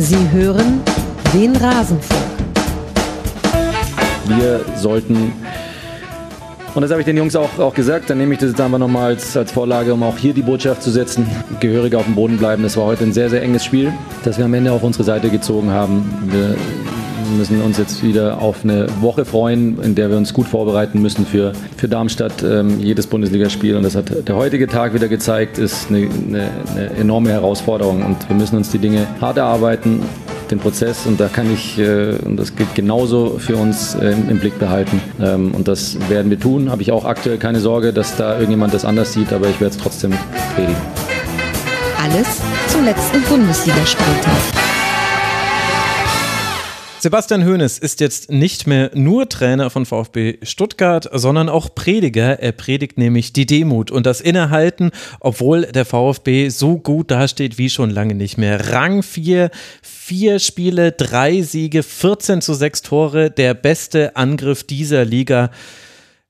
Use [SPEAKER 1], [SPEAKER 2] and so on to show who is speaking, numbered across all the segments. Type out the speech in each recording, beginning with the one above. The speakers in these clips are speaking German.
[SPEAKER 1] Sie hören den Rasenfunk.
[SPEAKER 2] Wir sollten, und das habe ich den Jungs auch, auch gesagt, dann nehme ich das jetzt einfach nochmal als, als Vorlage, um auch hier die Botschaft zu setzen. Gehörig auf dem Boden bleiben. Das war heute ein sehr, sehr enges Spiel, das wir am Ende auf unsere Seite gezogen haben. Wir müssen uns jetzt wieder auf eine Woche freuen, in der wir uns gut vorbereiten müssen für, für Darmstadt, ähm, jedes Bundesligaspiel. Und das hat der heutige Tag wieder gezeigt, ist eine, eine, eine enorme Herausforderung. Und wir müssen uns die Dinge hart erarbeiten, den Prozess. Und da kann ich, äh, und das gilt genauso für uns, äh, im Blick behalten. Ähm, und das werden wir tun. Habe ich auch aktuell keine Sorge, dass da irgendjemand das anders sieht, aber ich werde es trotzdem predigen.
[SPEAKER 1] Alles zum letzten Bundesligaspieltag.
[SPEAKER 3] Sebastian Hoeneß ist jetzt nicht mehr nur Trainer von VfB Stuttgart, sondern auch Prediger. Er predigt nämlich die Demut und das Innehalten, obwohl der VfB so gut dasteht wie schon lange nicht mehr. Rang 4, vier Spiele, drei Siege, 14 zu 6 Tore, der beste Angriff dieser Liga.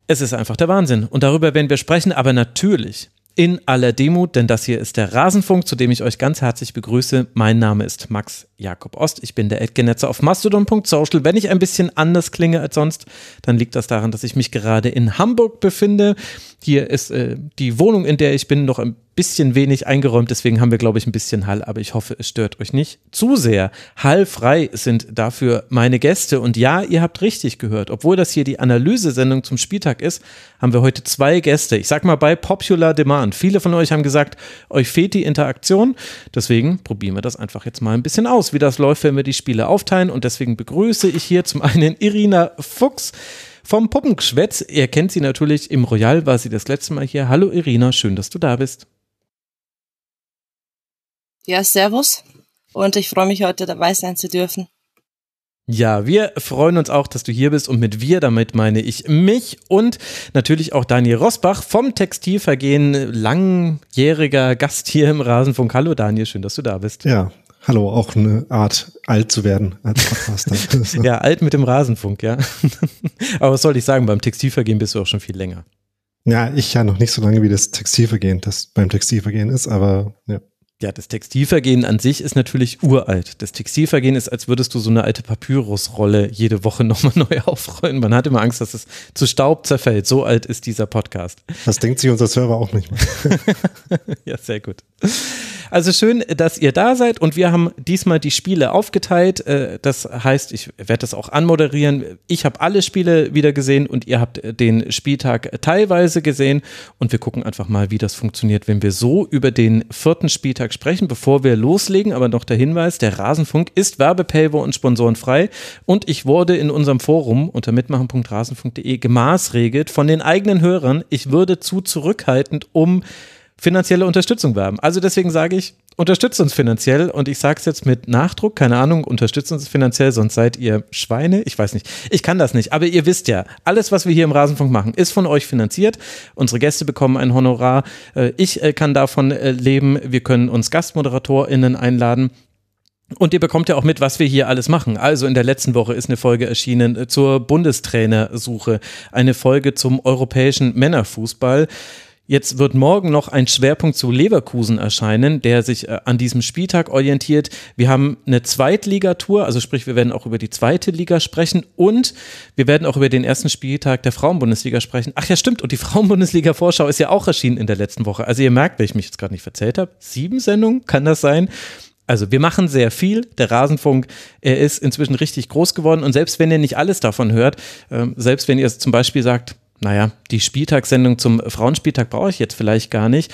[SPEAKER 3] Es ist einfach der Wahnsinn. Und darüber werden wir sprechen, aber natürlich in aller Demut, denn das hier ist der Rasenfunk, zu dem ich euch ganz herzlich begrüße. Mein Name ist Max Jakob Ost. Ich bin der Edgenetzer auf mastodon.social. Wenn ich ein bisschen anders klinge als sonst, dann liegt das daran, dass ich mich gerade in Hamburg befinde. Hier ist äh, die Wohnung, in der ich bin, noch ein bisschen wenig eingeräumt, deswegen haben wir, glaube ich, ein bisschen Hall, aber ich hoffe, es stört euch nicht zu sehr. Hallfrei sind dafür meine Gäste und ja, ihr habt richtig gehört, obwohl das hier die Analysesendung zum Spieltag ist, haben wir heute zwei Gäste. Ich sag mal bei Popular Demand. Viele von euch haben gesagt, euch fehlt die Interaktion, deswegen probieren wir das einfach jetzt mal ein bisschen aus, wie das läuft, wenn wir die Spiele aufteilen und deswegen begrüße ich hier zum einen Irina Fuchs vom Puppengeschwätz. Ihr kennt sie natürlich im Royal, war sie das letzte Mal hier. Hallo Irina, schön, dass du da bist.
[SPEAKER 4] Ja, servus. Und ich freue mich heute dabei sein zu dürfen.
[SPEAKER 3] Ja, wir freuen uns auch, dass du hier bist und mit wir, damit meine ich mich und natürlich auch Daniel Rosbach vom Textilvergehen, langjähriger Gast hier im Rasenfunk. Hallo Daniel, schön, dass du da bist.
[SPEAKER 5] Ja, hallo, auch eine Art alt zu werden als Podcaster.
[SPEAKER 3] ja, alt mit dem Rasenfunk, ja. Aber was soll ich sagen, beim Textilvergehen bist du auch schon viel länger.
[SPEAKER 5] Ja, ich ja noch nicht so lange wie das Textilvergehen, das beim Textilvergehen ist, aber ja.
[SPEAKER 3] Ja, das Textilvergehen an sich ist natürlich uralt. Das Textilvergehen ist, als würdest du so eine alte Papyrusrolle jede Woche nochmal neu aufrollen. Man hat immer Angst, dass es zu Staub zerfällt. So alt ist dieser Podcast.
[SPEAKER 5] Das denkt sich unser Server auch nicht mehr.
[SPEAKER 3] ja, sehr gut. Also schön, dass ihr da seid und wir haben diesmal die Spiele aufgeteilt. Äh, das heißt, ich werde das auch anmoderieren. Ich habe alle Spiele wieder gesehen und ihr habt den Spieltag teilweise gesehen und wir gucken einfach mal, wie das funktioniert, wenn wir so über den vierten Spieltag sprechen. Bevor wir loslegen, aber noch der Hinweis, der Rasenfunk ist Werbepaywall und sponsorenfrei und ich wurde in unserem Forum unter mitmachen.rasenfunk.de gemaßregelt von den eigenen Hörern. Ich würde zu zurückhaltend, um finanzielle Unterstützung werben. Also deswegen sage ich, unterstützt uns finanziell und ich sage es jetzt mit Nachdruck, keine Ahnung, unterstützt uns finanziell, sonst seid ihr Schweine. Ich weiß nicht, ich kann das nicht, aber ihr wisst ja, alles, was wir hier im Rasenfunk machen, ist von euch finanziert. Unsere Gäste bekommen ein Honorar, äh, ich äh, kann davon äh, leben, wir können uns GastmoderatorInnen einladen. Und ihr bekommt ja auch mit, was wir hier alles machen. Also in der letzten Woche ist eine Folge erschienen zur Bundestrainersuche, eine Folge zum europäischen Männerfußball. Jetzt wird morgen noch ein Schwerpunkt zu Leverkusen erscheinen, der sich äh, an diesem Spieltag orientiert. Wir haben eine Zweitligatour, also sprich, wir werden auch über die zweite Liga sprechen und wir werden auch über den ersten Spieltag der Frauenbundesliga sprechen. Ach ja, stimmt. Und die Frauenbundesliga-Vorschau ist ja auch erschienen in der letzten Woche. Also ihr merkt, wenn ich mich jetzt gerade nicht verzählt habe, sieben Sendungen, kann das sein? Also wir machen sehr viel. Der Rasenfunk, er ist inzwischen richtig groß geworden und selbst wenn ihr nicht alles davon hört, äh, selbst wenn ihr zum Beispiel sagt, naja, die Spieltagssendung zum Frauenspieltag brauche ich jetzt vielleicht gar nicht.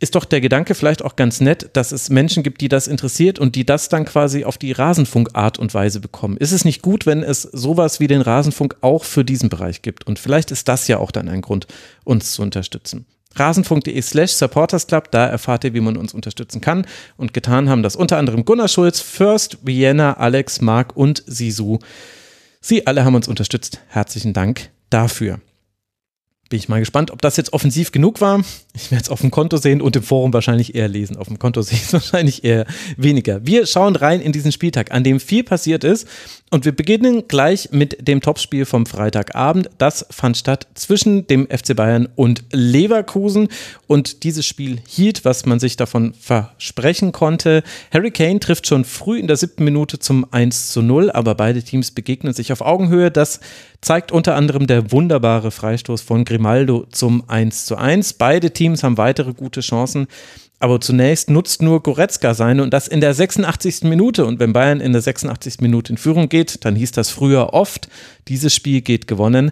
[SPEAKER 3] Ist doch der Gedanke vielleicht auch ganz nett, dass es Menschen gibt, die das interessiert und die das dann quasi auf die Rasenfunk-Art und Weise bekommen. Ist es nicht gut, wenn es sowas wie den Rasenfunk auch für diesen Bereich gibt? Und vielleicht ist das ja auch dann ein Grund, uns zu unterstützen. Rasenfunk.de slash supportersclub, da erfahrt ihr, wie man uns unterstützen kann. Und getan haben das unter anderem Gunnar Schulz, First, Vienna, Alex, Mark und Sisu. Sie alle haben uns unterstützt. Herzlichen Dank dafür. Bin ich mal gespannt, ob das jetzt offensiv genug war. Ich werde es auf dem Konto sehen und im Forum wahrscheinlich eher lesen. Auf dem Konto sehe ich es wahrscheinlich eher weniger. Wir schauen rein in diesen Spieltag, an dem viel passiert ist. Und wir beginnen gleich mit dem Topspiel vom Freitagabend. Das fand statt zwischen dem FC Bayern und Leverkusen. Und dieses Spiel hielt, was man sich davon versprechen konnte. Harry Kane trifft schon früh in der siebten Minute zum 1 zu 0, aber beide Teams begegnen sich auf Augenhöhe. Das zeigt unter anderem der wunderbare Freistoß von Grimaldo zum 1 zu 1. Beide Teams haben weitere gute Chancen. Aber zunächst nutzt nur Goretzka seine und das in der 86. Minute. Und wenn Bayern in der 86. Minute in Führung geht, dann hieß das früher oft, dieses Spiel geht gewonnen.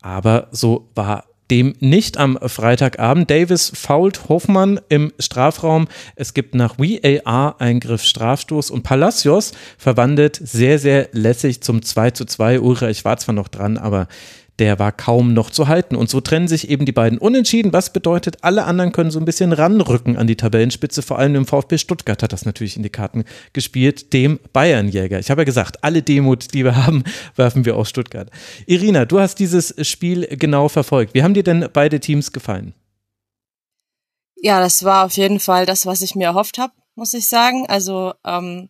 [SPEAKER 3] Aber so war dem nicht am Freitagabend. Davis fault Hofmann im Strafraum. Es gibt nach VAR-Eingriff Strafstoß und Palacios verwandelt sehr, sehr lässig zum 2 zu 2. Ulreich war zwar noch dran, aber der war kaum noch zu halten. Und so trennen sich eben die beiden unentschieden. Was bedeutet, alle anderen können so ein bisschen ranrücken an die Tabellenspitze. Vor allem im VfB Stuttgart hat das natürlich in die Karten gespielt, dem Bayernjäger. Ich habe ja gesagt, alle Demut, die wir haben, werfen wir aus Stuttgart. Irina, du hast dieses Spiel genau verfolgt. Wie haben dir denn beide Teams gefallen?
[SPEAKER 4] Ja, das war auf jeden Fall das, was ich mir erhofft habe, muss ich sagen. Also ähm,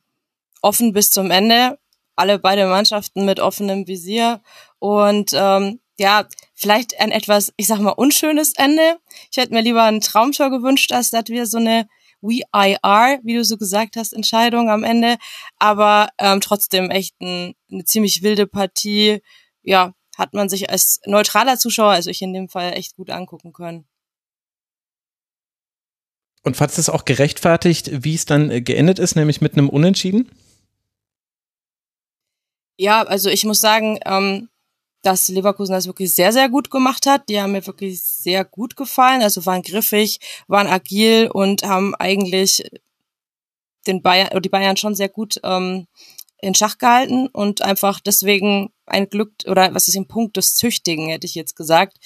[SPEAKER 4] offen bis zum Ende. Alle beide Mannschaften mit offenem Visier und ähm, ja, vielleicht ein etwas, ich sag mal, unschönes Ende. Ich hätte mir lieber einen Traumtor gewünscht, als dass wir so eine WIR, wie du so gesagt hast, Entscheidung am Ende. Aber ähm, trotzdem echt ein, eine ziemlich wilde Partie. Ja, hat man sich als neutraler Zuschauer, also ich in dem Fall, echt gut angucken können.
[SPEAKER 3] Und fandest es auch gerechtfertigt, wie es dann geendet ist, nämlich mit einem Unentschieden?
[SPEAKER 4] Ja, also ich muss sagen, ähm, dass Leverkusen das wirklich sehr, sehr gut gemacht hat. Die haben mir wirklich sehr gut gefallen. Also waren griffig, waren agil und haben eigentlich den Bayern, die Bayern schon sehr gut ähm, in Schach gehalten und einfach deswegen ein Glück oder was ist im Punkt des Züchtigen, hätte ich jetzt gesagt.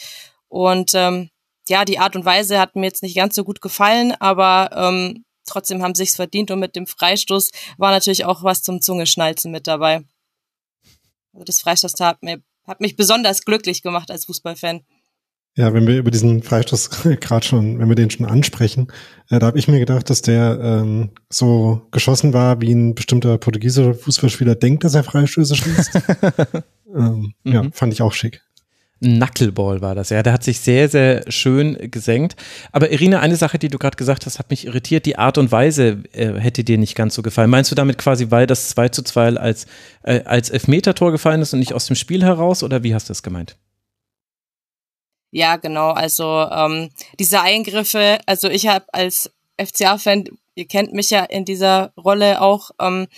[SPEAKER 4] Und ähm, ja, die Art und Weise hat mir jetzt nicht ganz so gut gefallen, aber ähm, trotzdem haben sich's verdient und mit dem Freistoß war natürlich auch was zum Zungeschnalzen mit dabei. Also das Freistoß hat mir hat mich besonders glücklich gemacht als Fußballfan.
[SPEAKER 5] Ja, wenn wir über diesen Freistoß gerade schon, wenn wir den schon ansprechen, äh, da habe ich mir gedacht, dass der ähm, so geschossen war, wie ein bestimmter portugiesischer Fußballspieler denkt, dass er Freistöße schießt. ähm, mhm. Ja, fand ich auch schick.
[SPEAKER 3] Knuckleball war das, ja. Der hat sich sehr, sehr schön gesenkt. Aber Irina, eine Sache, die du gerade gesagt hast, hat mich irritiert. Die Art und Weise äh, hätte dir nicht ganz so gefallen. Meinst du damit quasi, weil das 2 zu 2 als, äh, als Elfmeter-Tor gefallen ist und nicht aus dem Spiel heraus? Oder wie hast du das gemeint?
[SPEAKER 4] Ja, genau. Also ähm, diese Eingriffe, also ich habe als FCA-Fan, ihr kennt mich ja in dieser Rolle auch, ähm,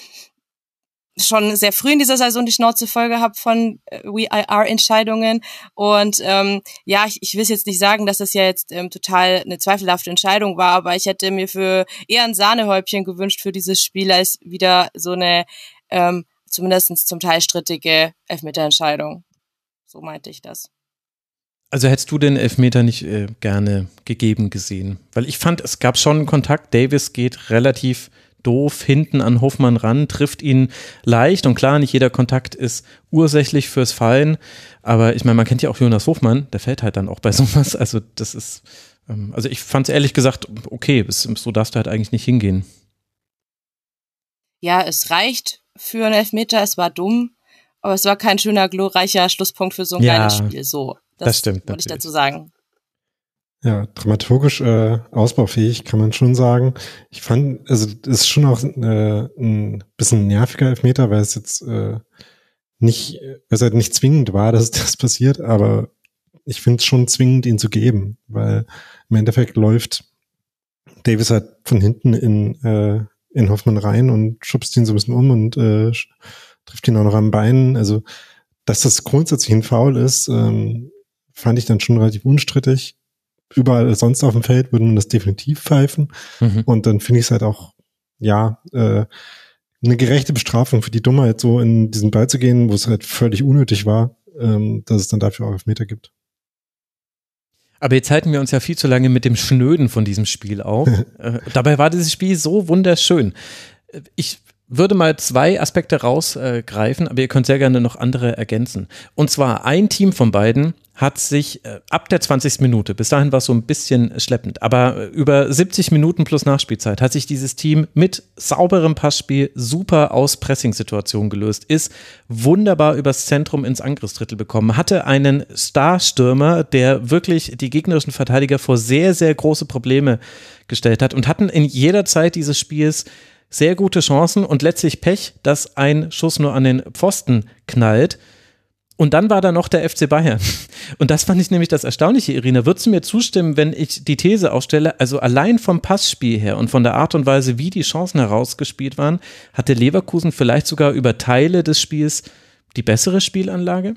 [SPEAKER 4] schon sehr früh in dieser Saison die Schnauze voll gehabt von äh, WIR-Entscheidungen. Und ähm, ja, ich, ich will jetzt nicht sagen, dass das ja jetzt ähm, total eine zweifelhafte Entscheidung war, aber ich hätte mir für eher ein Sahnehäubchen gewünscht für dieses Spiel als wieder so eine ähm, zumindest zum Teil strittige Elfmeterentscheidung. So meinte ich das.
[SPEAKER 3] Also hättest du den Elfmeter nicht äh, gerne gegeben gesehen? Weil ich fand, es gab schon einen Kontakt. Davis geht relativ doof hinten an Hofmann ran, trifft ihn leicht und klar, nicht jeder Kontakt ist ursächlich fürs Fallen, aber ich meine, man kennt ja auch Jonas Hofmann, der fällt halt dann auch bei sowas, also das ist, ähm, also ich fand es ehrlich gesagt, okay, so darfst du halt eigentlich nicht hingehen.
[SPEAKER 4] Ja, es reicht für einen Elfmeter, es war dumm, aber es war kein schöner, glorreicher Schlusspunkt für so ein ja, kleines Spiel, so. Das, das stimmt. Wollte ich dazu sagen.
[SPEAKER 5] Ja, dramaturgisch äh, ausbaufähig, kann man schon sagen. Ich fand, also es ist schon auch äh, ein bisschen nerviger Elfmeter, weil es jetzt äh, nicht, weil es halt nicht zwingend war, dass das passiert, aber ich finde es schon zwingend, ihn zu geben, weil im Endeffekt läuft Davis halt von hinten in, äh, in Hoffmann rein und schubst ihn so ein bisschen um und äh, trifft ihn auch noch am Bein. Also, dass das grundsätzlich ein Foul ist, ähm, fand ich dann schon relativ unstrittig überall sonst auf dem Feld würde man das definitiv pfeifen. Mhm. Und dann finde ich es halt auch, ja, äh, eine gerechte Bestrafung für die Dummheit, so in diesen Ball zu gehen, wo es halt völlig unnötig war, ähm, dass es dann dafür auch Elfmeter gibt.
[SPEAKER 3] Aber jetzt halten wir uns ja viel zu lange mit dem Schnöden von diesem Spiel auf. äh, dabei war dieses Spiel so wunderschön. Ich würde mal zwei Aspekte rausgreifen, aber ihr könnt sehr gerne noch andere ergänzen. Und zwar ein Team von beiden hat sich äh, ab der 20. Minute, bis dahin war es so ein bisschen schleppend, aber äh, über 70 Minuten plus Nachspielzeit hat sich dieses Team mit sauberem Passspiel super aus Pressingsituationen gelöst, ist wunderbar übers Zentrum ins Angriffsdrittel bekommen, hatte einen Starstürmer, der wirklich die gegnerischen Verteidiger vor sehr, sehr große Probleme gestellt hat und hatten in jeder Zeit dieses Spiels sehr gute Chancen und letztlich Pech, dass ein Schuss nur an den Pfosten knallt. Und dann war da noch der FC Bayern. Und das fand ich nämlich das Erstaunliche, Irina. Würdest du mir zustimmen, wenn ich die These aufstelle, also allein vom Passspiel her und von der Art und Weise, wie die Chancen herausgespielt waren, hatte Leverkusen vielleicht sogar über Teile des Spiels die bessere Spielanlage?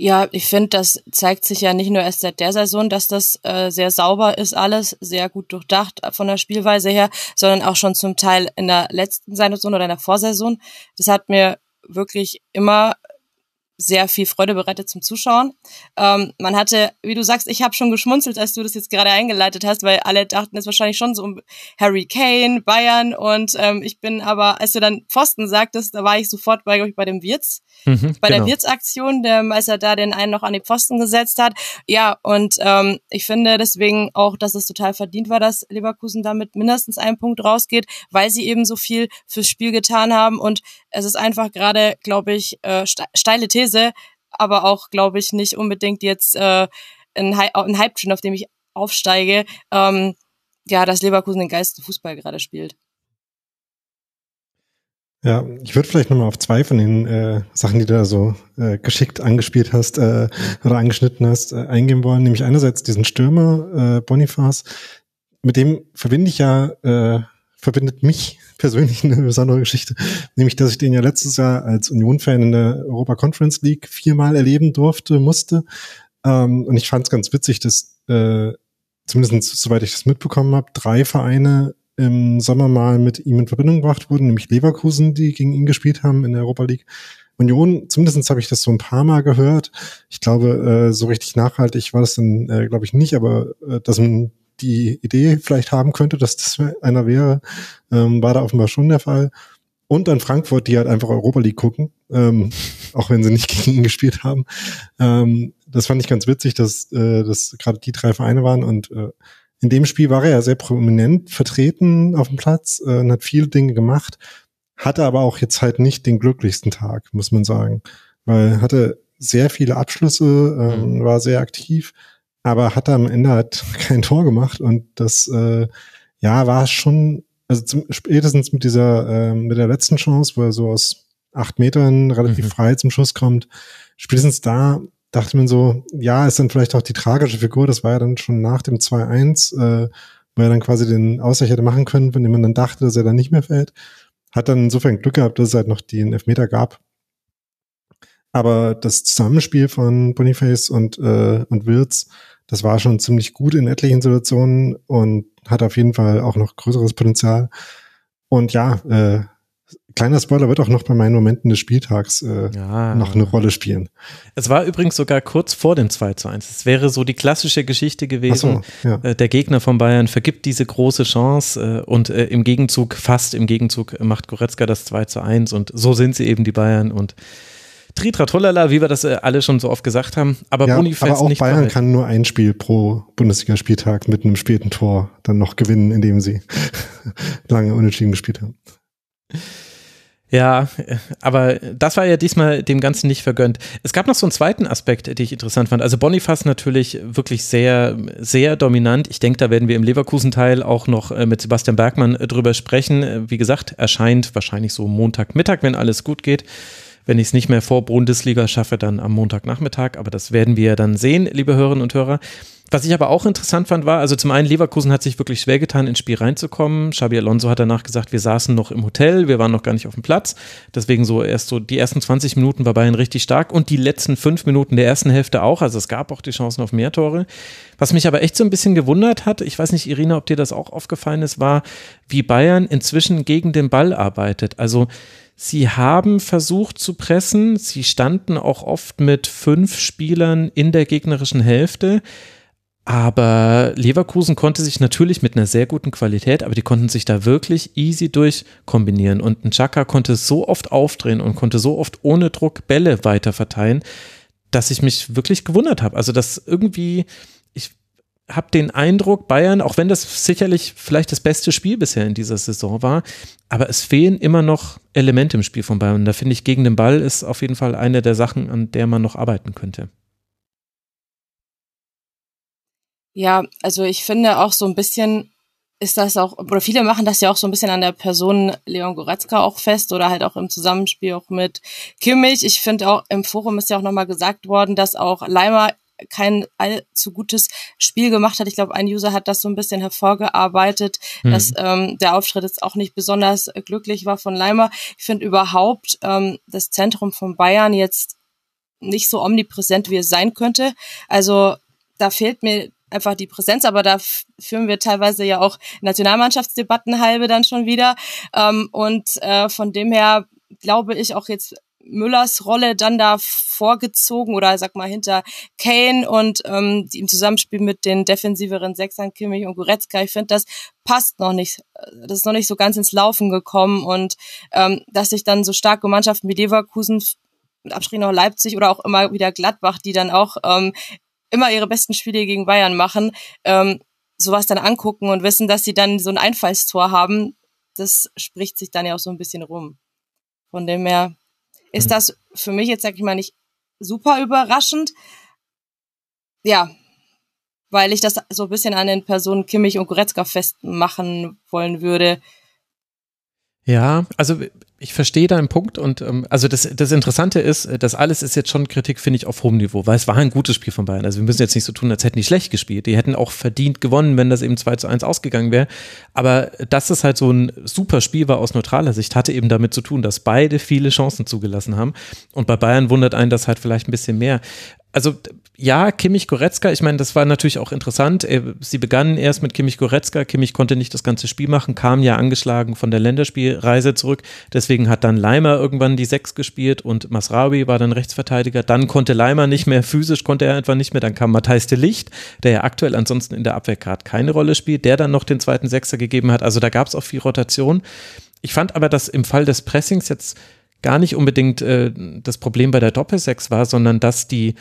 [SPEAKER 4] Ja, ich finde, das zeigt sich ja nicht nur erst seit der Saison, dass das äh, sehr sauber ist, alles sehr gut durchdacht von der Spielweise her, sondern auch schon zum Teil in der letzten Saison oder in der Vorsaison. Das hat mir wirklich immer sehr viel Freude bereitet zum Zuschauen. Ähm, man hatte, wie du sagst, ich habe schon geschmunzelt, als du das jetzt gerade eingeleitet hast, weil alle dachten es wahrscheinlich schon so um Harry Kane, Bayern und ähm, ich bin aber, als du dann Pfosten sagtest, da war ich sofort bei, ich, bei dem Wirtz, mhm, bei genau. der Wirtz-Aktion, als er da den einen noch an die Pfosten gesetzt hat. Ja, und ähm, ich finde deswegen auch, dass es total verdient war, dass Leverkusen damit mindestens einen Punkt rausgeht, weil sie eben so viel fürs Spiel getan haben und es ist einfach gerade, glaube ich, äh, steile These aber auch, glaube ich, nicht unbedingt jetzt äh, ein, Hy ein Hype-Train, auf dem ich aufsteige, ähm, ja, dass Leverkusen den geilsten Fußball gerade spielt.
[SPEAKER 5] Ja, ich würde vielleicht nochmal auf zwei von den äh, Sachen, die du da so äh, geschickt angespielt hast äh, oder angeschnitten hast, äh, eingehen wollen. Nämlich einerseits diesen Stürmer äh, Boniface, mit dem verbinde ich ja, äh, verbindet mich persönlich eine besondere Geschichte, nämlich dass ich den ja letztes Jahr als Union-Fan in der Europa Conference League viermal erleben durfte, musste. Ähm, und ich fand es ganz witzig, dass äh, zumindest soweit ich das mitbekommen habe, drei Vereine im Sommer mal mit ihm in Verbindung gebracht wurden, nämlich Leverkusen, die gegen ihn gespielt haben in der Europa League. Union, zumindest habe ich das so ein paar Mal gehört. Ich glaube, äh, so richtig nachhaltig war das dann, äh, glaube ich, nicht, aber äh, dass man die Idee vielleicht haben könnte, dass das einer wäre, ähm, war da offenbar schon der Fall. Und dann Frankfurt, die halt einfach Europa League gucken, ähm, auch wenn sie nicht gegen ihn gespielt haben. Ähm, das fand ich ganz witzig, dass äh, das gerade die drei Vereine waren und in dem Spiel war er ja sehr prominent vertreten auf dem Platz äh, und hat viele Dinge gemacht, hatte aber auch jetzt halt nicht den glücklichsten Tag, muss man sagen, weil hatte sehr viele Abschlüsse, ähm, mhm. war sehr aktiv, aber hat am Ende halt kein Tor gemacht und das äh, ja war schon also zum, spätestens mit dieser äh, mit der letzten Chance, wo er so aus acht Metern relativ mhm. frei zum Schuss kommt, spätestens da dachte man so, ja, ist dann vielleicht auch die tragische Figur, das war ja dann schon nach dem 2-1, äh, wo er dann quasi den Ausgleich hätte machen können, von dem man dann dachte, dass er dann nicht mehr fällt. Hat dann insofern Glück gehabt, dass es halt noch den Elfmeter gab. Aber das Zusammenspiel von Boniface und, äh, und Wirtz das war schon ziemlich gut in etlichen Situationen und hat auf jeden Fall auch noch größeres Potenzial. Und ja, äh, kleiner Spoiler wird auch noch bei meinen Momenten des Spieltags äh, ja. noch eine Rolle spielen.
[SPEAKER 3] Es war übrigens sogar kurz vor dem 2 zu 1. Es wäre so die klassische Geschichte gewesen. So, ja. äh, der Gegner von Bayern vergibt diese große Chance äh, und äh, im Gegenzug, fast im Gegenzug, macht Goretzka das 2 zu 1 und so sind sie eben die Bayern und Tritra Trollala, wie wir das äh, alle schon so oft gesagt haben. Aber
[SPEAKER 5] ja,
[SPEAKER 3] Boniface
[SPEAKER 5] aber auch
[SPEAKER 3] nicht
[SPEAKER 5] Bayern
[SPEAKER 3] verhalten.
[SPEAKER 5] kann nur ein Spiel pro Bundesligaspieltag mit einem späten Tor dann noch gewinnen, indem sie lange unentschieden gespielt haben.
[SPEAKER 3] Ja, aber das war ja diesmal dem Ganzen nicht vergönnt. Es gab noch so einen zweiten Aspekt, den ich interessant fand. Also Boniface natürlich wirklich sehr, sehr dominant. Ich denke, da werden wir im Leverkusen-Teil auch noch äh, mit Sebastian Bergmann äh, drüber sprechen. Wie gesagt, erscheint wahrscheinlich so Montagmittag, wenn alles gut geht. Wenn ich es nicht mehr vor Bundesliga schaffe, dann am Montagnachmittag. Aber das werden wir dann sehen, liebe Hörerinnen und Hörer. Was ich aber auch interessant fand, war, also zum einen, Leverkusen hat sich wirklich schwer getan, ins Spiel reinzukommen. Xabi Alonso hat danach gesagt, wir saßen noch im Hotel, wir waren noch gar nicht auf dem Platz. Deswegen so erst so die ersten 20 Minuten war Bayern richtig stark und die letzten fünf Minuten der ersten Hälfte auch. Also es gab auch die Chancen auf mehr Tore. Was mich aber echt so ein bisschen gewundert hat, ich weiß nicht, Irina, ob dir das auch aufgefallen ist, war, wie Bayern inzwischen gegen den Ball arbeitet. Also Sie haben versucht zu pressen. Sie standen auch oft mit fünf Spielern in der gegnerischen Hälfte, Aber Leverkusen konnte sich natürlich mit einer sehr guten Qualität, aber die konnten sich da wirklich easy durchkombinieren. Und ein Chaka konnte so oft aufdrehen und konnte so oft ohne Druck Bälle weiter verteilen, dass ich mich wirklich gewundert habe. Also, dass irgendwie, ich habe den Eindruck, Bayern, auch wenn das sicherlich vielleicht das beste Spiel bisher in dieser Saison war, aber es fehlen immer noch Elemente im Spiel von Bayern. Da finde ich, gegen den Ball ist auf jeden Fall eine der Sachen, an der man noch arbeiten könnte.
[SPEAKER 4] Ja, also ich finde auch so ein bisschen ist das auch, oder viele machen das ja auch so ein bisschen an der Person Leon Goretzka auch fest oder halt auch im Zusammenspiel auch mit Kimmich. Ich finde auch im Forum ist ja auch nochmal gesagt worden, dass auch Leimer kein allzu gutes Spiel gemacht hat. Ich glaube, ein User hat das so ein bisschen hervorgearbeitet, mhm. dass ähm, der Auftritt jetzt auch nicht besonders glücklich war von Leimer. Ich finde überhaupt ähm, das Zentrum von Bayern jetzt nicht so omnipräsent, wie es sein könnte. Also da fehlt mir einfach die Präsenz, aber da führen wir teilweise ja auch Nationalmannschaftsdebatten halbe dann schon wieder. Ähm, und äh, von dem her glaube ich auch jetzt Müllers Rolle dann da vorgezogen oder sag mal hinter Kane und ähm, im Zusammenspiel mit den defensiveren Sechsern Kimmich und Goretzka. Ich finde, das passt noch nicht. Das ist noch nicht so ganz ins Laufen gekommen und ähm, dass sich dann so starke Mannschaften wie Leverkusen Abstrichen auch Leipzig oder auch immer wieder Gladbach, die dann auch ähm, immer ihre besten Spiele gegen Bayern machen, ähm, sowas dann angucken und wissen, dass sie dann so ein Einfallstor haben, das spricht sich dann ja auch so ein bisschen rum. Von dem her ist mhm. das für mich jetzt, sag ich mal, nicht super überraschend. Ja, weil ich das so ein bisschen an den Personen Kimmich und Goretzka festmachen wollen würde.
[SPEAKER 3] Ja, also ich verstehe deinen Punkt und ähm, also das, das Interessante ist, das alles ist jetzt schon Kritik, finde ich, auf hohem Niveau, weil es war ein gutes Spiel von Bayern. Also wir müssen jetzt nicht so tun, als hätten die schlecht gespielt. Die hätten auch verdient gewonnen, wenn das eben 2 zu 1 ausgegangen wäre. Aber dass es halt so ein super Spiel war aus neutraler Sicht, hatte eben damit zu tun, dass beide viele Chancen zugelassen haben. Und bei Bayern wundert einen das halt vielleicht ein bisschen mehr also ja, Kimmich Goretzka, ich meine, das war natürlich auch interessant. Sie begannen erst mit Kimmich Goretzka. Kimmich konnte nicht das ganze Spiel machen, kam ja angeschlagen von der Länderspielreise zurück. Deswegen hat dann Leimer irgendwann die Sechs gespielt und Masraoui war dann Rechtsverteidiger. Dann konnte Leimer nicht mehr, physisch konnte er einfach nicht mehr. Dann kam Matthijs de Licht, der ja aktuell ansonsten in der Abwehr gerade keine Rolle spielt, der dann noch den zweiten Sechser gegeben hat. Also da gab es auch viel Rotation. Ich fand aber, dass im Fall des Pressings jetzt gar nicht unbedingt äh, das Problem bei der Doppelsechs war, sondern dass die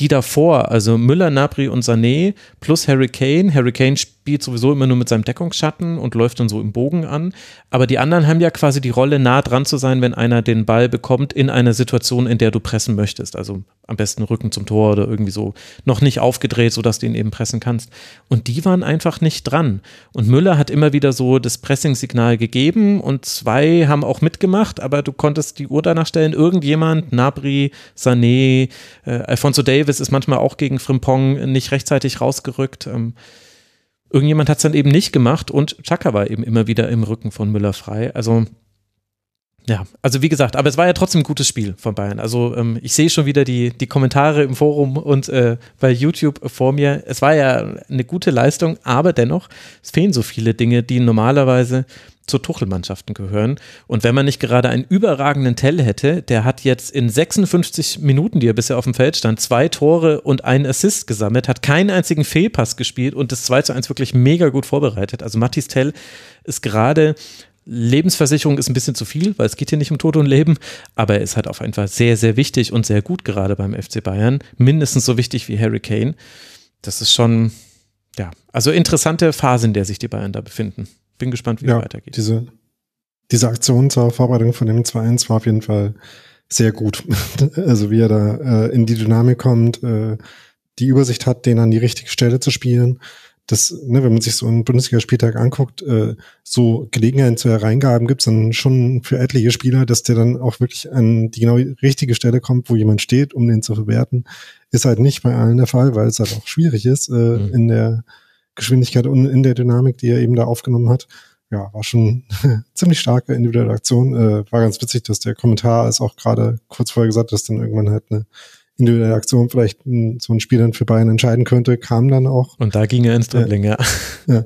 [SPEAKER 3] die davor, also Müller, Nabri und Sané plus Harry Kane. Harry Kane spielt sowieso immer nur mit seinem Deckungsschatten und läuft dann so im Bogen an. Aber die anderen haben ja quasi die Rolle, nah dran zu sein, wenn einer den Ball bekommt in einer Situation, in der du pressen möchtest. Also am besten Rücken zum Tor oder irgendwie so noch nicht aufgedreht, sodass du ihn eben pressen kannst. Und die waren einfach nicht dran. Und Müller hat immer wieder so das Pressing-Signal gegeben und zwei haben auch mitgemacht, aber du konntest die Uhr danach stellen. Irgendjemand, Nabri, Sané, äh, Alfonso Davis ist manchmal auch gegen Frimpong nicht rechtzeitig rausgerückt. Ähm, irgendjemand hat es dann eben nicht gemacht und Chaka war eben immer wieder im Rücken von Müller frei. Also ja, also wie gesagt, aber es war ja trotzdem ein gutes Spiel von Bayern. Also ähm, ich sehe schon wieder die, die Kommentare im Forum und äh, bei YouTube vor mir. Es war ja eine gute Leistung, aber dennoch, es fehlen so viele Dinge, die normalerweise zu Tuchelmannschaften gehören. Und wenn man nicht gerade einen überragenden Tell hätte, der hat jetzt in 56 Minuten, die er bisher auf dem Feld stand, zwei Tore und einen Assist gesammelt, hat keinen einzigen Fehlpass gespielt und das 2 zu 1 wirklich mega gut vorbereitet. Also Mathis Tell ist gerade Lebensversicherung ist ein bisschen zu viel, weil es geht hier nicht um Tod und Leben, aber er ist halt auf jeden Fall sehr, sehr wichtig und sehr gut gerade beim FC Bayern. Mindestens so wichtig wie Harry Kane. Das ist schon, ja, also interessante Phase, in der sich die Bayern da befinden. Bin gespannt, wie ja, es weitergeht.
[SPEAKER 5] Diese, diese Aktion zur Vorbereitung von dem 2-1 war auf jeden Fall sehr gut. also wie er da äh, in die Dynamik kommt, äh, die Übersicht hat, den an die richtige Stelle zu spielen das, ne, wenn man sich so einen Bundesligaspieltag anguckt, äh, so Gelegenheiten zu Hereingaben gibt es dann schon für etliche Spieler, dass der dann auch wirklich an die genau richtige Stelle kommt, wo jemand steht, um den zu verwerten. Ist halt nicht bei allen der Fall, weil es halt auch schwierig ist äh, mhm. in der Geschwindigkeit und in der Dynamik, die er eben da aufgenommen hat. Ja, war schon ziemlich starke individuelle Aktion. Äh, war ganz witzig, dass der Kommentar ist auch gerade kurz vorher gesagt, dass dann irgendwann halt eine individuelle Aktion vielleicht so ein Spiel dann für Bayern entscheiden könnte, kam dann auch.
[SPEAKER 3] Und da ging er ins Dribbling, ja.
[SPEAKER 5] Ja.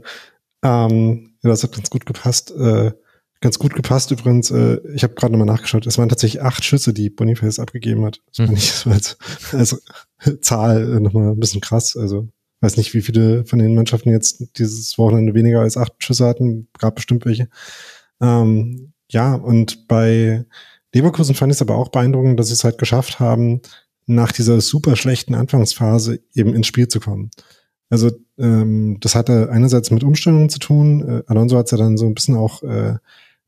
[SPEAKER 5] Ähm, ja, das hat ganz gut gepasst. Äh, ganz gut gepasst übrigens. Äh, ich habe gerade nochmal nachgeschaut. Es waren tatsächlich acht Schüsse, die Boniface abgegeben hat. Das fand mhm. ich so als, als Zahl nochmal ein bisschen krass. Also weiß nicht, wie viele von den Mannschaften jetzt dieses Wochenende weniger als acht Schüsse hatten, gab bestimmt welche. Ähm, ja, und bei Leverkusen fand ich es aber auch beeindruckend, dass sie es halt geschafft haben, nach dieser super schlechten Anfangsphase eben ins Spiel zu kommen. Also ähm, das hatte einerseits mit Umstellungen zu tun. Äh, Alonso hat es ja dann so ein bisschen auch äh,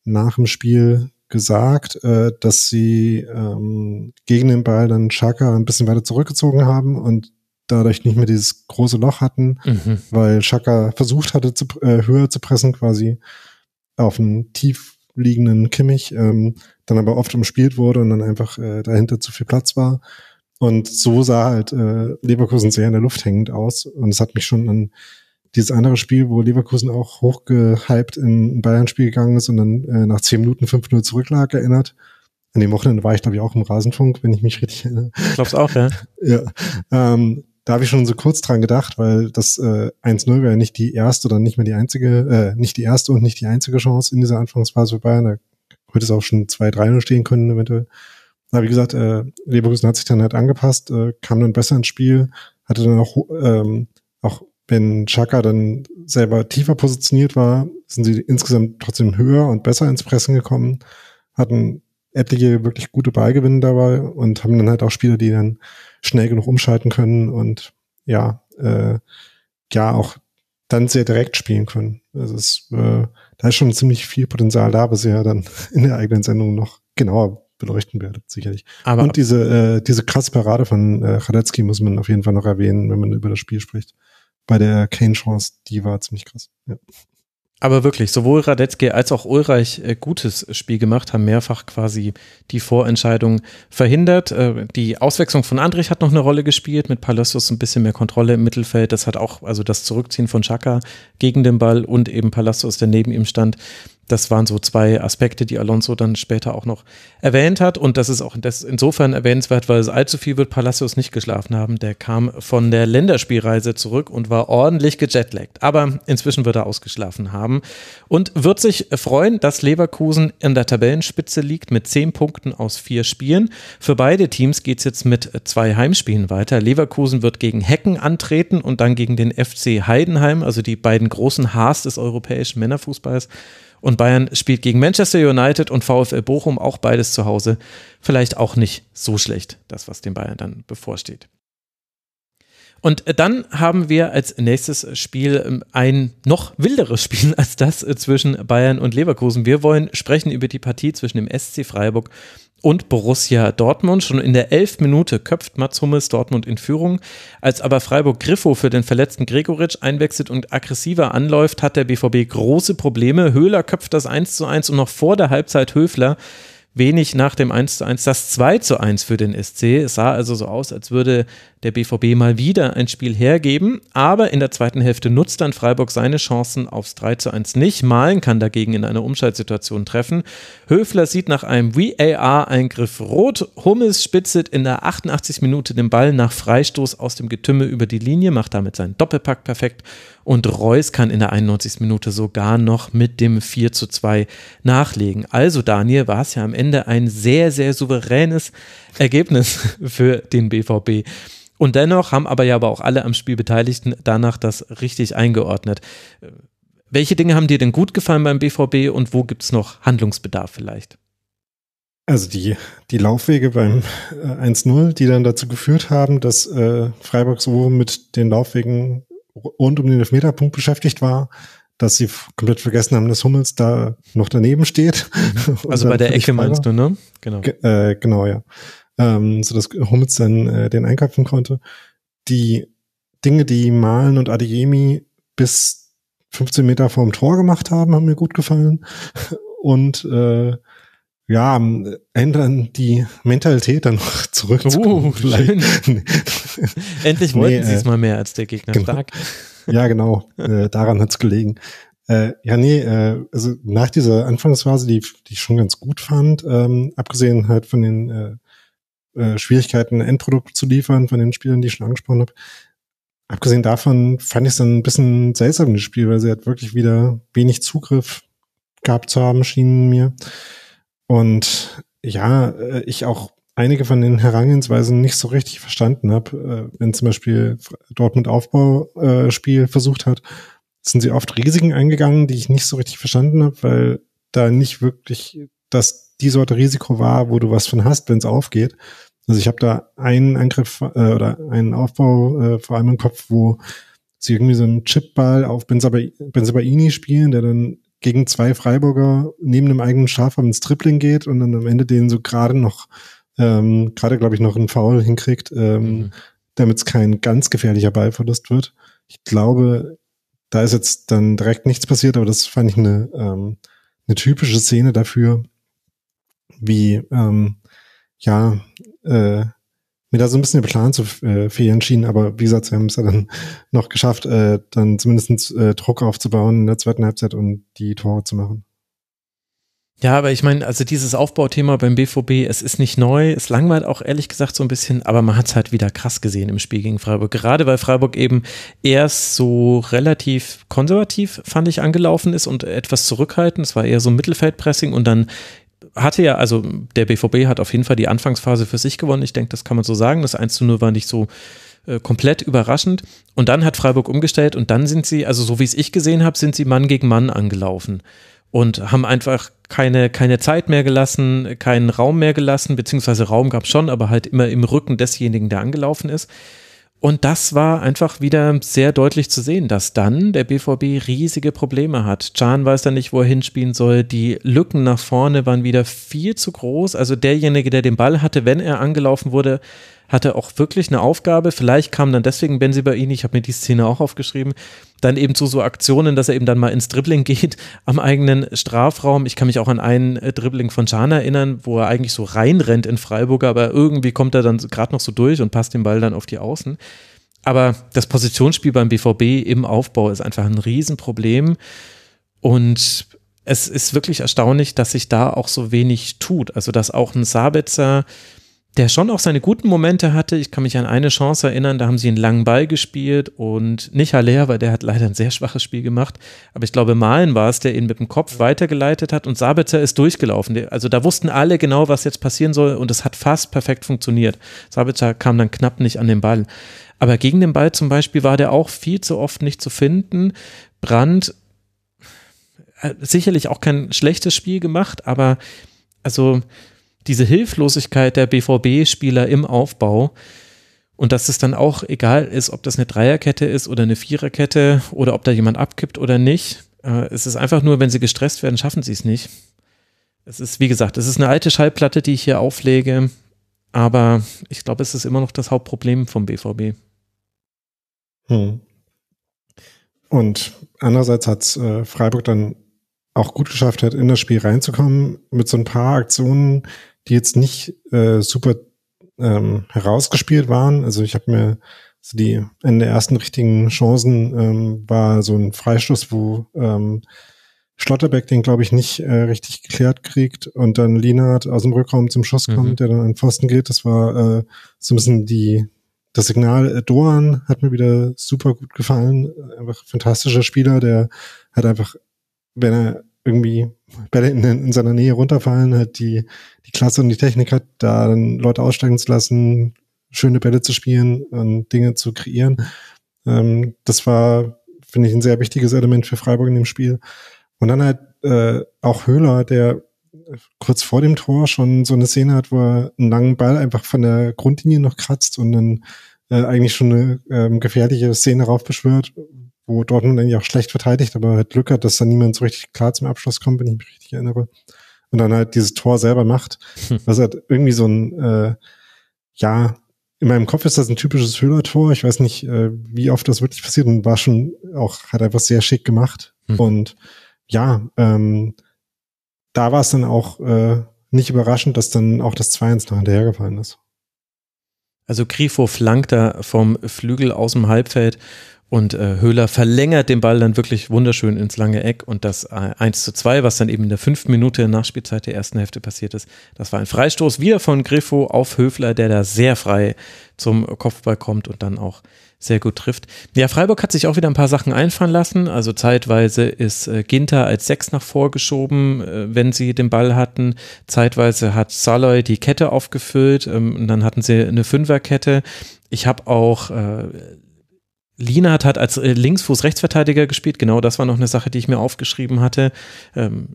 [SPEAKER 5] nach dem Spiel gesagt, äh, dass sie ähm, gegen den Ball dann Chaka ein bisschen weiter zurückgezogen haben und dadurch nicht mehr dieses große Loch hatten, mhm. weil Chaka versucht hatte, zu, äh, höher zu pressen, quasi auf einen tief liegenden Kimmich, ähm, dann aber oft umspielt wurde und dann einfach äh, dahinter zu viel Platz war. Und so sah halt äh, Leverkusen sehr in der Luft hängend aus. Und es hat mich schon an dieses andere Spiel, wo Leverkusen auch hochgehypt in ein Bayern-Spiel gegangen ist und dann äh, nach zehn Minuten 5-0 zurücklag, erinnert. An dem Wochenende war ich, glaube ich, auch im Rasenfunk, wenn ich mich richtig erinnere.
[SPEAKER 3] Ich glaub's auch, ja.
[SPEAKER 5] ja. Ähm, da habe ich schon so kurz dran gedacht, weil das äh, 1-0 wäre nicht die erste oder nicht mehr die einzige, äh, nicht die erste und nicht die einzige Chance in dieser Anfangsphase für Bayern. Da hätte es auch schon 2-3 stehen können, eventuell. Aber wie gesagt, äh, Leverkusen hat sich dann halt angepasst, äh, kam dann besser ins Spiel, hatte dann auch, ähm, auch wenn Chaka dann selber tiefer positioniert war, sind sie insgesamt trotzdem höher und besser ins Pressen gekommen, hatten etliche wirklich gute Ballgewinne dabei und haben dann halt auch Spieler, die dann schnell genug umschalten können und ja, äh, ja auch dann sehr direkt spielen können. Also es, äh, da ist schon ziemlich viel Potenzial da, was ihr ja dann in der eigenen Sendung noch genauer beleuchten werdet, sicherlich. Aber und diese, äh, diese krasse Parade von äh, Radetzky muss man auf jeden Fall noch erwähnen, wenn man über das Spiel spricht. Bei der Kane-Chance, die war ziemlich krass. Ja.
[SPEAKER 3] Aber wirklich, sowohl Radetzky als auch Ulreich äh, gutes Spiel gemacht, haben mehrfach quasi die Vorentscheidung verhindert. Äh, die Auswechslung von Andrich hat noch eine Rolle gespielt, mit Palacios ein bisschen mehr Kontrolle im Mittelfeld. Das hat auch, also das Zurückziehen von Chaka gegen den Ball und eben Palacios, der neben ihm stand, das waren so zwei Aspekte, die Alonso dann später auch noch erwähnt hat. Und das ist auch insofern erwähnenswert, weil es allzu viel wird Palacios nicht geschlafen haben. Der kam von der Länderspielreise zurück und war ordentlich gejetlaggt. Aber inzwischen wird er ausgeschlafen haben und wird sich freuen, dass Leverkusen in der Tabellenspitze liegt mit zehn Punkten aus vier Spielen. Für beide Teams geht es jetzt mit zwei Heimspielen weiter. Leverkusen wird gegen Hecken antreten und dann gegen den FC Heidenheim, also die beiden großen Haars des europäischen Männerfußballs. Und Bayern spielt gegen Manchester United und VfL Bochum, auch beides zu Hause. Vielleicht auch nicht so schlecht, das, was den Bayern dann bevorsteht. Und dann haben wir als nächstes Spiel ähm, ein noch wilderes Spiel als das äh, zwischen Bayern und Leverkusen. Wir wollen sprechen über die Partie zwischen dem SC Freiburg und Borussia Dortmund. Schon in der elf Minute köpft Mats Hummels Dortmund in Führung. Als aber Freiburg Griffo für den verletzten Gregoritsch einwechselt und aggressiver anläuft, hat der BVB große Probleme. Höhler köpft das 1 zu 1 und noch vor der Halbzeit Höfler wenig nach dem 1 zu 1 das 2 zu 1 für den SC. Es sah also so aus, als würde der BVB mal wieder ein Spiel hergeben, aber in der zweiten Hälfte nutzt dann Freiburg seine Chancen aufs 3 zu 1 nicht. Malen kann dagegen in einer Umschaltsituation treffen. Höfler sieht nach einem VAR-Eingriff rot. Hummels spitzelt in der 88. Minute den Ball nach Freistoß aus dem Getümmel über die Linie, macht damit seinen Doppelpack perfekt und Reus kann in der 91. Minute sogar noch mit dem 4 zu 2 nachlegen. Also Daniel war es ja am Ende ein sehr, sehr souveränes Ergebnis für den BVB. Und dennoch haben aber ja aber auch alle am Spiel Beteiligten danach das richtig eingeordnet. Welche Dinge haben dir denn gut gefallen beim BVB und wo gibt es noch Handlungsbedarf vielleicht?
[SPEAKER 5] Also die, die Laufwege beim 1-0, äh, die dann dazu geführt haben, dass äh, Freiburg so mit den Laufwegen rund um den Elfmeterpunkt beschäftigt war, dass sie komplett vergessen haben, dass Hummels da noch daneben steht.
[SPEAKER 3] Mhm. Also bei der Ecke meinst du, ne?
[SPEAKER 5] Genau. Ge äh, genau, ja. Ähm, so dass Hummels dann äh, den einköpfen konnte. Die Dinge, die Malen und Adeyemi bis 15 Meter vorm Tor gemacht haben, haben mir gut gefallen. Und äh, ja, ändern die Mentalität dann noch zurück.
[SPEAKER 3] Uh, schön. Endlich wollten nee, sie es äh, mal mehr als der Gegner.
[SPEAKER 5] Genau. Stark. Ja, genau. äh, daran hat's gelegen. Äh, ja, nee, äh, also nach dieser Anfangsphase, die, die ich schon ganz gut fand, ähm, abgesehen halt von den äh, äh, Schwierigkeiten, ein Endprodukt zu liefern, von den Spielern, die ich schon angesprochen habe, abgesehen davon fand ich es dann ein bisschen seltsam, das Spiel, weil sie halt wirklich wieder wenig Zugriff gehabt zu haben, schienen mir. Und ja, äh, ich auch einige von den Herangehensweisen nicht so richtig verstanden habe. Äh, wenn zum Beispiel Dortmund Aufbauspiel äh, versucht hat, sind sie oft Risiken eingegangen, die ich nicht so richtig verstanden habe, weil da nicht wirklich das die Sorte Risiko war, wo du was von hast, wenn es aufgeht. Also ich habe da einen Angriff äh, oder einen Aufbau äh, vor allem im Kopf, wo sie irgendwie so einen Chipball auf Benzabaini spielen, der dann gegen zwei Freiburger neben dem eigenen Schaf ins Tripling geht und dann am Ende den so gerade noch, ähm, gerade glaube ich noch einen Foul hinkriegt, ähm, mhm. damit es kein ganz gefährlicher Ballverlust wird. Ich glaube, da ist jetzt dann direkt nichts passiert, aber das fand ich eine, ähm, eine typische Szene dafür, wie ähm, ja äh, mir da so ein bisschen der Plan zu äh, fehlen schien, aber wie gesagt, sie haben es ja dann noch geschafft, äh, dann zumindest äh, Druck aufzubauen in der zweiten Halbzeit und die Tore zu machen.
[SPEAKER 3] Ja, aber ich meine, also dieses Aufbauthema beim BVB, es ist nicht neu, es langweilt auch ehrlich gesagt so ein bisschen, aber man hat es halt wieder krass gesehen im Spiel gegen Freiburg. Gerade weil Freiburg eben erst so relativ konservativ, fand ich, angelaufen ist und etwas zurückhaltend. Es war eher so Mittelfeldpressing und dann hatte ja, also der BVB hat auf jeden Fall die Anfangsphase für sich gewonnen. Ich denke, das kann man so sagen. Das 1 zu 0 war nicht so äh, komplett überraschend. Und dann hat Freiburg umgestellt und dann sind sie, also so wie es ich gesehen habe, sind sie Mann gegen Mann angelaufen und haben einfach keine, keine Zeit mehr gelassen, keinen Raum mehr gelassen, beziehungsweise Raum gab es schon, aber halt immer im Rücken desjenigen, der angelaufen ist. Und das war einfach wieder sehr deutlich zu sehen, dass dann der BVB riesige Probleme hat. Can weiß dann nicht, wo er hinspielen soll. Die Lücken nach vorne waren wieder viel zu groß. Also derjenige, der den Ball hatte, wenn er angelaufen wurde, hatte auch wirklich eine Aufgabe. Vielleicht kam dann deswegen Benzi bei ihn, ich habe mir die Szene auch aufgeschrieben, dann eben zu so Aktionen, dass er eben dann mal ins Dribbling geht am eigenen Strafraum. Ich kann mich auch an einen äh, Dribbling von Can erinnern, wo er eigentlich so reinrennt in Freiburg, aber irgendwie kommt er dann gerade noch so durch und passt den Ball dann auf die Außen. Aber das Positionsspiel beim BVB im Aufbau ist einfach ein Riesenproblem. Und es ist wirklich erstaunlich, dass sich da auch so wenig tut. Also, dass auch ein Sabitzer der schon auch seine guten Momente hatte. Ich kann mich an eine Chance erinnern, da haben sie einen langen Ball gespielt und nicht Haller, weil der hat leider ein sehr schwaches Spiel gemacht. Aber ich glaube, Malen war es, der ihn mit dem Kopf weitergeleitet hat und Sabitzer ist durchgelaufen. Also da wussten alle genau, was jetzt passieren soll und es hat fast perfekt funktioniert. Sabitzer kam dann knapp nicht an den Ball. Aber gegen den Ball zum Beispiel war der auch viel zu oft nicht zu finden. Brand äh, sicherlich auch kein schlechtes Spiel gemacht, aber also diese Hilflosigkeit der BVB-Spieler im Aufbau und dass es dann auch egal ist, ob das eine Dreierkette ist oder eine Viererkette oder ob da jemand abkippt oder nicht. Äh, es ist einfach nur, wenn sie gestresst werden, schaffen sie es nicht. Es ist, wie gesagt, es ist eine alte Schallplatte, die ich hier auflege, aber ich glaube, es ist immer noch das Hauptproblem vom BVB.
[SPEAKER 5] Hm. Und andererseits hat äh, Freiburg dann auch gut geschafft hat, in das Spiel reinzukommen mit so ein paar Aktionen, die jetzt nicht äh, super ähm, herausgespielt waren. Also ich habe mir so die in der ersten richtigen Chancen ähm, war so ein Freistoß, wo ähm, Schlotterbeck den, glaube ich, nicht äh, richtig geklärt kriegt und dann Lienhardt aus dem Rückraum zum Schuss kommt, mhm. der dann an Pfosten geht. Das war äh, so ein bisschen die das Signal äh, Doan hat mir wieder super gut gefallen. Einfach fantastischer Spieler, der hat einfach, wenn er irgendwie Bälle in, in, seiner Nähe runterfallen, halt die, die Klasse und die Technik hat, da dann Leute aussteigen zu lassen, schöne Bälle zu spielen und Dinge zu kreieren. Ähm, das war, finde ich, ein sehr wichtiges Element für Freiburg in dem Spiel. Und dann halt äh, auch Höhler, der kurz vor dem Tor schon so eine Szene hat, wo er einen langen Ball einfach von der Grundlinie noch kratzt und dann äh, eigentlich schon eine ähm, gefährliche Szene raufbeschwört, wo Dortmund eigentlich auch schlecht verteidigt, aber halt Glück hat, dass da niemand so richtig klar zum Abschluss kommt, wenn ich mich richtig erinnere. Und dann halt dieses Tor selber macht. Hm. Was halt irgendwie so ein, äh, ja, in meinem Kopf ist das ein typisches Höhler-Tor. Ich weiß nicht, äh, wie oft das wirklich passiert und war schon auch, hat einfach sehr schick gemacht. Hm. Und ja, ähm, da war es dann auch äh, nicht überraschend, dass dann auch das 2-1 noch hinterhergefallen ist.
[SPEAKER 3] Also Grifo flankt da vom Flügel aus dem Halbfeld und äh, Höhler verlängert den Ball dann wirklich wunderschön ins lange Eck und das äh, 1 zu 2, was dann eben in der fünften Minute Nachspielzeit der ersten Hälfte passiert ist, das war ein Freistoß wieder von Griffo auf Höfler, der da sehr frei zum Kopfball kommt und dann auch sehr gut trifft. Ja, Freiburg hat sich auch wieder ein paar Sachen einfallen lassen. Also zeitweise ist äh, Ginter als Sechs nach vorgeschoben, äh, wenn sie den Ball hatten. Zeitweise hat Saloy die Kette aufgefüllt ähm, und dann hatten sie eine Fünferkette. Ich habe auch äh, Lienert hat als äh, Linksfuß-Rechtsverteidiger gespielt. Genau das war noch eine Sache, die ich mir aufgeschrieben hatte. Ähm,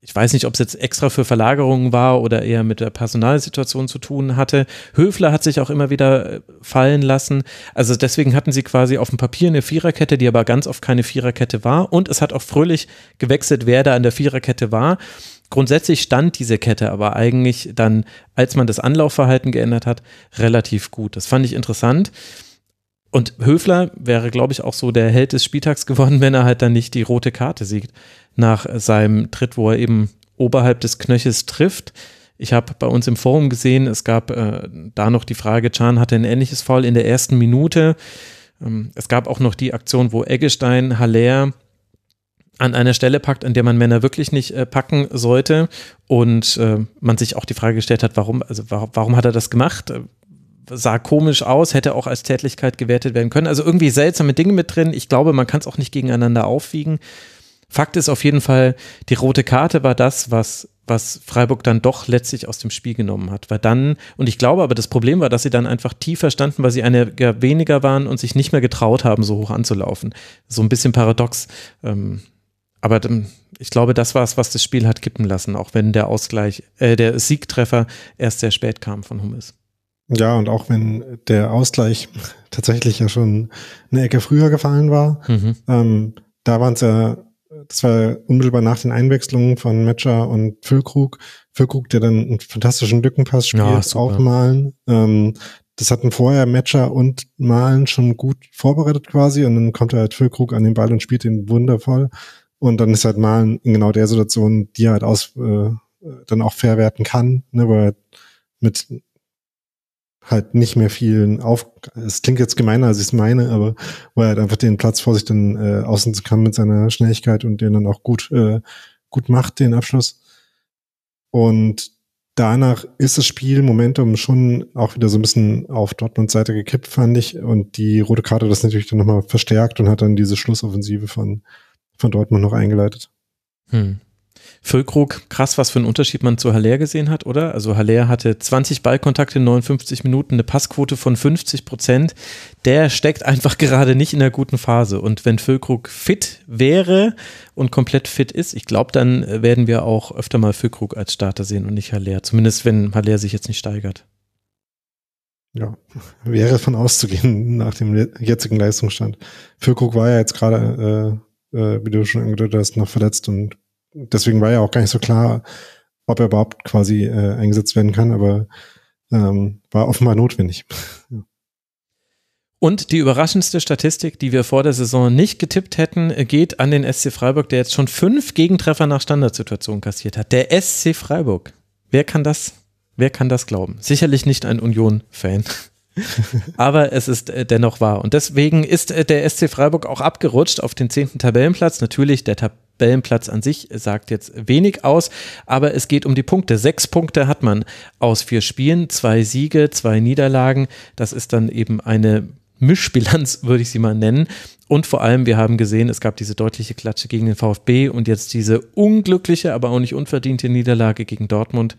[SPEAKER 3] ich weiß nicht, ob es jetzt extra für Verlagerungen war oder eher mit der Personalsituation zu tun hatte. Höfler hat sich auch immer wieder äh, fallen lassen. Also deswegen hatten sie quasi auf dem Papier eine Viererkette, die aber ganz oft keine Viererkette war. Und es hat auch fröhlich gewechselt, wer da an der Viererkette war. Grundsätzlich stand diese Kette aber eigentlich dann, als man das Anlaufverhalten geändert hat, relativ gut. Das fand ich interessant. Und Höfler wäre, glaube ich, auch so der Held des Spieltags geworden, wenn er halt dann nicht die rote Karte siegt nach seinem Tritt, wo er eben oberhalb des Knöchels trifft. Ich habe bei uns im Forum gesehen, es gab äh, da noch die Frage, Chan hatte ein ähnliches Foul in der ersten Minute. Ähm, es gab auch noch die Aktion, wo Eggestein Haller an einer Stelle packt, an der man Männer wirklich nicht äh, packen sollte und äh, man sich auch die Frage gestellt hat, warum, also warum, warum hat er das gemacht? Sah komisch aus, hätte auch als Tätlichkeit gewertet werden können. Also irgendwie seltsame Dinge mit drin. Ich glaube, man kann es auch nicht gegeneinander aufwiegen. Fakt ist auf jeden Fall, die rote Karte war das, was, was Freiburg dann doch letztlich aus dem Spiel genommen hat. Weil dann, und ich glaube aber, das Problem war, dass sie dann einfach tiefer standen, weil sie eine weniger waren und sich nicht mehr getraut haben, so hoch anzulaufen. So ein bisschen paradox. Ähm, aber ich glaube, das war es, was das Spiel hat kippen lassen, auch wenn der Ausgleich, äh, der Siegtreffer erst sehr spät kam von Hummels.
[SPEAKER 5] Ja, und auch wenn der Ausgleich tatsächlich ja schon eine Ecke früher gefallen war, mhm. ähm, da waren es ja das war unmittelbar nach den Einwechslungen von Metscher und Füllkrug. Füllkrug, der dann einen fantastischen Lückenpass spielt, ja, auch Malen. Ähm, das hatten vorher Metscher und Malen schon gut vorbereitet quasi und dann kommt halt Füllkrug an den Ball und spielt ihn wundervoll. Und dann ist halt Malen in genau der Situation, die er halt aus äh, dann auch verwerten kann, ne, weil er mit halt nicht mehr vielen auf, es klingt jetzt gemeiner, als ich es meine, aber wo er halt einfach den Platz vor sich dann äh, ausnutzen kann mit seiner Schnelligkeit und den dann auch gut, äh, gut macht, den Abschluss. Und danach ist das Spiel Momentum schon auch wieder so ein bisschen auf Dortmunds Seite gekippt, fand ich. Und die rote Karte das natürlich dann nochmal verstärkt und hat dann diese Schlussoffensive von, von Dortmund noch eingeleitet.
[SPEAKER 3] Hm. Füllkrug, krass, was für einen Unterschied man zu Haller gesehen hat, oder? Also Haller hatte 20 Ballkontakte in 59 Minuten, eine Passquote von 50 Prozent. Der steckt einfach gerade nicht in der guten Phase. Und wenn Füllkrug fit wäre und komplett fit ist, ich glaube, dann werden wir auch öfter mal Füllkrug als Starter sehen und nicht Haller. Zumindest wenn Haller sich jetzt nicht steigert.
[SPEAKER 5] Ja, wäre von auszugehen nach dem jetzigen Leistungsstand. Füllkrug war ja jetzt gerade, äh, äh, wie du schon angedeutet hast, noch verletzt und deswegen war ja auch gar nicht so klar, ob er überhaupt quasi äh, eingesetzt werden kann, aber ähm, war offenbar notwendig.
[SPEAKER 3] Und die überraschendste Statistik, die wir vor der Saison nicht getippt hätten, geht an den SC Freiburg, der jetzt schon fünf Gegentreffer nach Standardsituationen kassiert hat. Der SC Freiburg. Wer kann das, wer kann das glauben? Sicherlich nicht ein Union-Fan. Aber es ist äh, dennoch wahr. Und deswegen ist äh, der SC Freiburg auch abgerutscht auf den zehnten Tabellenplatz. Natürlich, der Tabellenplatz an sich sagt jetzt wenig aus, aber es geht um die Punkte. Sechs Punkte hat man aus vier Spielen, zwei Siege, zwei Niederlagen. Das ist dann eben eine Mischbilanz, würde ich sie mal nennen. Und vor allem, wir haben gesehen, es gab diese deutliche Klatsche gegen den VfB und jetzt diese unglückliche, aber auch nicht unverdiente Niederlage gegen Dortmund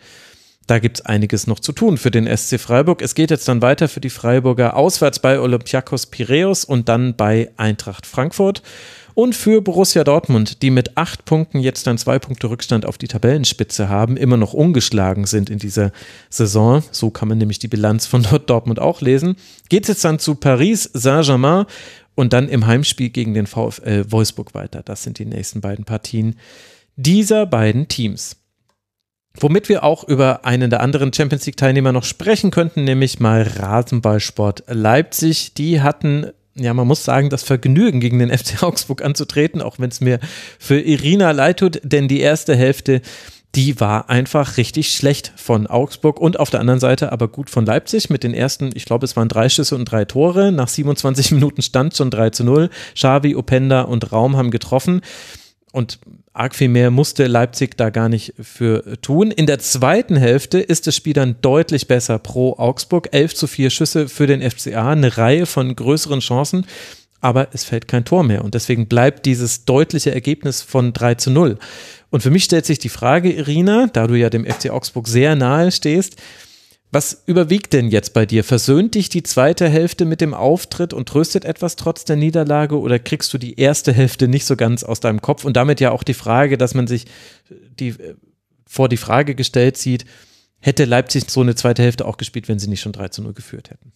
[SPEAKER 3] da gibt es einiges noch zu tun für den SC Freiburg. Es geht jetzt dann weiter für die Freiburger auswärts bei Olympiakos Piräus und dann bei Eintracht Frankfurt. Und für Borussia Dortmund, die mit acht Punkten jetzt dann zwei Punkte Rückstand auf die Tabellenspitze haben, immer noch ungeschlagen sind in dieser Saison, so kann man nämlich die Bilanz von Dortmund auch lesen, geht es jetzt dann zu Paris Saint-Germain und dann im Heimspiel gegen den VfL Wolfsburg weiter. Das sind die nächsten beiden Partien dieser beiden Teams. Womit wir auch über einen der anderen Champions League-Teilnehmer noch sprechen könnten, nämlich mal Rasenballsport Leipzig. Die hatten ja, man muss sagen, das Vergnügen gegen den FC Augsburg anzutreten, auch wenn es mir für Irina leid tut, denn die erste Hälfte, die war einfach richtig schlecht von Augsburg und auf der anderen Seite aber gut von Leipzig mit den ersten, ich glaube, es waren drei Schüsse und drei Tore. Nach 27 Minuten stand schon 3 zu 0. Xavi, Openda und Raum haben getroffen. Und arg viel mehr musste Leipzig da gar nicht für tun. In der zweiten Hälfte ist das Spiel dann deutlich besser pro Augsburg. 11 zu 4 Schüsse für den FCA, eine Reihe von größeren Chancen, aber es fällt kein Tor mehr. Und deswegen bleibt dieses deutliche Ergebnis von 3 zu 0. Und für mich stellt sich die Frage, Irina, da du ja dem FC Augsburg sehr nahe stehst, was überwiegt denn jetzt bei dir? Versöhnt dich die zweite Hälfte mit dem Auftritt und tröstet etwas trotz der Niederlage oder kriegst du die erste Hälfte nicht so ganz aus deinem Kopf und damit ja auch die Frage, dass man sich die, vor die Frage gestellt sieht, hätte Leipzig so eine zweite Hälfte auch gespielt, wenn sie nicht schon 3 zu 0 geführt hätten?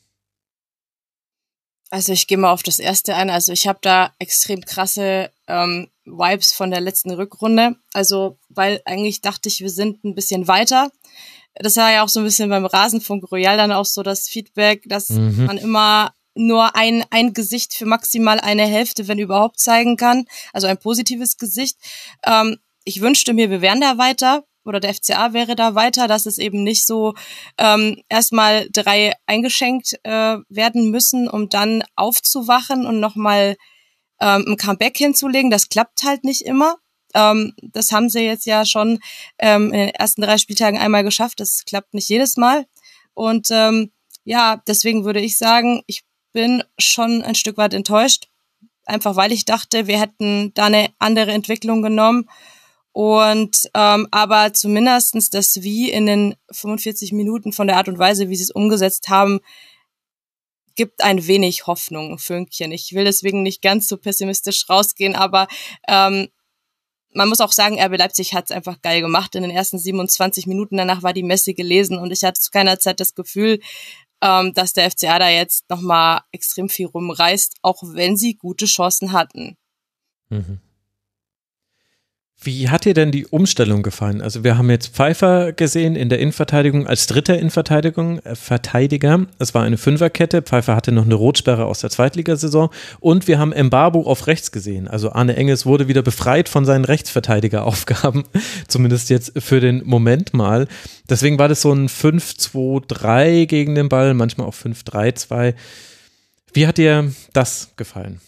[SPEAKER 4] Also ich gehe mal auf das erste ein. Also ich habe da extrem krasse ähm, Vibes von der letzten Rückrunde. Also weil eigentlich dachte ich, wir sind ein bisschen weiter das war ja auch so ein bisschen beim Rasenfunk Royal dann auch so das Feedback, dass mhm. man immer nur ein, ein Gesicht für maximal eine Hälfte, wenn überhaupt, zeigen kann. Also ein positives Gesicht. Ähm, ich wünschte mir, wir wären da weiter oder der FCA wäre da weiter, dass es eben nicht so ähm, erstmal drei eingeschenkt äh, werden müssen, um dann aufzuwachen und nochmal ähm, ein Comeback hinzulegen. Das klappt halt nicht immer. Ähm, das haben sie jetzt ja schon ähm, in den ersten drei Spieltagen einmal geschafft. Das klappt nicht jedes Mal. Und ähm, ja, deswegen würde ich sagen, ich bin schon ein Stück weit enttäuscht. Einfach weil ich dachte, wir hätten da eine andere Entwicklung genommen. Und ähm, aber zumindestens das Wie in den 45 Minuten von der Art und Weise, wie sie es umgesetzt haben, gibt ein wenig Hoffnung, Fünkchen. Ich will deswegen nicht ganz so pessimistisch rausgehen, aber ähm, man muss auch sagen, RB Leipzig hat es einfach geil gemacht. In den ersten 27 Minuten danach war die Messe gelesen und ich hatte zu keiner Zeit das Gefühl, ähm, dass der FCA da jetzt nochmal extrem viel rumreißt, auch wenn sie gute Chancen hatten. Mhm.
[SPEAKER 3] Wie hat dir denn die Umstellung gefallen? Also wir haben jetzt Pfeiffer gesehen in der Innenverteidigung als dritter Innenverteidigung, äh, Verteidiger. Es war eine Fünferkette. Pfeiffer hatte noch eine Rotsperre aus der Zweitligasaison. Und wir haben Embarbo auf rechts gesehen. Also Arne Engels wurde wieder befreit von seinen Rechtsverteidigeraufgaben. Zumindest jetzt für den Moment mal. Deswegen war das so ein 5-2-3 gegen den Ball, manchmal auch 5-3-2. Wie hat dir das gefallen?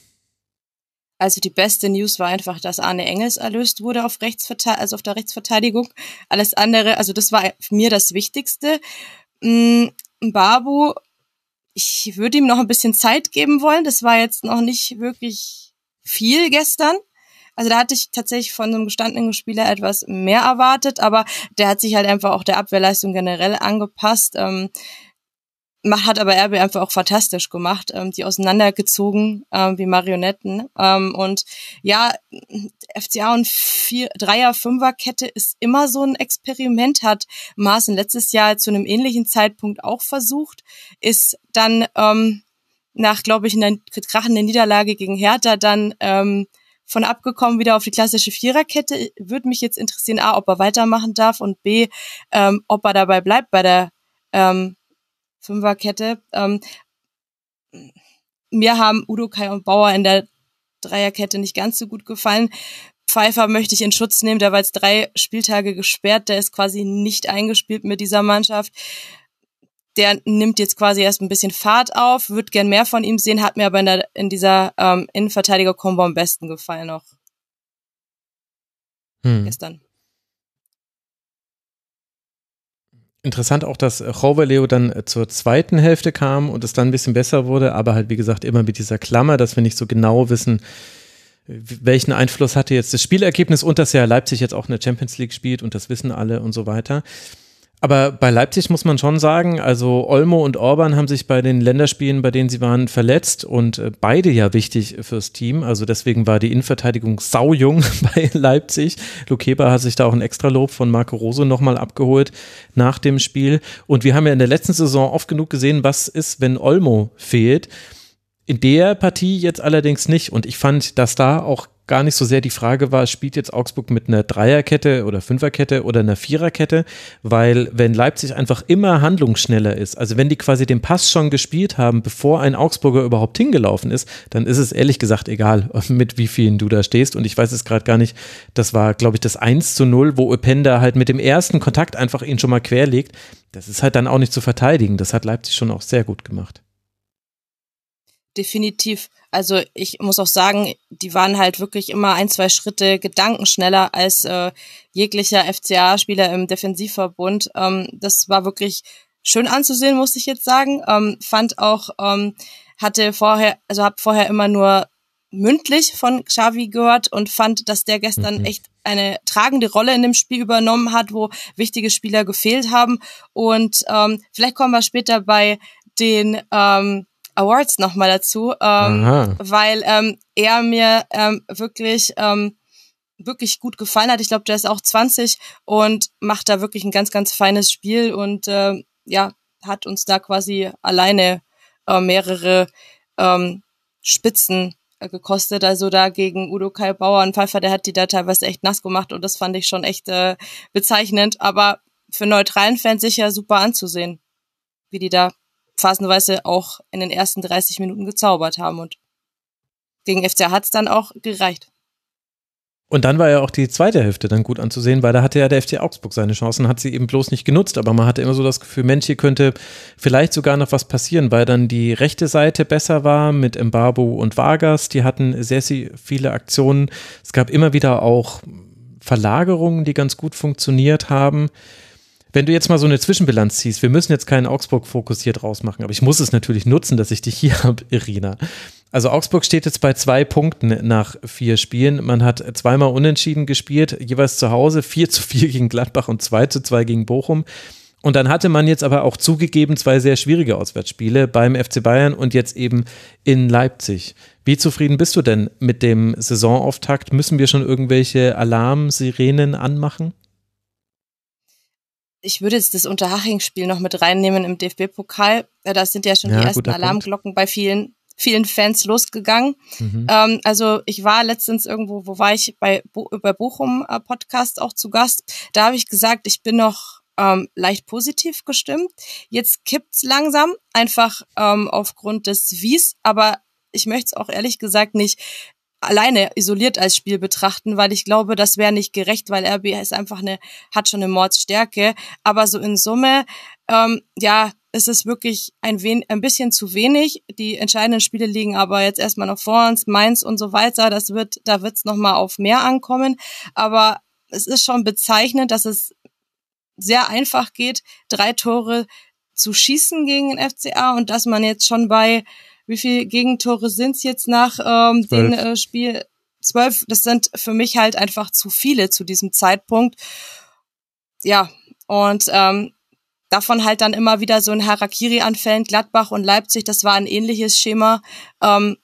[SPEAKER 4] Also die beste News war einfach, dass Arne Engels erlöst wurde auf Rechtsverteidigung, also auf der Rechtsverteidigung. Alles andere, also das war mir das Wichtigste. Mm, Babu, ich würde ihm noch ein bisschen Zeit geben wollen. Das war jetzt noch nicht wirklich viel gestern. Also da hatte ich tatsächlich von einem gestandenen Spieler etwas mehr erwartet, aber der hat sich halt einfach auch der Abwehrleistung generell angepasst. Ähm, hat aber RB einfach auch fantastisch gemacht, ähm, die auseinandergezogen ähm, wie Marionetten. Ähm, und ja, FCA und vier, Dreier, Fünfer Kette ist immer so ein Experiment, hat Maaßen letztes Jahr zu einem ähnlichen Zeitpunkt auch versucht, ist dann ähm, nach, glaube ich, einer krachenden Niederlage gegen Hertha dann ähm, von abgekommen wieder auf die klassische Viererkette. Würde mich jetzt interessieren, A, ob er weitermachen darf und B, ähm, ob er dabei bleibt bei der ähm, Fünferkette. Ähm, mir haben Udo, Kai und Bauer in der Dreierkette nicht ganz so gut gefallen. Pfeiffer möchte ich in Schutz nehmen, der war jetzt drei Spieltage gesperrt, der ist quasi nicht eingespielt mit dieser Mannschaft. Der nimmt jetzt quasi erst ein bisschen Fahrt auf, würde gern mehr von ihm sehen, hat mir aber in, der, in dieser ähm, Innenverteidiger-Kombo am besten gefallen noch. Hm. Gestern.
[SPEAKER 3] Interessant auch, dass Leo dann äh, zur zweiten Hälfte kam und es dann ein bisschen besser wurde, aber halt wie gesagt immer mit dieser Klammer, dass wir nicht so genau wissen, welchen Einfluss hatte jetzt das Spielergebnis und dass ja Leipzig jetzt auch eine Champions League spielt und das wissen alle und so weiter. Aber bei Leipzig muss man schon sagen, also Olmo und Orban haben sich bei den Länderspielen, bei denen sie waren, verletzt und äh, beide ja wichtig fürs Team. Also deswegen war die Innenverteidigung saujung bei Leipzig. Lukeba hat sich da auch ein extra Lob von Marco Rose nochmal abgeholt nach dem Spiel. Und wir haben ja in der letzten Saison oft genug gesehen, was ist, wenn Olmo fehlt. In der Partie jetzt allerdings nicht. Und ich fand, dass da auch gar nicht so sehr die Frage war, spielt jetzt Augsburg mit einer Dreierkette oder Fünferkette oder einer Viererkette, weil wenn Leipzig einfach immer handlungsschneller ist, also wenn die quasi den Pass schon gespielt haben, bevor ein Augsburger überhaupt hingelaufen ist, dann ist es ehrlich gesagt egal, mit wie vielen du da stehst und ich weiß es gerade gar nicht, das war glaube ich das 1 zu 0, wo Openda halt mit dem ersten Kontakt einfach ihn schon mal querlegt, das ist halt dann auch nicht zu verteidigen, das hat Leipzig schon auch sehr gut gemacht.
[SPEAKER 4] definitiv. Also ich muss auch sagen, die waren halt wirklich immer ein, zwei Schritte gedankenschneller als äh, jeglicher FCA-Spieler im Defensivverbund. Ähm, das war wirklich schön anzusehen, muss ich jetzt sagen. Ähm, fand auch, ähm, hatte vorher, also habe vorher immer nur mündlich von Xavi gehört und fand, dass der gestern mhm. echt eine tragende Rolle in dem Spiel übernommen hat, wo wichtige Spieler gefehlt haben. Und ähm, vielleicht kommen wir später bei den ähm, Awards nochmal dazu, ähm, weil ähm, er mir ähm, wirklich ähm, wirklich gut gefallen hat. Ich glaube, der ist auch 20 und macht da wirklich ein ganz, ganz feines Spiel und äh, ja, hat uns da quasi alleine äh, mehrere ähm, Spitzen äh, gekostet. Also da gegen Udo Kai Bauer, ein Pfeiffer, der hat die da teilweise echt nass gemacht und das fand ich schon echt äh, bezeichnend. Aber für neutralen Fans sicher super anzusehen, wie die da phasenweise auch in den ersten 30 Minuten gezaubert haben. Und gegen FCA hat's dann auch gereicht.
[SPEAKER 3] Und dann war ja auch die zweite Hälfte dann gut anzusehen, weil da hatte ja der FC Augsburg seine Chancen, hat sie eben bloß nicht genutzt, aber man hatte immer so das Gefühl, Mensch, hier könnte vielleicht sogar noch was passieren, weil dann die rechte Seite besser war mit Mbabo und Vargas, die hatten sehr, sehr viele Aktionen. Es gab immer wieder auch Verlagerungen, die ganz gut funktioniert haben. Wenn du jetzt mal so eine Zwischenbilanz ziehst, wir müssen jetzt keinen Augsburg-Fokus hier draus machen, aber ich muss es natürlich nutzen, dass ich dich hier habe, Irina. Also Augsburg steht jetzt bei zwei Punkten nach vier Spielen. Man hat zweimal unentschieden gespielt, jeweils zu Hause, 4 zu 4 gegen Gladbach und 2 zu 2 gegen Bochum. Und dann hatte man jetzt aber auch zugegeben zwei sehr schwierige Auswärtsspiele beim FC Bayern und jetzt eben in Leipzig. Wie zufrieden bist du denn mit dem Saisonauftakt? Müssen wir schon irgendwelche Alarmsirenen anmachen?
[SPEAKER 4] Ich würde jetzt das Unterhaching-Spiel noch mit reinnehmen im DFB-Pokal. Da sind ja schon ja, die ersten Alarmglocken Punkt. bei vielen vielen Fans losgegangen. Mhm. Ähm, also ich war letztens irgendwo, wo war ich bei, bei Bochum äh, Podcast auch zu Gast. Da habe ich gesagt, ich bin noch ähm, leicht positiv gestimmt. Jetzt kippt's langsam, einfach ähm, aufgrund des Wies, aber ich möchte es auch ehrlich gesagt nicht alleine isoliert als Spiel betrachten, weil ich glaube, das wäre nicht gerecht, weil RB ist einfach eine, hat schon eine Mordsstärke. Aber so in Summe, ähm, ja, es ist wirklich ein, wen ein bisschen zu wenig. Die entscheidenden Spiele liegen aber jetzt erstmal noch vor uns, Mainz und so weiter. Das wird, da wird es nochmal auf mehr ankommen. Aber es ist schon bezeichnend, dass es sehr einfach geht, drei Tore zu schießen gegen den FCA und dass man jetzt schon bei, wie viel Gegentore sind es jetzt nach ähm, dem äh, Spiel? Zwölf, das sind für mich halt einfach zu viele zu diesem Zeitpunkt. Ja, und ähm, davon halt dann immer wieder so ein Harakiri anfällt. Gladbach und Leipzig, das war ein ähnliches Schema. Ähm,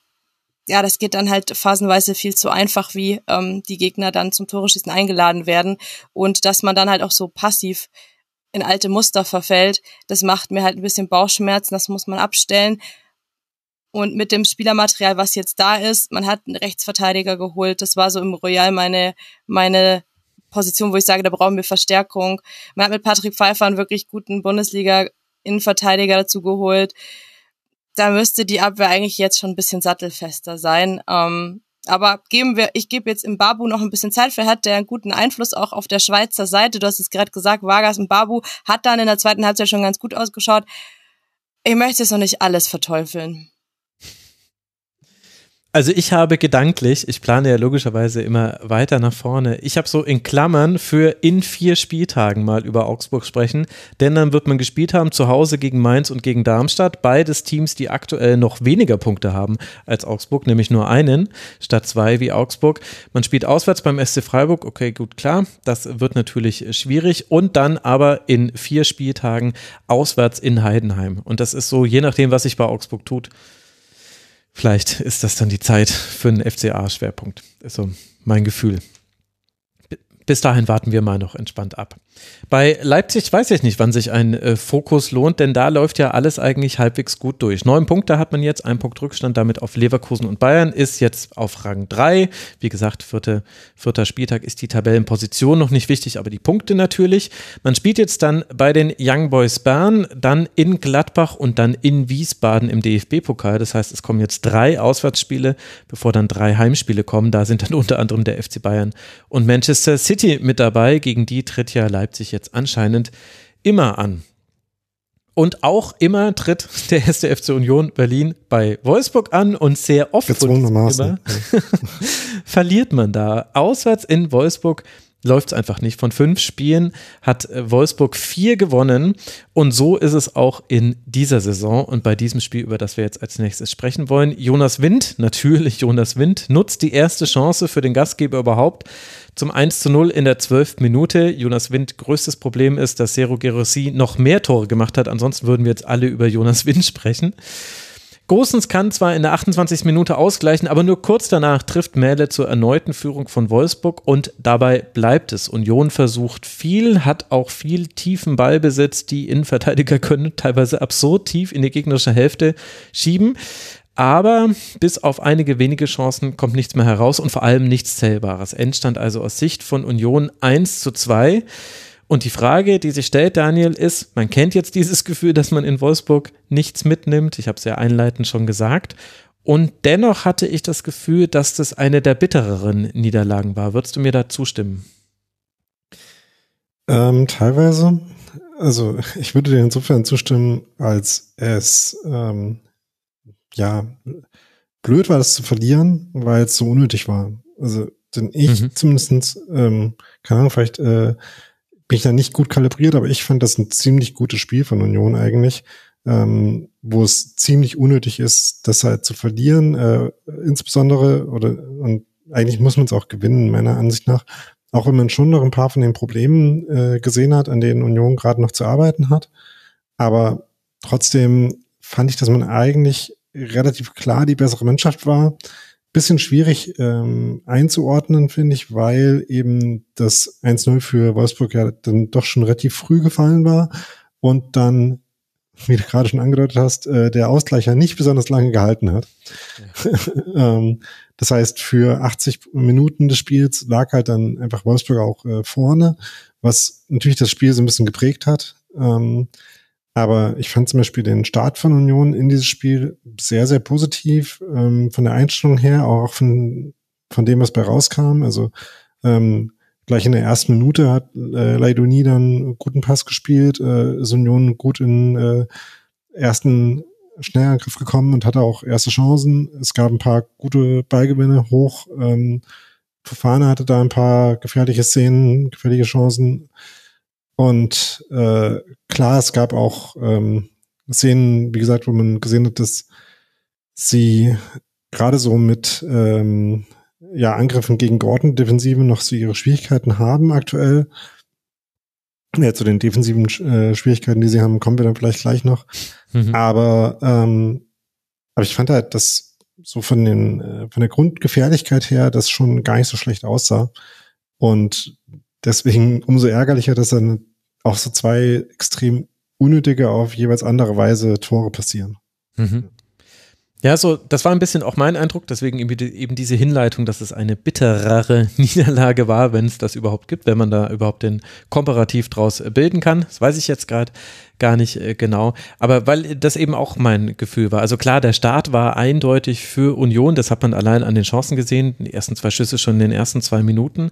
[SPEAKER 4] ja, das geht dann halt phasenweise viel zu einfach, wie ähm, die Gegner dann zum Toreschießen eingeladen werden. Und dass man dann halt auch so passiv in alte Muster verfällt, das macht mir halt ein bisschen Bauchschmerzen, das muss man abstellen. Und mit dem Spielermaterial, was jetzt da ist, man hat einen Rechtsverteidiger geholt. Das war so im Royal meine, meine Position, wo ich sage, da brauchen wir Verstärkung. Man hat mit Patrick Pfeiffer einen wirklich guten Bundesliga-Innenverteidiger dazu geholt. Da müsste die Abwehr eigentlich jetzt schon ein bisschen sattelfester sein. Ähm, aber geben wir, ich gebe jetzt im Babu noch ein bisschen Zeit für, hat der einen guten Einfluss auch auf der Schweizer Seite. Du hast es gerade gesagt, Vargas und Babu hat dann in der zweiten Halbzeit schon ganz gut ausgeschaut. Ich möchte jetzt noch nicht alles verteufeln.
[SPEAKER 3] Also ich habe gedanklich, ich plane ja logischerweise immer weiter nach vorne, ich habe so in Klammern für in vier Spieltagen mal über Augsburg sprechen, denn dann wird man gespielt haben zu Hause gegen Mainz und gegen Darmstadt, beides Teams, die aktuell noch weniger Punkte haben als Augsburg, nämlich nur einen statt zwei wie Augsburg. Man spielt auswärts beim SC Freiburg, okay, gut, klar, das wird natürlich schwierig. Und dann aber in vier Spieltagen auswärts in Heidenheim. Und das ist so, je nachdem, was sich bei Augsburg tut, Vielleicht ist das dann die Zeit für einen FCA-Schwerpunkt. Ist so mein Gefühl. Bis dahin warten wir mal noch entspannt ab. Bei Leipzig weiß ich nicht, wann sich ein äh, Fokus lohnt, denn da läuft ja alles eigentlich halbwegs gut durch. Neun Punkte hat man jetzt, ein Punkt Rückstand damit auf Leverkusen und Bayern, ist jetzt auf Rang drei. Wie gesagt, vierte, vierter Spieltag ist die Tabellenposition noch nicht wichtig, aber die Punkte natürlich. Man spielt jetzt dann bei den Young Boys Bern, dann in Gladbach und dann in Wiesbaden im DFB-Pokal. Das heißt, es kommen jetzt drei Auswärtsspiele, bevor dann drei Heimspiele kommen. Da sind dann unter anderem der FC Bayern und Manchester City mit dabei. Gegen die tritt ja Leipzig jetzt anscheinend immer an. Und auch immer tritt der erste FC Union Berlin bei Wolfsburg an und sehr oft
[SPEAKER 5] Gezwungenermaßen.
[SPEAKER 3] verliert man da. Auswärts in Wolfsburg läuft es einfach nicht. Von fünf Spielen hat äh, Wolfsburg vier gewonnen und so ist es auch in dieser Saison und bei diesem Spiel, über das wir jetzt als nächstes sprechen wollen. Jonas Wind, natürlich Jonas Wind, nutzt die erste Chance für den Gastgeber überhaupt zum 1 zu 0 in der 12. Minute. Jonas Wind, größtes Problem ist, dass Sero Gerossi noch mehr Tore gemacht hat. Ansonsten würden wir jetzt alle über Jonas Wind sprechen. Gosens kann zwar in der 28. Minute ausgleichen, aber nur kurz danach trifft Mähle zur erneuten Führung von Wolfsburg und dabei bleibt es. Union versucht viel, hat auch viel tiefen Ballbesitz. Die Innenverteidiger können teilweise absurd tief in die gegnerische Hälfte schieben. Aber bis auf einige wenige Chancen kommt nichts mehr heraus und vor allem nichts Zählbares. Endstand also aus Sicht von Union 1 zu 2. Und die Frage, die sich stellt, Daniel, ist, man kennt jetzt dieses Gefühl, dass man in Wolfsburg nichts mitnimmt. Ich habe es ja einleitend schon gesagt. Und dennoch hatte ich das Gefühl, dass das eine der bittereren Niederlagen war. Würdest du mir da zustimmen?
[SPEAKER 5] Ähm, teilweise. Also ich würde dir insofern zustimmen, als es ähm, ja blöd war, das zu verlieren, weil es so unnötig war. Also denn ich mhm. zumindest, ähm, keine Ahnung, vielleicht äh, bin ich da nicht gut kalibriert, aber ich fand das ein ziemlich gutes Spiel von Union eigentlich, ähm, wo es ziemlich unnötig ist, das halt zu verlieren, äh, insbesondere oder und eigentlich muss man es auch gewinnen, meiner Ansicht nach, auch wenn man schon noch ein paar von den Problemen äh, gesehen hat, an denen Union gerade noch zu arbeiten hat. Aber trotzdem fand ich, dass man eigentlich relativ klar die bessere Mannschaft war bisschen schwierig ähm, einzuordnen, finde ich, weil eben das 1-0 für Wolfsburg ja dann doch schon relativ früh gefallen war und dann, wie du gerade schon angedeutet hast, äh, der Ausgleicher nicht besonders lange gehalten hat. Ja. ähm, das heißt, für 80 Minuten des Spiels lag halt dann einfach Wolfsburg auch äh, vorne, was natürlich das Spiel so ein bisschen geprägt hat. Ähm, aber ich fand zum Beispiel den Start von Union in dieses Spiel sehr, sehr positiv, ähm, von der Einstellung her, auch von, von dem, was bei rauskam. Also ähm, gleich in der ersten Minute hat äh, Leidoni dann einen guten Pass gespielt, äh, ist Union gut in äh, ersten Schnellangriff gekommen und hatte auch erste Chancen. Es gab ein paar gute Ballgewinne hoch. Ähm, Fofana hatte da ein paar gefährliche Szenen, gefährliche Chancen. Und äh, klar, es gab auch ähm, Szenen, wie gesagt, wo man gesehen hat, dass sie gerade so mit ähm, ja, Angriffen gegen Gordon Defensive noch so ihre Schwierigkeiten haben aktuell. Ja, zu den defensiven äh, Schwierigkeiten, die sie haben, kommen wir dann vielleicht gleich noch. Mhm. Aber, ähm, aber ich fand halt, dass so von den äh, von der Grundgefährlichkeit her das schon gar nicht so schlecht aussah. Und deswegen umso ärgerlicher, dass dann auch so zwei extrem unnötige auf jeweils andere Weise Tore passieren.
[SPEAKER 3] Mhm. Ja, so, das war ein bisschen auch mein Eindruck, deswegen eben diese Hinleitung, dass es eine bitterere Niederlage war, wenn es das überhaupt gibt, wenn man da überhaupt den Komparativ draus bilden kann. Das weiß ich jetzt gerade gar nicht äh, genau. Aber weil das eben auch mein Gefühl war. Also klar, der Start war eindeutig für Union, das hat man allein an den Chancen gesehen. Die ersten zwei Schüsse schon in den ersten zwei Minuten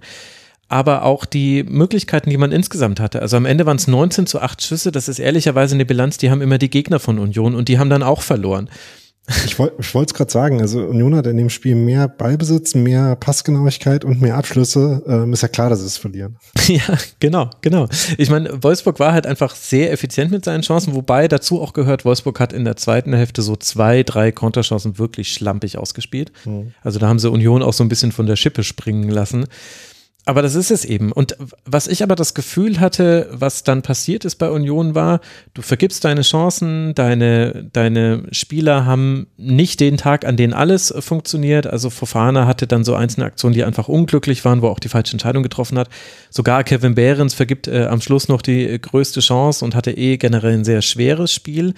[SPEAKER 3] aber auch die Möglichkeiten, die man insgesamt hatte. Also am Ende waren es 19 zu 8 Schüsse, das ist ehrlicherweise eine Bilanz, die haben immer die Gegner von Union und die haben dann auch verloren.
[SPEAKER 5] Ich wollte ich es gerade sagen, also Union hat in dem Spiel mehr Ballbesitz, mehr Passgenauigkeit und mehr Abschlüsse. Ähm, ist ja klar, dass sie es verlieren.
[SPEAKER 3] Ja, genau, genau. Ich meine, Wolfsburg war halt einfach sehr effizient mit seinen Chancen, wobei dazu auch gehört, Wolfsburg hat in der zweiten Hälfte so zwei, drei Konterchancen wirklich schlampig ausgespielt. Mhm. Also da haben sie Union auch so ein bisschen von der Schippe springen lassen. Aber das ist es eben. Und was ich aber das Gefühl hatte, was dann passiert ist bei Union war, du vergibst deine Chancen, deine, deine Spieler haben nicht den Tag, an dem alles funktioniert. Also Fofana hatte dann so einzelne Aktionen, die einfach unglücklich waren, wo er auch die falsche Entscheidung getroffen hat. Sogar Kevin Behrens vergibt äh, am Schluss noch die größte Chance und hatte eh generell ein sehr schweres Spiel.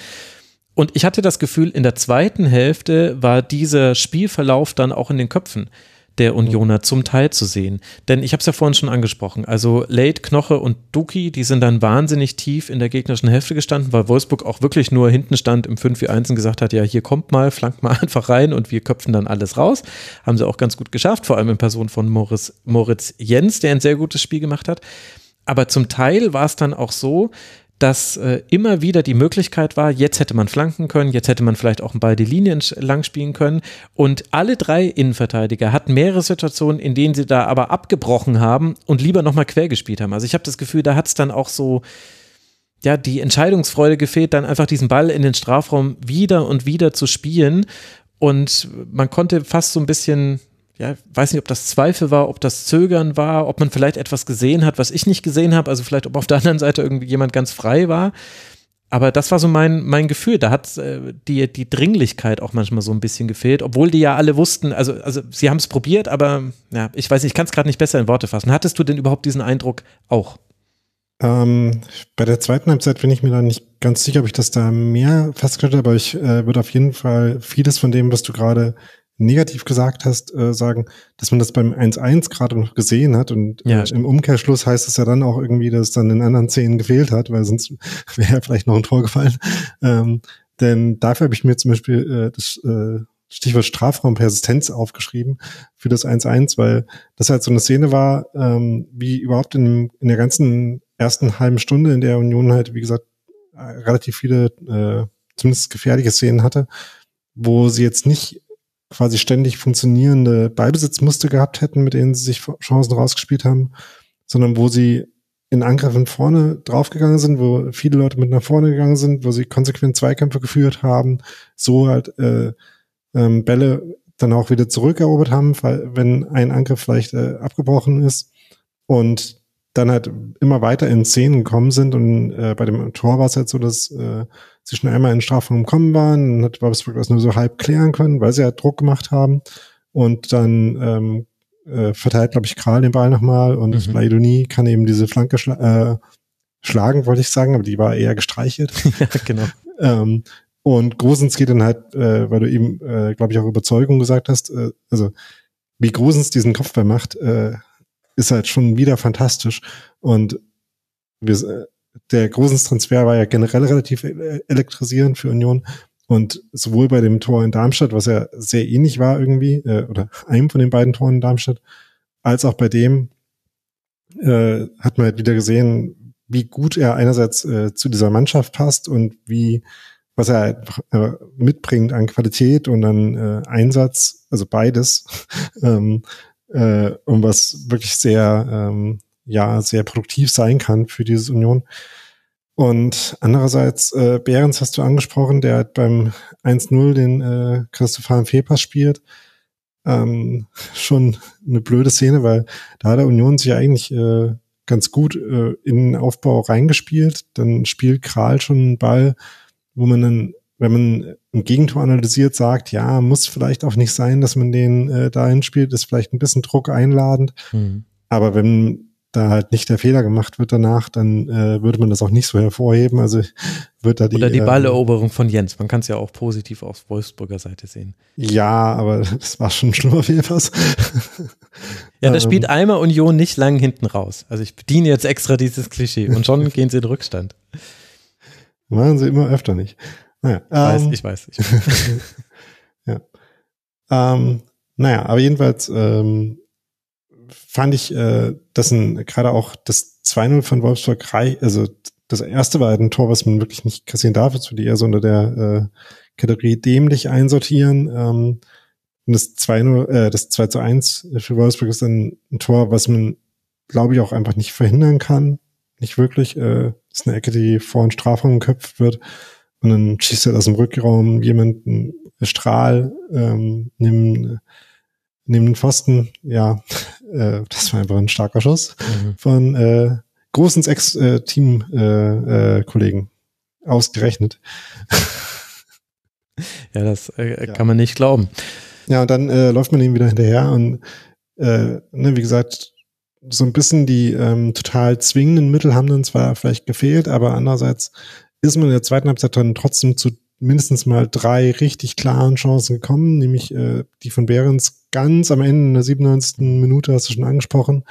[SPEAKER 3] Und ich hatte das Gefühl, in der zweiten Hälfte war dieser Spielverlauf dann auch in den Köpfen der Unioner zum Teil zu sehen. Denn ich habe es ja vorhin schon angesprochen, also Late, Knoche und Duki, die sind dann wahnsinnig tief in der gegnerischen Hälfte gestanden, weil Wolfsburg auch wirklich nur hinten stand im 5-4-1 und gesagt hat, ja, hier kommt mal, flankt mal einfach rein und wir köpfen dann alles raus. Haben sie auch ganz gut geschafft, vor allem in Person von Moritz, Moritz Jens, der ein sehr gutes Spiel gemacht hat. Aber zum Teil war es dann auch so, dass äh, immer wieder die Möglichkeit war, jetzt hätte man flanken können, jetzt hätte man vielleicht auch beide Linien lang spielen können. Und alle drei Innenverteidiger hatten mehrere Situationen, in denen sie da aber abgebrochen haben und lieber nochmal quer gespielt haben. Also ich habe das Gefühl, da hat es dann auch so, ja, die Entscheidungsfreude gefehlt, dann einfach diesen Ball in den Strafraum wieder und wieder zu spielen. Und man konnte fast so ein bisschen, ja, weiß nicht, ob das Zweifel war, ob das Zögern war, ob man vielleicht etwas gesehen hat, was ich nicht gesehen habe, also vielleicht ob auf der anderen Seite irgendwie jemand ganz frei war. Aber das war so mein, mein Gefühl. Da hat äh, die, die Dringlichkeit auch manchmal so ein bisschen gefehlt, obwohl die ja alle wussten, also, also sie haben es probiert, aber ja, ich weiß nicht, ich kann es gerade nicht besser in Worte fassen. Hattest du denn überhaupt diesen Eindruck auch?
[SPEAKER 5] Ähm, bei der zweiten Halbzeit bin ich mir da nicht ganz sicher, ob ich das da mehr festgestellt habe, aber ich äh, würde auf jeden Fall vieles von dem, was du gerade negativ gesagt hast, äh, sagen, dass man das beim 1-1 gerade noch gesehen hat und ja, äh, im Umkehrschluss heißt es ja dann auch irgendwie, dass es dann in anderen Szenen gefehlt hat, weil sonst wäre vielleicht noch ein Tor gefallen. Ähm, denn dafür habe ich mir zum Beispiel äh, das äh, Stichwort Strafraumpersistenz aufgeschrieben für das 1-1, weil das halt so eine Szene war, ähm, wie überhaupt in, in der ganzen ersten halben Stunde, in der Union halt, wie gesagt, äh, relativ viele, äh, zumindest gefährliche Szenen hatte, wo sie jetzt nicht quasi ständig funktionierende Ballbesitzmuster gehabt hätten, mit denen sie sich Chancen rausgespielt haben, sondern wo sie in Angriffen vorne draufgegangen sind, wo viele Leute mit nach vorne gegangen sind, wo sie konsequent Zweikämpfe geführt haben, so halt äh, ähm, Bälle dann auch wieder zurückerobert haben, weil, wenn ein Angriff vielleicht äh, abgebrochen ist und dann halt immer weiter in Szenen gekommen sind und äh, bei dem Tor war es halt so, dass äh, sie schon einmal in den Strafraum gekommen waren und hat Wolfsburg das nur so halb klären können, weil sie halt Druck gemacht haben und dann ähm, äh, verteilt, glaube ich, Kral den Ball nochmal und mhm. Laidoni kann eben diese Flanke schla äh, schlagen, wollte ich sagen, aber die war eher gestreichelt.
[SPEAKER 3] ja, genau.
[SPEAKER 5] ähm, und Grosens geht dann halt, äh, weil du eben, äh, glaube ich, auch Überzeugung gesagt hast, äh, also wie Grosens diesen Kopfball macht, äh, ist halt schon wieder fantastisch. Und wir, der Grosens-Transfer war ja generell relativ e-, elektrisierend für Union. Und sowohl bei dem Tor in Darmstadt, was ja sehr ähnlich war irgendwie, äh, oder einem von den beiden Toren in Darmstadt, als auch bei dem äh, hat man halt wieder gesehen, wie gut er einerseits äh, zu dieser Mannschaft passt und wie was er einfach äh, mitbringt an Qualität und an äh, Einsatz, also beides, ähm, äh, und was wirklich sehr, ähm, ja, sehr produktiv sein kann für diese Union. Und andererseits, äh, Behrens hast du angesprochen, der hat beim 1-0 den äh, Christopher Fehlpass spielt. Ähm, schon eine blöde Szene, weil da hat der Union sich eigentlich äh, ganz gut äh, in den Aufbau reingespielt. Dann spielt Kral schon einen Ball, wo man dann wenn man ein Gegentor analysiert, sagt, ja, muss vielleicht auch nicht sein, dass man den äh, dahin spielt, ist vielleicht ein bisschen Druck einladend. Mhm. Aber wenn da halt nicht der Fehler gemacht wird danach, dann äh, würde man das auch nicht so hervorheben. Also wird da die
[SPEAKER 3] oder die äh, Balleroberung von Jens. Man kann es ja auch positiv auf Wolfsburger Seite sehen.
[SPEAKER 5] Ja, aber das war schon ein schlimmer Fehlpass.
[SPEAKER 3] ja, da spielt ähm. einmal Union nicht lang hinten raus. Also ich bediene jetzt extra dieses Klischee und schon gehen sie in Rückstand.
[SPEAKER 5] Machen sie immer öfter nicht.
[SPEAKER 3] Naja, ich weiß, ähm, ich weiß. Ich weiß.
[SPEAKER 5] ja. Ähm, naja, aber jedenfalls ähm, fand ich, äh, dass ein, gerade auch das 2-0 von Wolfsburg also das erste war ein Tor, was man wirklich nicht kassieren darf, jetzt würde eher so unter der äh, Kategorie dämlich einsortieren. Ähm, und das 2-0, äh, das 2 zu 1 für Wolfsburg ist dann ein Tor, was man, glaube ich, auch einfach nicht verhindern kann. Nicht wirklich. Äh, ist eine Ecke, die vor den Strafraum geköpft wird. Und dann schießt er aus dem Rückraum jemand einen Strahl, ähm, nimmt, nimmt einen Pfosten. Ja, äh, das war einfach ein starker Schuss mhm. von äh, Großens Ex-Team-Kollegen. Äh, äh, ausgerechnet.
[SPEAKER 3] Ja, das äh, ja. kann man nicht glauben.
[SPEAKER 5] Ja, und dann äh, läuft man ihm wieder hinterher und äh, ne, wie gesagt, so ein bisschen die ähm, total zwingenden Mittel haben dann zwar vielleicht gefehlt, aber andererseits ist man in der zweiten Halbzeit dann trotzdem zu mindestens mal drei richtig klaren Chancen gekommen, nämlich äh, die von Behrens ganz am Ende in der 97. Minute, hast du schon angesprochen.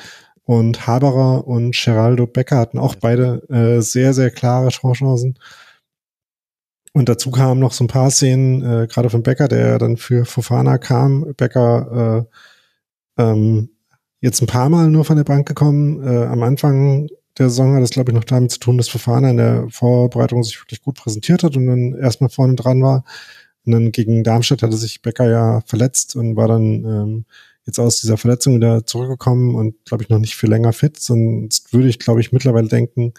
[SPEAKER 5] Und Haberer und Geraldo Becker hatten auch beide äh, sehr, sehr klare Chancen. Und dazu kamen noch so ein paar Szenen, äh, gerade von Becker, der dann für Fofana kam. Becker äh, ähm, jetzt ein paar Mal nur von der Bank gekommen. Äh, am Anfang der Saison hat es, glaube ich, noch damit zu tun, dass Fofana in der Vorbereitung sich wirklich gut präsentiert hat und dann erstmal vorne dran war. Und dann gegen Darmstadt hatte sich Becker ja verletzt und war dann ähm, jetzt aus dieser Verletzung wieder zurückgekommen und, glaube ich, noch nicht viel länger fit. Sonst würde ich, glaube ich, mittlerweile denken,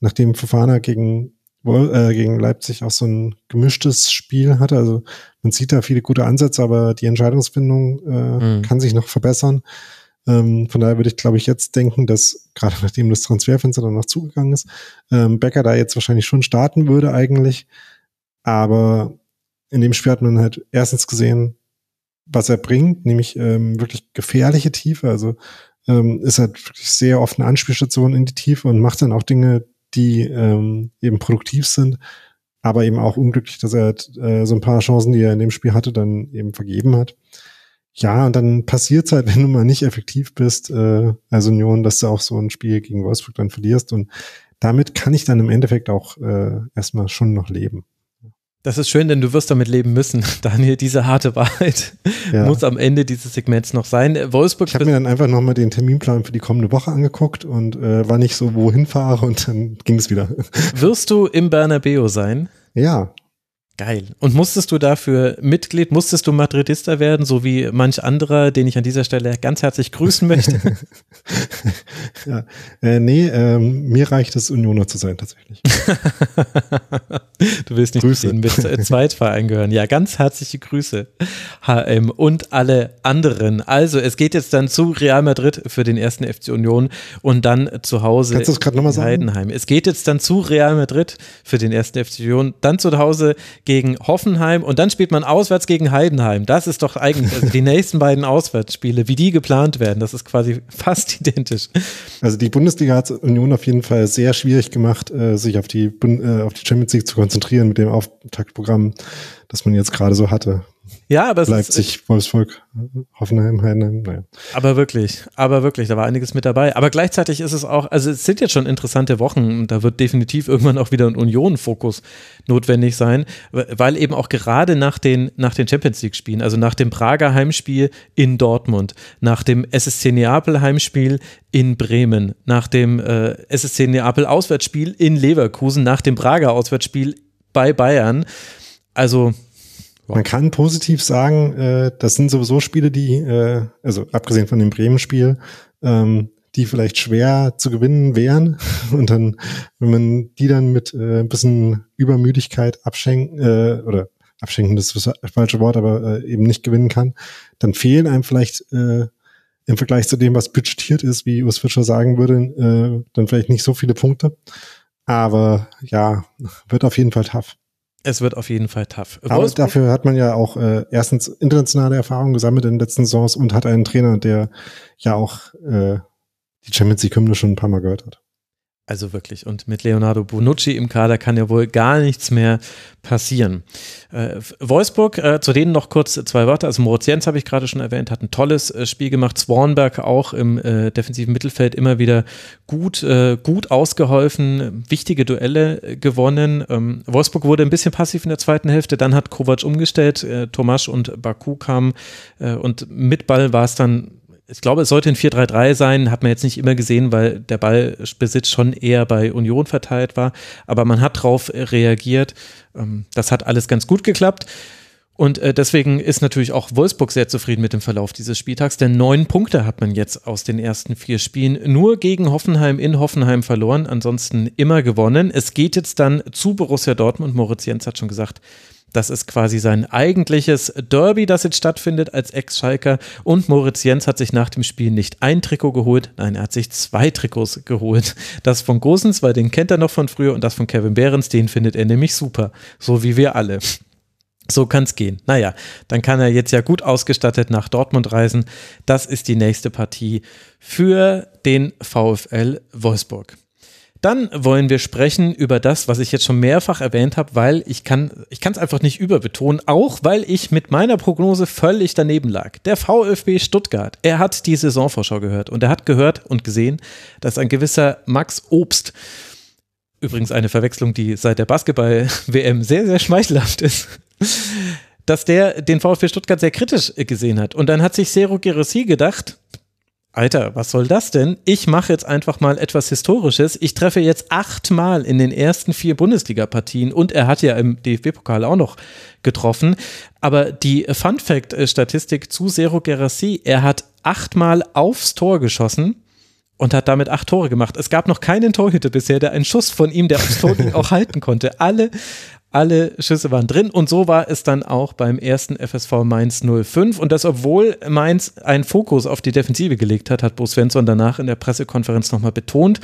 [SPEAKER 5] nachdem Fofana gegen, äh, gegen Leipzig auch so ein gemischtes Spiel hatte, also man sieht da viele gute Ansätze, aber die Entscheidungsfindung äh, mhm. kann sich noch verbessern. Ähm, von daher würde ich, glaube ich, jetzt denken, dass gerade nachdem das Transferfenster dann noch zugegangen ist, ähm, Becker da jetzt wahrscheinlich schon starten würde eigentlich. Aber in dem Spiel hat man halt erstens gesehen, was er bringt, nämlich ähm, wirklich gefährliche Tiefe. Also ähm, ist halt wirklich sehr oft eine Anspielstation in die Tiefe und macht dann auch Dinge, die ähm, eben produktiv sind, aber eben auch unglücklich, dass er halt, äh, so ein paar Chancen, die er in dem Spiel hatte, dann eben vergeben hat. Ja, und dann passiert's halt, wenn du mal nicht effektiv bist, äh, als Union, dass du auch so ein Spiel gegen Wolfsburg dann verlierst. Und damit kann ich dann im Endeffekt auch äh, erstmal schon noch leben.
[SPEAKER 3] Das ist schön, denn du wirst damit leben müssen. Daniel, diese harte Wahrheit ja. muss am Ende dieses Segments noch sein. Wolfsburg.
[SPEAKER 5] Ich habe mir dann einfach nochmal den Terminplan für die kommende Woche angeguckt und äh, war nicht so, wohin fahre und dann ging es wieder.
[SPEAKER 3] Wirst du im Bernabeo sein?
[SPEAKER 5] Ja.
[SPEAKER 3] Geil. Und musstest du dafür Mitglied, musstest du Madridista werden, so wie manch anderer, den ich an dieser Stelle ganz herzlich grüßen möchte?
[SPEAKER 5] ja, äh, nee, ähm, mir reicht es, Unioner zu sein, tatsächlich.
[SPEAKER 3] du willst nicht Grüße. mit Zweitverein gehören. Ja, ganz herzliche Grüße, HM und alle anderen. Also, es geht jetzt dann zu Real Madrid für den ersten FC Union und dann zu Hause
[SPEAKER 5] Kannst noch mal sagen?
[SPEAKER 3] Heidenheim. Es geht jetzt dann zu Real Madrid für den ersten FC Union, dann zu Hause gegen Hoffenheim und dann spielt man auswärts gegen Heidenheim. Das ist doch eigentlich also die nächsten beiden Auswärtsspiele, wie die geplant werden. Das ist quasi fast identisch.
[SPEAKER 5] Also die Bundesliga hat Union auf jeden Fall sehr schwierig gemacht, äh, sich auf die, äh, auf die Champions League zu konzentrieren mit dem Auftaktprogramm, das man jetzt gerade so hatte.
[SPEAKER 3] Ja, aber es
[SPEAKER 5] Leipzig, ist, Wolfsburg, Hoffenheim, Heidenheim, naja.
[SPEAKER 3] Aber wirklich, aber wirklich, da war einiges mit dabei. Aber gleichzeitig ist es auch, also es sind jetzt schon interessante Wochen und da wird definitiv irgendwann auch wieder ein Union-Fokus notwendig sein, weil eben auch gerade nach den, nach den Champions League-Spielen, also nach dem Prager Heimspiel in Dortmund, nach dem SSC Neapel Heimspiel in Bremen, nach dem äh, SSC Neapel Auswärtsspiel in Leverkusen, nach dem Prager Auswärtsspiel bei Bayern, also
[SPEAKER 5] man kann positiv sagen, äh, das sind sowieso Spiele, die, äh, also abgesehen von dem Bremen-Spiel, ähm, die vielleicht schwer zu gewinnen wären. Und dann, wenn man die dann mit äh, ein bisschen Übermüdigkeit abschenken, äh, oder abschenken, das ist das falsche Wort, aber äh, eben nicht gewinnen kann, dann fehlen einem vielleicht äh, im Vergleich zu dem, was budgetiert ist, wie Urs Fischer sagen würde, äh, dann vielleicht nicht so viele Punkte. Aber ja, wird auf jeden Fall tough.
[SPEAKER 3] Es wird auf jeden Fall tough.
[SPEAKER 5] Aber Wolfsburg dafür hat man ja auch äh, erstens internationale Erfahrungen gesammelt in den letzten Saisons und hat einen Trainer, der ja auch äh, die Champions League Hymne schon ein paar Mal gehört hat.
[SPEAKER 3] Also wirklich. Und mit Leonardo Bonucci im Kader kann ja wohl gar nichts mehr passieren. Äh, Wolfsburg, äh, zu denen noch kurz zwei Worte. Also Moritz Jens habe ich gerade schon erwähnt, hat ein tolles äh, Spiel gemacht. Swanberg auch im äh, defensiven Mittelfeld immer wieder gut, äh, gut ausgeholfen, wichtige Duelle äh, gewonnen. Ähm, Wolfsburg wurde ein bisschen passiv in der zweiten Hälfte. Dann hat Kovac umgestellt. Tomasch und Baku kamen und mit Ball war es dann ich glaube, es sollte ein 4-3-3 sein, hat man jetzt nicht immer gesehen, weil der Ballbesitz schon eher bei Union verteilt war. Aber man hat darauf reagiert. Ähm, das hat alles ganz gut geklappt. Und äh, deswegen ist natürlich auch Wolfsburg sehr zufrieden mit dem Verlauf dieses Spieltags, denn neun Punkte hat man jetzt aus den ersten vier Spielen nur gegen Hoffenheim in Hoffenheim verloren, ansonsten immer gewonnen. Es geht jetzt dann zu Borussia Dortmund. Moritz Jens hat schon gesagt, das ist quasi sein eigentliches Derby, das jetzt stattfindet als Ex-Schalker. Und Moritz Jens hat sich nach dem Spiel nicht ein Trikot geholt, nein, er hat sich zwei Trikots geholt. Das von Gosens, weil den kennt er noch von früher, und das von Kevin Behrens, den findet er nämlich super. So wie wir alle. So kann es gehen. Naja, dann kann er jetzt ja gut ausgestattet nach Dortmund reisen. Das ist die nächste Partie für den VfL Wolfsburg. Dann wollen wir sprechen über das, was ich jetzt schon mehrfach erwähnt habe, weil ich kann ich kann es einfach nicht überbetonen, auch weil ich mit meiner Prognose völlig daneben lag. Der VfB Stuttgart, er hat die Saisonvorschau gehört und er hat gehört und gesehen, dass ein gewisser Max Obst übrigens eine Verwechslung, die seit der Basketball WM sehr sehr schmeichelhaft ist. Dass der den VfB Stuttgart sehr kritisch gesehen hat. Und dann hat sich Sero Gerassi gedacht, Alter, was soll das denn? Ich mache jetzt einfach mal etwas Historisches. Ich treffe jetzt achtmal in den ersten vier Bundesliga-Partien und er hat ja im DFB-Pokal auch noch getroffen. Aber die Fun-Fact-Statistik zu Zero Gerassi, er hat achtmal aufs Tor geschossen und hat damit acht Tore gemacht. Es gab noch keinen Torhüter bisher, der einen Schuss von ihm, der aufs Tor ging, auch halten konnte. Alle alle Schüsse waren drin und so war es dann auch beim ersten FSV Mainz 05 und das obwohl Mainz einen Fokus auf die Defensive gelegt hat, hat Bo Svensson danach in der Pressekonferenz nochmal betont.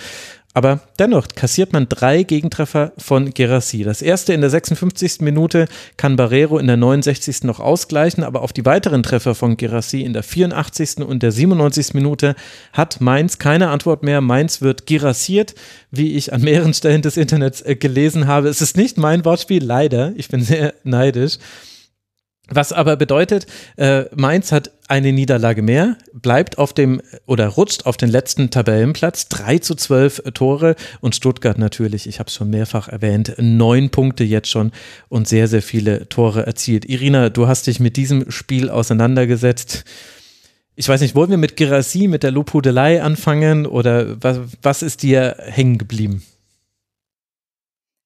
[SPEAKER 3] Aber dennoch kassiert man drei Gegentreffer von Gerassi. Das erste in der 56. Minute kann Barrero in der 69. noch ausgleichen, aber auf die weiteren Treffer von Gerassi in der 84. und der 97. Minute hat Mainz keine Antwort mehr. Mainz wird gerassiert, wie ich an mehreren Stellen des Internets äh, gelesen habe. Es ist nicht mein Wortspiel, leider. Ich bin sehr neidisch. Was aber bedeutet, äh, Mainz hat eine Niederlage mehr, bleibt auf dem oder rutscht auf den letzten Tabellenplatz, 3 zu 12 Tore und Stuttgart natürlich, ich habe es schon mehrfach erwähnt, neun Punkte jetzt schon und sehr, sehr viele Tore erzielt. Irina, du hast dich mit diesem Spiel auseinandergesetzt. Ich weiß nicht, wollen wir mit Girassi, mit der Lobhudelei anfangen oder was, was ist dir hängen geblieben?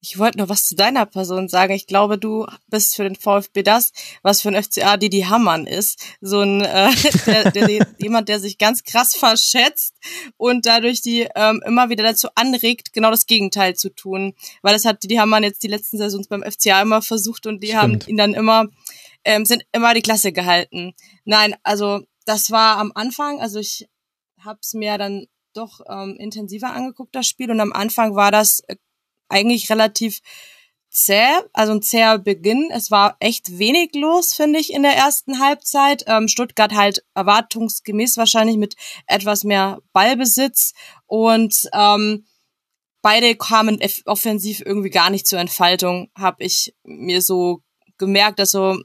[SPEAKER 4] Ich wollte noch was zu deiner Person sagen. Ich glaube, du bist für den VfB das, was für ein FCA Didi Hamann ist. So ein äh, der, der, jemand, der sich ganz krass verschätzt und dadurch die ähm, immer wieder dazu anregt, genau das Gegenteil zu tun. Weil das hat Didi Hamann jetzt die letzten Saisons beim FCA immer versucht und die Stimmt. haben ihn dann immer, ähm, sind immer die Klasse gehalten. Nein, also das war am Anfang, also ich hab's mir dann doch ähm, intensiver angeguckt, das Spiel. Und am Anfang war das äh, eigentlich relativ zäh, also ein zäher Beginn. Es war echt wenig los, finde ich, in der ersten Halbzeit. Ähm, Stuttgart halt erwartungsgemäß wahrscheinlich mit etwas mehr Ballbesitz und ähm, beide kamen offensiv irgendwie gar nicht zur Entfaltung, habe ich mir so gemerkt, also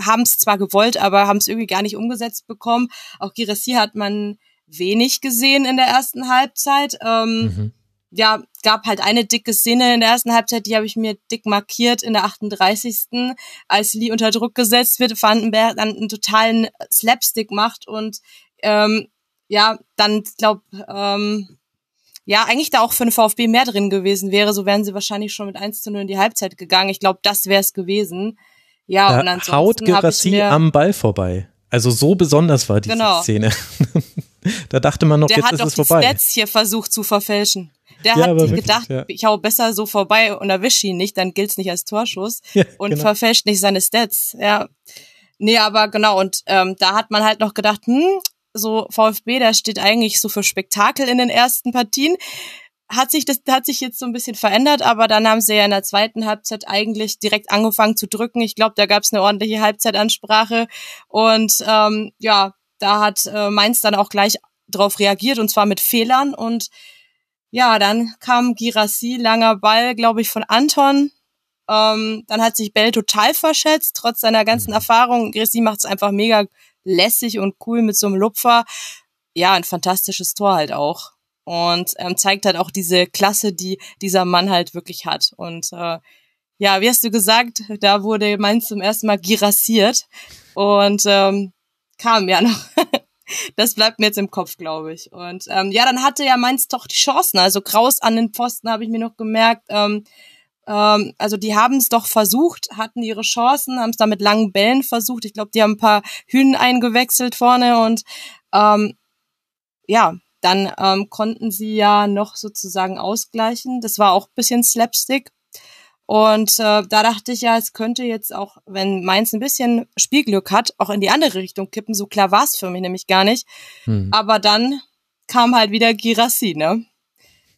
[SPEAKER 4] haben es zwar gewollt, aber haben es irgendwie gar nicht umgesetzt bekommen. Auch Girassi hat man wenig gesehen in der ersten Halbzeit. Ähm, mhm ja, gab halt eine dicke Szene in der ersten Halbzeit, die habe ich mir dick markiert in der 38. Als Lee unter Druck gesetzt wird, Vandenberg dann einen totalen Slapstick macht und ähm, ja, dann glaub, ähm, ja, eigentlich da auch für den VfB mehr drin gewesen wäre, so wären sie wahrscheinlich schon mit 1 zu 0 in die Halbzeit gegangen. Ich glaube, das wäre es gewesen. Ja,
[SPEAKER 3] da und ansonsten haut Gerassi am Ball vorbei. Also so besonders war diese genau. Szene. da dachte man noch,
[SPEAKER 4] Der
[SPEAKER 3] jetzt ist es vorbei.
[SPEAKER 4] Der hat doch die Stats hier versucht zu verfälschen. Der ja, hat wirklich, gedacht, ja. ich hau besser so vorbei und erwische ihn nicht, dann gilt's nicht als Torschuss ja, und genau. verfälscht nicht seine Stats. Ja. Nee, aber genau, und ähm, da hat man halt noch gedacht, hm, so VfB, der steht eigentlich so für Spektakel in den ersten Partien. Hat sich das hat sich jetzt so ein bisschen verändert, aber dann haben sie ja in der zweiten Halbzeit eigentlich direkt angefangen zu drücken. Ich glaube, da gab's eine ordentliche Halbzeitansprache und ähm, ja, da hat äh, Mainz dann auch gleich drauf reagiert und zwar mit Fehlern und ja, dann kam Girassi, langer Ball, glaube ich, von Anton. Ähm, dann hat sich Bell total verschätzt, trotz seiner ganzen Erfahrung. Girassi macht es einfach mega lässig und cool mit so einem Lupfer. Ja, ein fantastisches Tor halt auch. Und ähm, zeigt halt auch diese Klasse, die dieser Mann halt wirklich hat. Und äh, ja, wie hast du gesagt, da wurde Mainz zum ersten Mal girassiert und ähm, kam ja noch das bleibt mir jetzt im Kopf, glaube ich. Und ähm, ja, dann hatte ja Mainz doch die Chancen. Also Kraus an den Pfosten habe ich mir noch gemerkt. Ähm, ähm, also die haben es doch versucht, hatten ihre Chancen, haben es da mit langen Bällen versucht. Ich glaube, die haben ein paar Hühnen eingewechselt vorne und ähm, ja, dann ähm, konnten sie ja noch sozusagen ausgleichen. Das war auch bisschen Slapstick. Und äh, da dachte ich ja, es könnte jetzt auch, wenn Mainz ein bisschen Spielglück hat, auch in die andere Richtung kippen. So klar war es für mich nämlich gar nicht. Hm. Aber dann kam halt wieder Girassi, ne?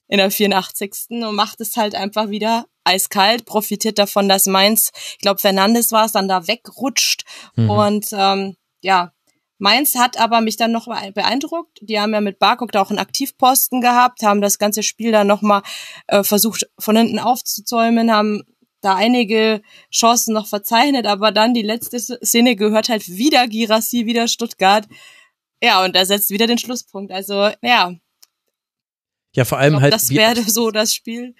[SPEAKER 4] In der 84. und macht es halt einfach wieder eiskalt, profitiert davon, dass Mainz, ich glaube Fernandes war es, dann da wegrutscht. Mhm. Und ähm, ja, Mainz hat aber mich dann noch beeindruckt. Die haben ja mit Barkok da auch einen Aktivposten gehabt, haben das ganze Spiel dann nochmal äh, versucht von hinten aufzuzäumen, haben da einige Chancen noch verzeichnet, aber dann die letzte Szene gehört halt wieder Girassi, wieder Stuttgart. Ja, und er setzt wieder den Schlusspunkt. Also, ja.
[SPEAKER 3] Ja, vor allem
[SPEAKER 4] glaub,
[SPEAKER 3] halt.
[SPEAKER 4] Das wäre so das Spiel.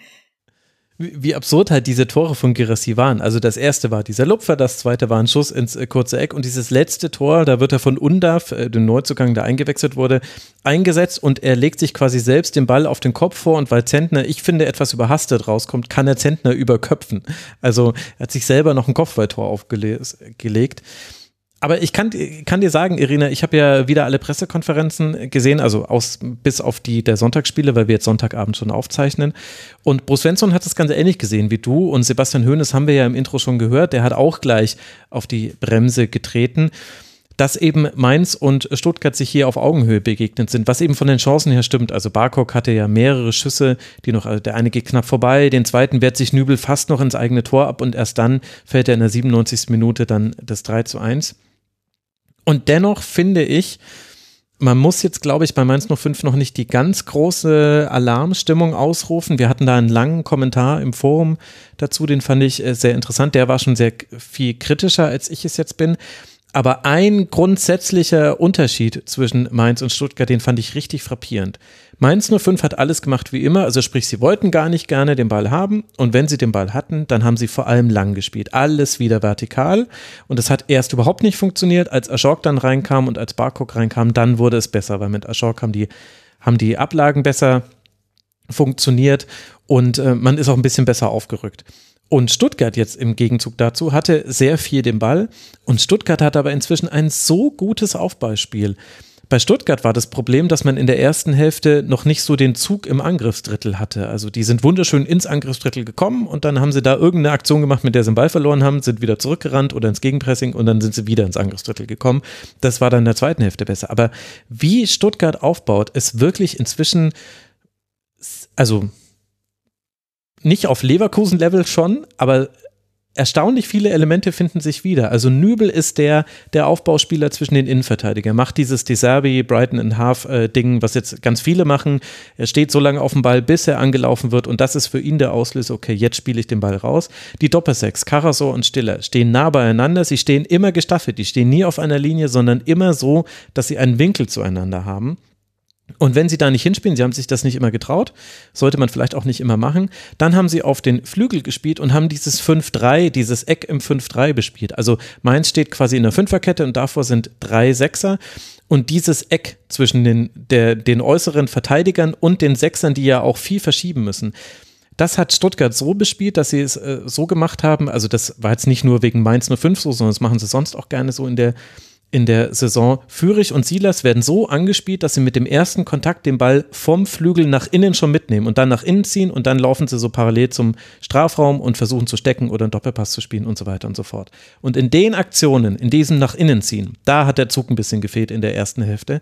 [SPEAKER 3] Wie absurd halt diese Tore von Girassi waren. Also das erste war dieser Lupfer, das zweite war ein Schuss ins äh, kurze Eck und dieses letzte Tor, da wird er von Undav, äh, dem Neuzugang, der eingewechselt wurde, eingesetzt und er legt sich quasi selbst den Ball auf den Kopf vor und weil Zentner, ich finde, etwas überhastet rauskommt, kann er Zentner überköpfen. Also er hat sich selber noch ein Kopfballtor aufgelegt aber ich kann, kann dir sagen, Irina, ich habe ja wieder alle Pressekonferenzen gesehen, also aus, bis auf die der Sonntagsspiele, weil wir jetzt Sonntagabend schon aufzeichnen. Und Bruce Svensson hat das ganz ähnlich gesehen wie du und Sebastian Hoeneß haben wir ja im Intro schon gehört, der hat auch gleich auf die Bremse getreten dass eben Mainz und Stuttgart sich hier auf Augenhöhe begegnet sind, was eben von den Chancen her stimmt. Also Barkok hatte ja mehrere Schüsse, die noch, also der eine geht knapp vorbei, den zweiten wehrt sich Nübel fast noch ins eigene Tor ab und erst dann fällt er in der 97. Minute dann das 3 zu 1. Und dennoch finde ich, man muss jetzt, glaube ich, bei Mainz 05 noch nicht die ganz große Alarmstimmung ausrufen. Wir hatten da einen langen Kommentar im Forum dazu, den fand ich äh, sehr interessant. Der war schon sehr viel kritischer, als ich es jetzt bin. Aber ein grundsätzlicher Unterschied zwischen Mainz und Stuttgart, den fand ich richtig frappierend. Mainz 05 hat alles gemacht wie immer, also sprich, sie wollten gar nicht gerne den Ball haben und wenn sie den Ball hatten, dann haben sie vor allem lang gespielt. Alles wieder vertikal und es hat erst überhaupt nicht funktioniert, als Ajork dann reinkam und als Barcock reinkam, dann wurde es besser, weil mit Ajork haben die, haben die Ablagen besser funktioniert und äh, man ist auch ein bisschen besser aufgerückt. Und Stuttgart jetzt im Gegenzug dazu hatte sehr viel den Ball und Stuttgart hat aber inzwischen ein so gutes Aufbauspiel. Bei Stuttgart war das Problem, dass man in der ersten Hälfte noch nicht so den Zug im Angriffsdrittel hatte. Also die sind wunderschön ins Angriffsdrittel gekommen und dann haben sie da irgendeine Aktion gemacht, mit der sie den Ball verloren haben, sind wieder zurückgerannt oder ins Gegenpressing und dann sind sie wieder ins Angriffsdrittel gekommen. Das war dann in der zweiten Hälfte besser. Aber wie Stuttgart aufbaut, ist wirklich inzwischen, also nicht auf Leverkusen-Level schon, aber erstaunlich viele Elemente finden sich wieder. Also Nübel ist der, der Aufbauspieler zwischen den Innenverteidigern, macht dieses Deserbi, Brighton and Half äh, Ding, was jetzt ganz viele machen. Er steht so lange auf dem Ball, bis er angelaufen wird und das ist für ihn der Auslöser, okay, jetzt spiele ich den Ball raus. Die Doppelsechs, Karasor und Stiller, stehen nah beieinander, sie stehen immer gestaffelt, die stehen nie auf einer Linie, sondern immer so, dass sie einen Winkel zueinander haben. Und wenn sie da nicht hinspielen, sie haben sich das nicht immer getraut, sollte man vielleicht auch nicht immer machen, dann haben sie auf den Flügel gespielt und haben dieses 5-3, dieses Eck im 5-3 bespielt. Also Mainz steht quasi in der Fünferkette und davor sind drei Sechser. Und dieses Eck zwischen den, der, den äußeren Verteidigern und den Sechsern, die ja auch viel verschieben müssen, das hat Stuttgart so bespielt, dass sie es äh, so gemacht haben. Also das war jetzt nicht nur wegen Mainz 05 so, sondern das machen sie sonst auch gerne so in der in der Saison. Führig und Silas werden so angespielt, dass sie mit dem ersten Kontakt den Ball vom Flügel nach innen schon mitnehmen und dann nach innen ziehen und dann laufen sie so parallel zum Strafraum und versuchen zu stecken oder einen Doppelpass zu spielen und so weiter und so fort. Und in den Aktionen, in diesem nach innen ziehen, da hat der Zug ein bisschen gefehlt in der ersten Hälfte.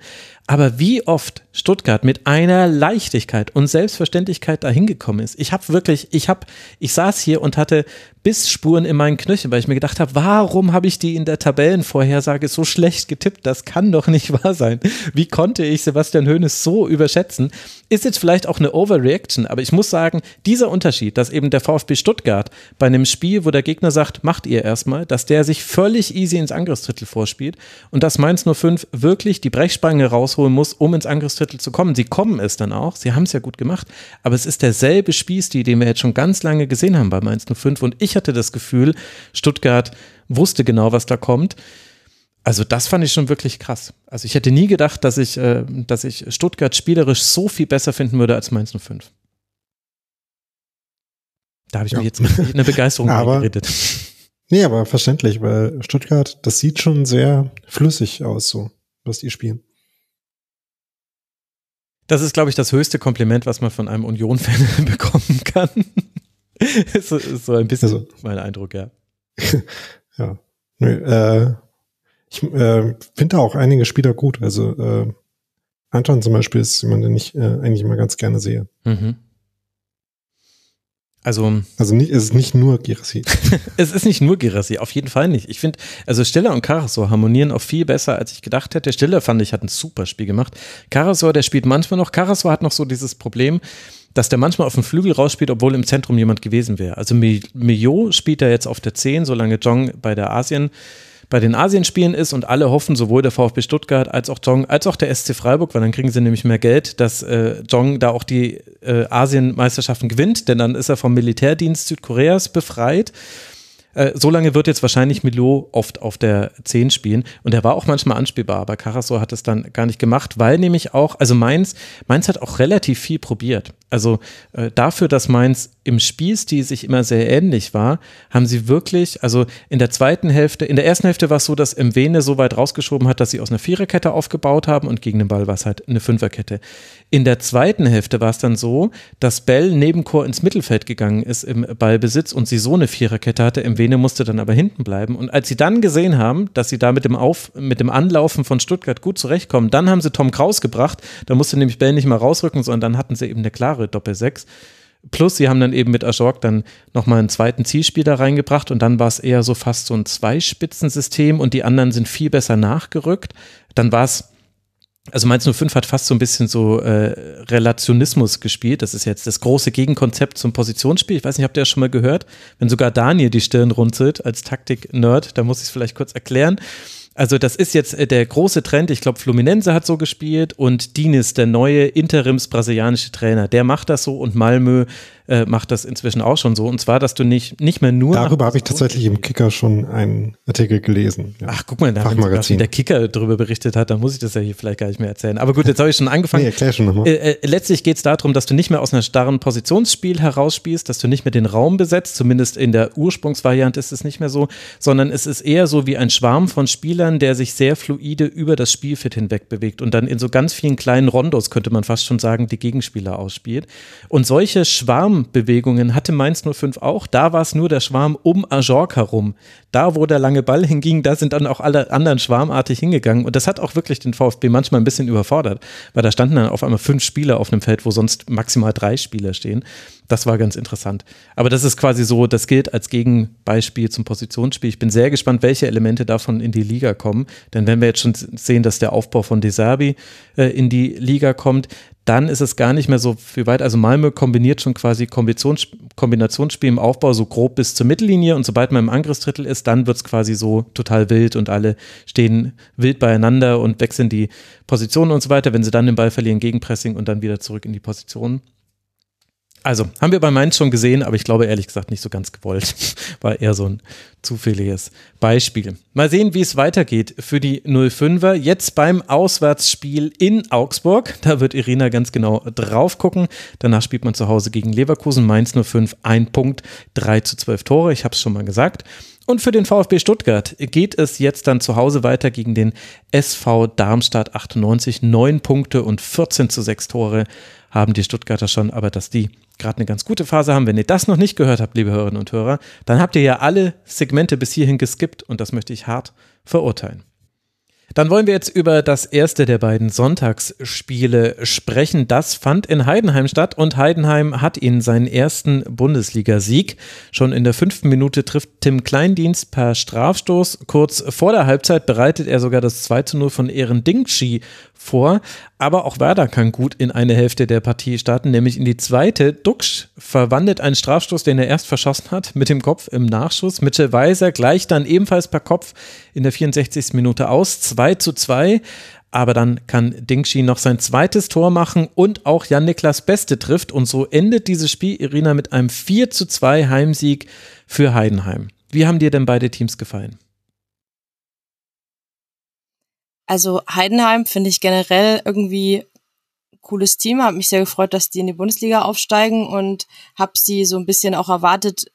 [SPEAKER 3] Aber wie oft Stuttgart mit einer Leichtigkeit und Selbstverständlichkeit dahin gekommen ist. Ich habe wirklich, ich habe, ich saß hier und hatte Bissspuren in meinen Knöcheln, weil ich mir gedacht habe, warum habe ich die in der Tabellenvorhersage so schlecht getippt? Das kann doch nicht wahr sein. Wie konnte ich Sebastian Hoeneß so überschätzen? Ist jetzt vielleicht auch eine Overreaction, aber ich muss sagen, dieser Unterschied, dass eben der VfB Stuttgart bei einem Spiel, wo der Gegner sagt, macht ihr erstmal, dass der sich völlig easy ins Angriffsdrittel vorspielt und dass Mainz 05 wirklich die Brechspange rausholen muss, um ins Angriffsdrittel zu kommen. Sie kommen es dann auch, sie haben es ja gut gemacht, aber es ist derselbe Spielstil, den wir jetzt schon ganz lange gesehen haben bei Mainz 05 und ich ich hatte das Gefühl, Stuttgart wusste genau, was da kommt. Also das fand ich schon wirklich krass. Also ich hätte nie gedacht, dass ich, äh, dass ich Stuttgart spielerisch so viel besser finden würde als Mainz 05. Da habe ich ja. mir jetzt eine Begeisterung
[SPEAKER 5] aber, geredet. Nee, aber verständlich, weil Stuttgart, das sieht schon sehr flüssig aus, so, was die spielen.
[SPEAKER 3] Das ist, glaube ich, das höchste Kompliment, was man von einem Union-Fan bekommen kann. so, so ein bisschen also, mein Eindruck, ja.
[SPEAKER 5] ja. Nö, äh, ich äh, finde auch einige Spieler gut. Also äh, Anton zum Beispiel ist jemand, den ich äh, eigentlich immer ganz gerne sehe. Mhm.
[SPEAKER 3] Also,
[SPEAKER 5] also nicht, es ist nicht nur Girassi.
[SPEAKER 3] es ist nicht nur Girassi, auf jeden Fall nicht. Ich finde, also Stiller und Karasor harmonieren auch viel besser, als ich gedacht hätte. Stiller fand ich, hat ein super Spiel gemacht. Karasor, der spielt manchmal noch. Karasor hat noch so dieses Problem, dass der manchmal auf dem Flügel rausspielt, obwohl im Zentrum jemand gewesen wäre. Also Mio spielt er jetzt auf der 10, solange Jong bei der Asien bei den Asienspielen ist und alle hoffen, sowohl der VfB Stuttgart als auch Jong, als auch der SC Freiburg, weil dann kriegen sie nämlich mehr Geld, dass äh, Jong da auch die äh, Asienmeisterschaften gewinnt, denn dann ist er vom Militärdienst Südkoreas befreit. Äh, so lange wird jetzt wahrscheinlich Milo oft auf der 10 spielen und er war auch manchmal anspielbar, aber Karasor hat es dann gar nicht gemacht, weil nämlich auch, also Mainz, Mainz hat auch relativ viel probiert. Also äh, dafür, dass Mainz im Spielstil sich immer sehr ähnlich war, haben sie wirklich, also in der zweiten Hälfte, in der ersten Hälfte war es so, dass Mwene so weit rausgeschoben hat, dass sie aus einer Viererkette aufgebaut haben und gegen den Ball war es halt eine Fünferkette. In der zweiten Hälfte war es dann so, dass Bell neben Chor ins Mittelfeld gegangen ist im Ballbesitz und sie so eine Viererkette hatte. Mwene musste dann aber hinten bleiben. Und als sie dann gesehen haben, dass sie da mit dem, Auf, mit dem Anlaufen von Stuttgart gut zurechtkommen, dann haben sie Tom Kraus gebracht. Da musste nämlich Bell nicht mal rausrücken, sondern dann hatten sie eben eine klare Doppel-6. Plus, sie haben dann eben mit Ajorg dann nochmal einen zweiten Zielspieler reingebracht und dann war es eher so fast so ein Zweispitzensystem und die anderen sind viel besser nachgerückt. Dann war es also Mainz 05 hat fast so ein bisschen so äh, Relationismus gespielt. Das ist jetzt das große Gegenkonzept zum Positionsspiel. Ich weiß nicht, habt ihr das schon mal gehört? Wenn sogar Daniel die Stirn runzelt als Taktik-Nerd, da muss ich es vielleicht kurz erklären. Also das ist jetzt äh, der große Trend. Ich glaube, Fluminense hat so gespielt und Diniz, der neue Interims-brasilianische Trainer, der macht das so und Malmö äh, macht das inzwischen auch schon so. Und zwar, dass du nicht, nicht mehr nur.
[SPEAKER 5] Darüber habe ich tatsächlich im Kicker schon einen Artikel gelesen.
[SPEAKER 3] Ja. Ach, guck mal, da, der Kicker darüber berichtet hat, dann muss ich das ja hier vielleicht gar nicht mehr erzählen. Aber gut, jetzt habe ich schon angefangen. nee,
[SPEAKER 5] erklär schon nochmal.
[SPEAKER 3] Äh, äh, letztlich geht es darum, dass du nicht mehr aus einer starren Positionsspiel herausspielst, dass du nicht mehr den Raum besetzt, zumindest in der Ursprungsvariante ist es nicht mehr so, sondern es ist eher so wie ein Schwarm von Spielern, der sich sehr fluide über das Spielfeld hinweg bewegt und dann in so ganz vielen kleinen Rondos, könnte man fast schon sagen, die Gegenspieler ausspielt. Und solche Schwarmbewegungen Bewegungen hatte Mainz 05 auch. Da war es nur der Schwarm um Ajork herum. Da, wo der lange Ball hinging, da sind dann auch alle anderen schwarmartig hingegangen. Und das hat auch wirklich den VfB manchmal ein bisschen überfordert, weil da standen dann auf einmal fünf Spieler auf einem Feld, wo sonst maximal drei Spieler stehen. Das war ganz interessant. Aber das ist quasi so, das gilt als Gegenbeispiel zum Positionsspiel. Ich bin sehr gespannt, welche Elemente davon in die Liga kommen. Denn wenn wir jetzt schon sehen, dass der Aufbau von Deserbi äh, in die Liga kommt, dann ist es gar nicht mehr so viel weit. Also Malmö kombiniert schon quasi Kombinationsspiel im Aufbau so grob bis zur Mittellinie und sobald man im Angriffsdrittel ist, dann wird es quasi so total wild und alle stehen wild beieinander und wechseln die Positionen und so weiter. Wenn sie dann den Ball verlieren, Gegenpressing und dann wieder zurück in die Position. Also, haben wir bei Mainz schon gesehen, aber ich glaube ehrlich gesagt nicht so ganz gewollt. War eher so ein zufälliges Beispiel. Mal sehen, wie es weitergeht für die 05er. Jetzt beim Auswärtsspiel in Augsburg. Da wird Irina ganz genau drauf gucken. Danach spielt man zu Hause gegen Leverkusen. Mainz 05, ein Punkt, 3 zu 12 Tore. Ich habe es schon mal gesagt. Und für den VfB Stuttgart geht es jetzt dann zu Hause weiter gegen den SV Darmstadt 98. Neun Punkte und 14 zu 6 Tore haben die Stuttgarter schon, aber dass die gerade eine ganz gute Phase haben. Wenn ihr das noch nicht gehört habt, liebe Hörerinnen und Hörer, dann habt ihr ja alle Segmente bis hierhin geskippt und das möchte ich hart verurteilen. Dann wollen wir jetzt über das erste der beiden Sonntagsspiele sprechen. Das fand in Heidenheim statt und Heidenheim hat ihn seinen ersten Bundesligasieg. Schon in der fünften Minute trifft Tim Kleindienst per Strafstoß. Kurz vor der Halbzeit bereitet er sogar das 2 zu 0 von Ehren Dingshi vor. Aber auch Werder kann gut in eine Hälfte der Partie starten, nämlich in die zweite. Duxch verwandelt einen Strafstoß, den er erst verschossen hat, mit dem Kopf im Nachschuss. Mitchell Weiser gleicht dann ebenfalls per Kopf in der 64. Minute aus. 2 zu 2. Aber dann kann Dingshi noch sein zweites Tor machen und auch Jan-Niklas Beste trifft. Und so endet dieses Spiel, Irina, mit einem 4 zu 2 Heimsieg für Heidenheim. Wie haben dir denn beide Teams gefallen?
[SPEAKER 4] Also Heidenheim finde ich generell irgendwie cooles Team. Hat mich sehr gefreut, dass die in die Bundesliga aufsteigen und habe sie so ein bisschen auch erwartet,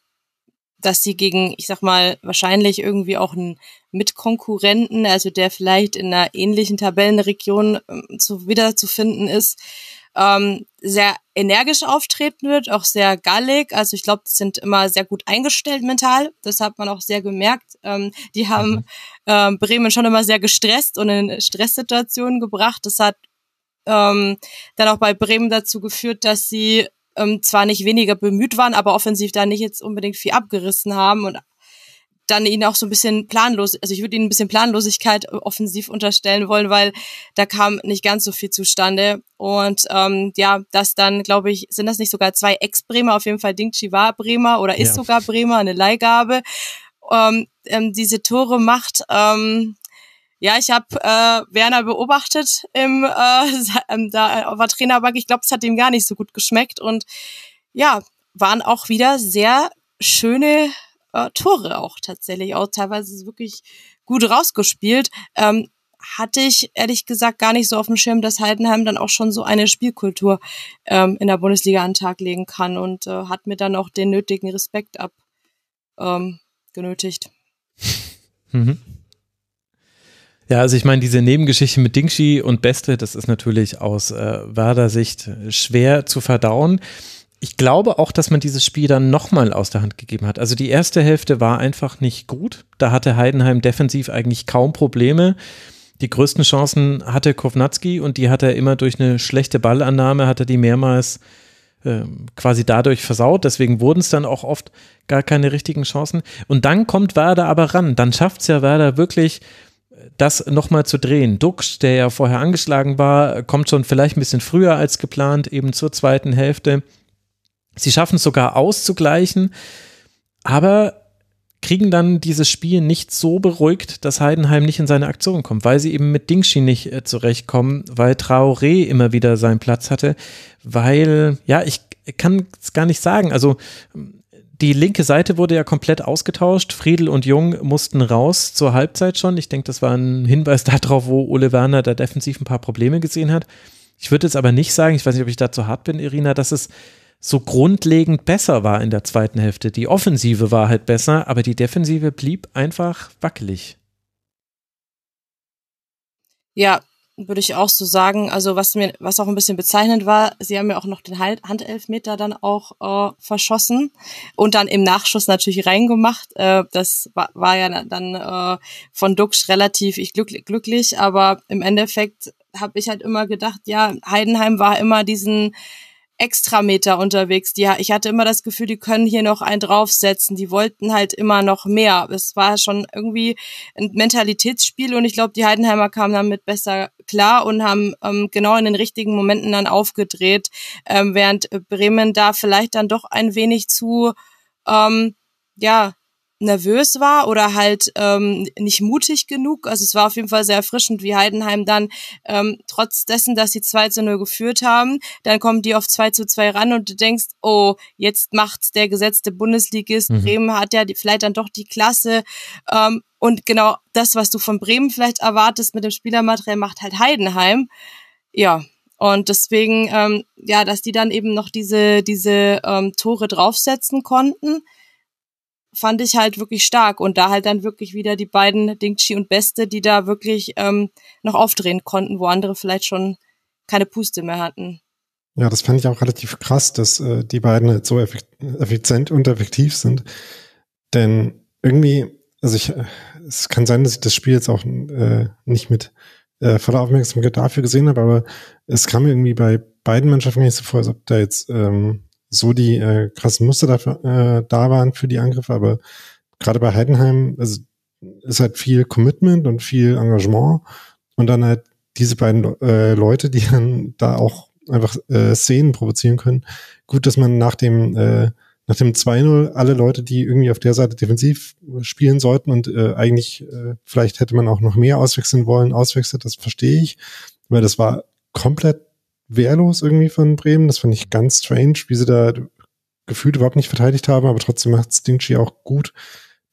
[SPEAKER 4] dass sie gegen, ich sag mal, wahrscheinlich irgendwie auch einen Mitkonkurrenten, also der vielleicht in einer ähnlichen Tabellenregion ähm, zu, wiederzufinden ist, ähm, sehr energisch auftreten wird, auch sehr gallig. Also ich glaube, die sind immer sehr gut eingestellt mental. Das hat man auch sehr gemerkt. Ähm, die haben mhm. ähm, Bremen schon immer sehr gestresst und in Stresssituationen gebracht. Das hat ähm, dann auch bei Bremen dazu geführt, dass sie ähm, zwar nicht weniger bemüht waren, aber offensiv da nicht jetzt unbedingt viel abgerissen haben und dann ihnen auch so ein bisschen planlos, also ich würde ihnen ein bisschen Planlosigkeit offensiv unterstellen wollen, weil da kam nicht ganz so viel zustande. Und ähm, ja, das dann, glaube ich, sind das nicht sogar zwei Ex-Bremer, auf jeden Fall Dingchi war Bremer oder ist ja. sogar Bremer, eine Leihgabe. ähm, ähm, diese Tore macht. Ähm, ja, ich habe äh, Werner beobachtet im äh, da auf der Trainerbank. Ich glaube, es hat ihm gar nicht so gut geschmeckt und ja, waren auch wieder sehr schöne äh, Tore auch tatsächlich, auch teilweise wirklich gut rausgespielt. Ähm, hatte ich ehrlich gesagt gar nicht so auf dem Schirm, dass Heidenheim dann auch schon so eine Spielkultur ähm, in der Bundesliga an den Tag legen kann und äh, hat mir dann auch den nötigen Respekt ab ähm.
[SPEAKER 3] Mhm. Ja, also ich meine, diese Nebengeschichte mit Dingshi und Beste, das ist natürlich aus äh, Werder Sicht schwer zu verdauen. Ich glaube auch, dass man dieses Spiel dann nochmal aus der Hand gegeben hat. Also die erste Hälfte war einfach nicht gut. Da hatte Heidenheim defensiv eigentlich kaum Probleme. Die größten Chancen hatte Kovnatski und die hat er immer durch eine schlechte Ballannahme, hat er die mehrmals äh, quasi dadurch versaut. Deswegen wurden es dann auch oft gar keine richtigen Chancen. Und dann kommt Werder aber ran. Dann schafft es ja Werder wirklich, das nochmal zu drehen. Dux, der ja vorher angeschlagen war, kommt schon vielleicht ein bisschen früher als geplant, eben zur zweiten Hälfte. Sie schaffen es sogar auszugleichen, aber kriegen dann dieses Spiel nicht so beruhigt, dass Heidenheim nicht in seine Aktion kommt, weil sie eben mit Dingshi nicht äh, zurechtkommen, weil Traoré immer wieder seinen Platz hatte, weil, ja, ich kann es gar nicht sagen, also die linke Seite wurde ja komplett ausgetauscht. Friedel und Jung mussten raus zur Halbzeit schon. Ich denke, das war ein Hinweis darauf, wo Ole Werner da defensiv ein paar Probleme gesehen hat. Ich würde jetzt aber nicht sagen, ich weiß nicht, ob ich da zu hart bin, Irina, dass es so grundlegend besser war in der zweiten Hälfte. Die Offensive war halt besser, aber die Defensive blieb einfach wackelig.
[SPEAKER 4] Ja, würde ich auch so sagen. Also was mir, was auch ein bisschen bezeichnend war, sie haben ja auch noch den Handelfmeter dann auch äh, verschossen und dann im Nachschuss natürlich reingemacht. Äh, das war, war ja dann äh, von Duxch relativ ich glück, glücklich, aber im Endeffekt habe ich halt immer gedacht, ja, Heidenheim war immer diesen Extrameter unterwegs. Die, ich hatte immer das Gefühl, die können hier noch einen draufsetzen. Die wollten halt immer noch mehr. Es war schon irgendwie ein Mentalitätsspiel und ich glaube, die Heidenheimer kamen damit besser klar und haben ähm, genau in den richtigen Momenten dann aufgedreht, ähm, während Bremen da vielleicht dann doch ein wenig zu ähm, ja nervös war oder halt ähm, nicht mutig genug. Also es war auf jeden Fall sehr erfrischend, wie Heidenheim dann ähm, trotz dessen, dass sie 2 zu 0 geführt haben, dann kommen die auf 2 zu 2 ran und du denkst, oh, jetzt macht's der gesetzte Bundesligist. Mhm. Bremen hat ja die, vielleicht dann doch die Klasse. Ähm, und genau das, was du von Bremen vielleicht erwartest mit dem Spielermaterial, macht halt Heidenheim. Ja, und deswegen, ähm, ja, dass die dann eben noch diese, diese ähm, Tore draufsetzen konnten fand ich halt wirklich stark und da halt dann wirklich wieder die beiden Dingchi und Beste, die da wirklich ähm, noch aufdrehen konnten, wo andere vielleicht schon keine Puste mehr hatten.
[SPEAKER 5] Ja, das fand ich auch relativ krass, dass äh, die beiden halt so effizient und effektiv sind. Denn irgendwie, also ich, äh, es kann sein, dass ich das Spiel jetzt auch äh, nicht mit äh, voller Aufmerksamkeit dafür gesehen habe, aber es kam mir irgendwie bei beiden Mannschaften nicht so vor, als ob da jetzt ähm, so die äh, krassen Muster dafür, äh, da waren für die Angriffe, aber gerade bei Heidenheim also, ist halt viel Commitment und viel Engagement und dann halt diese beiden äh, Leute, die dann da auch einfach äh, Szenen provozieren können. Gut, dass man nach dem äh, nach dem 2-0 alle Leute, die irgendwie auf der Seite defensiv spielen sollten und äh, eigentlich äh, vielleicht hätte man auch noch mehr auswechseln wollen, auswechselt, das verstehe ich, weil das war komplett wehrlos irgendwie von Bremen. Das fand ich ganz strange, wie sie da gefühlt überhaupt nicht verteidigt haben, aber trotzdem macht Stingchi auch gut,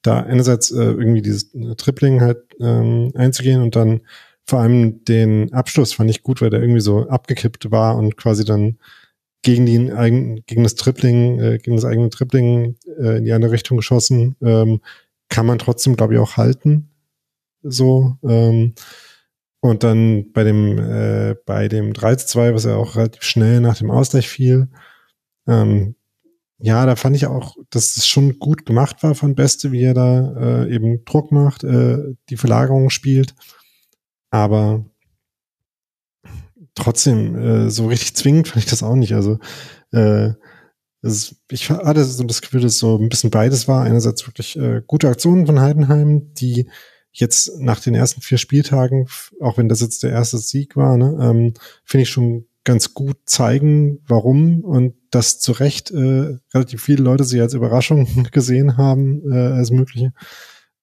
[SPEAKER 5] da einerseits äh, irgendwie dieses Tripling halt ähm, einzugehen und dann vor allem den Abschluss fand ich gut, weil der irgendwie so abgekippt war und quasi dann gegen die gegen das Tripling, äh, gegen das eigene Tripling äh, in die andere Richtung geschossen, ähm, kann man trotzdem, glaube ich, auch halten. So. Ähm, und dann bei dem, äh, bei dem 3 zu 2, was ja auch relativ schnell nach dem Ausgleich fiel, ähm, ja, da fand ich auch, dass es schon gut gemacht war von Beste, wie er da äh, eben Druck macht, äh, die Verlagerung spielt. Aber trotzdem, äh, so richtig zwingend fand ich das auch nicht. Also äh, ist, ich hatte so das Gefühl, dass so ein bisschen beides war. Einerseits wirklich äh, gute Aktionen von Heidenheim, die jetzt nach den ersten vier Spieltagen, auch wenn das jetzt der erste Sieg war, ne, ähm, finde ich schon ganz gut zeigen, warum und dass zu Recht äh, relativ viele Leute sie als Überraschung gesehen haben, äh, als mögliche.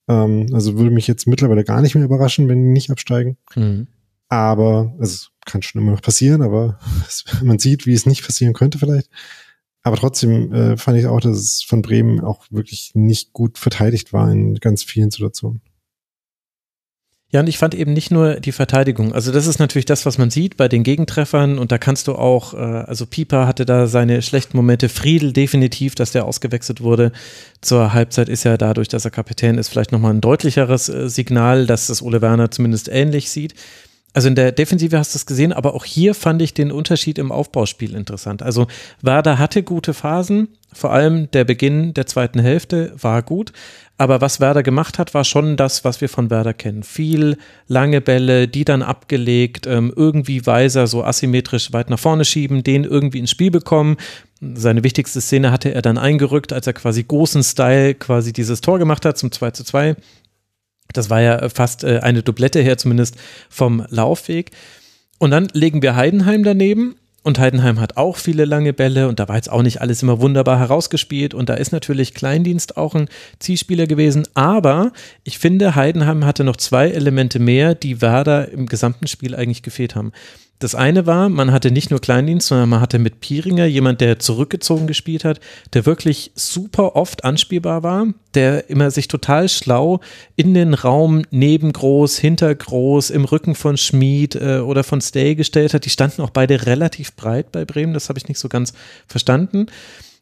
[SPEAKER 5] Ähm, also würde mich jetzt mittlerweile gar nicht mehr überraschen, wenn die nicht absteigen. Mhm. Aber, also es kann schon immer noch passieren, aber es, man sieht, wie es nicht passieren könnte vielleicht. Aber trotzdem äh, fand ich auch, dass es von Bremen auch wirklich nicht gut verteidigt war in ganz vielen Situationen.
[SPEAKER 3] Ja, und ich fand eben nicht nur die Verteidigung. Also das ist natürlich das, was man sieht bei den Gegentreffern und da kannst du auch, äh, also Pieper hatte da seine schlechten Momente, Friedel definitiv, dass der ausgewechselt wurde. Zur Halbzeit ist ja dadurch, dass er Kapitän ist, vielleicht nochmal ein deutlicheres äh, Signal, dass das Ole Werner zumindest ähnlich sieht. Also in der Defensive hast du es gesehen, aber auch hier fand ich den Unterschied im Aufbauspiel interessant. Also Werder hatte gute Phasen, vor allem der Beginn der zweiten Hälfte war gut, aber was Werder gemacht hat, war schon das, was wir von Werder kennen. Viel lange Bälle, die dann abgelegt, ähm, irgendwie weiser, so asymmetrisch weit nach vorne schieben, den irgendwie ins Spiel bekommen. Seine wichtigste Szene hatte er dann eingerückt, als er quasi großen Style quasi dieses Tor gemacht hat zum 2 zu 2. Das war ja fast äh, eine Doublette her, zumindest vom Laufweg. Und dann legen wir Heidenheim daneben. Und Heidenheim hat auch viele lange Bälle und da war jetzt auch nicht alles immer wunderbar herausgespielt und da ist natürlich Kleindienst auch ein Zielspieler gewesen, aber ich finde, Heidenheim hatte noch zwei Elemente mehr, die Werder im gesamten Spiel eigentlich gefehlt haben. Das eine war, man hatte nicht nur Kleindienst, sondern man hatte mit Pieringer jemand, der zurückgezogen gespielt hat, der wirklich super oft anspielbar war, der immer sich total schlau in den Raum neben groß, hinter groß, im Rücken von Schmid äh, oder von Stay gestellt hat. Die standen auch beide relativ breit bei Bremen, das habe ich nicht so ganz verstanden.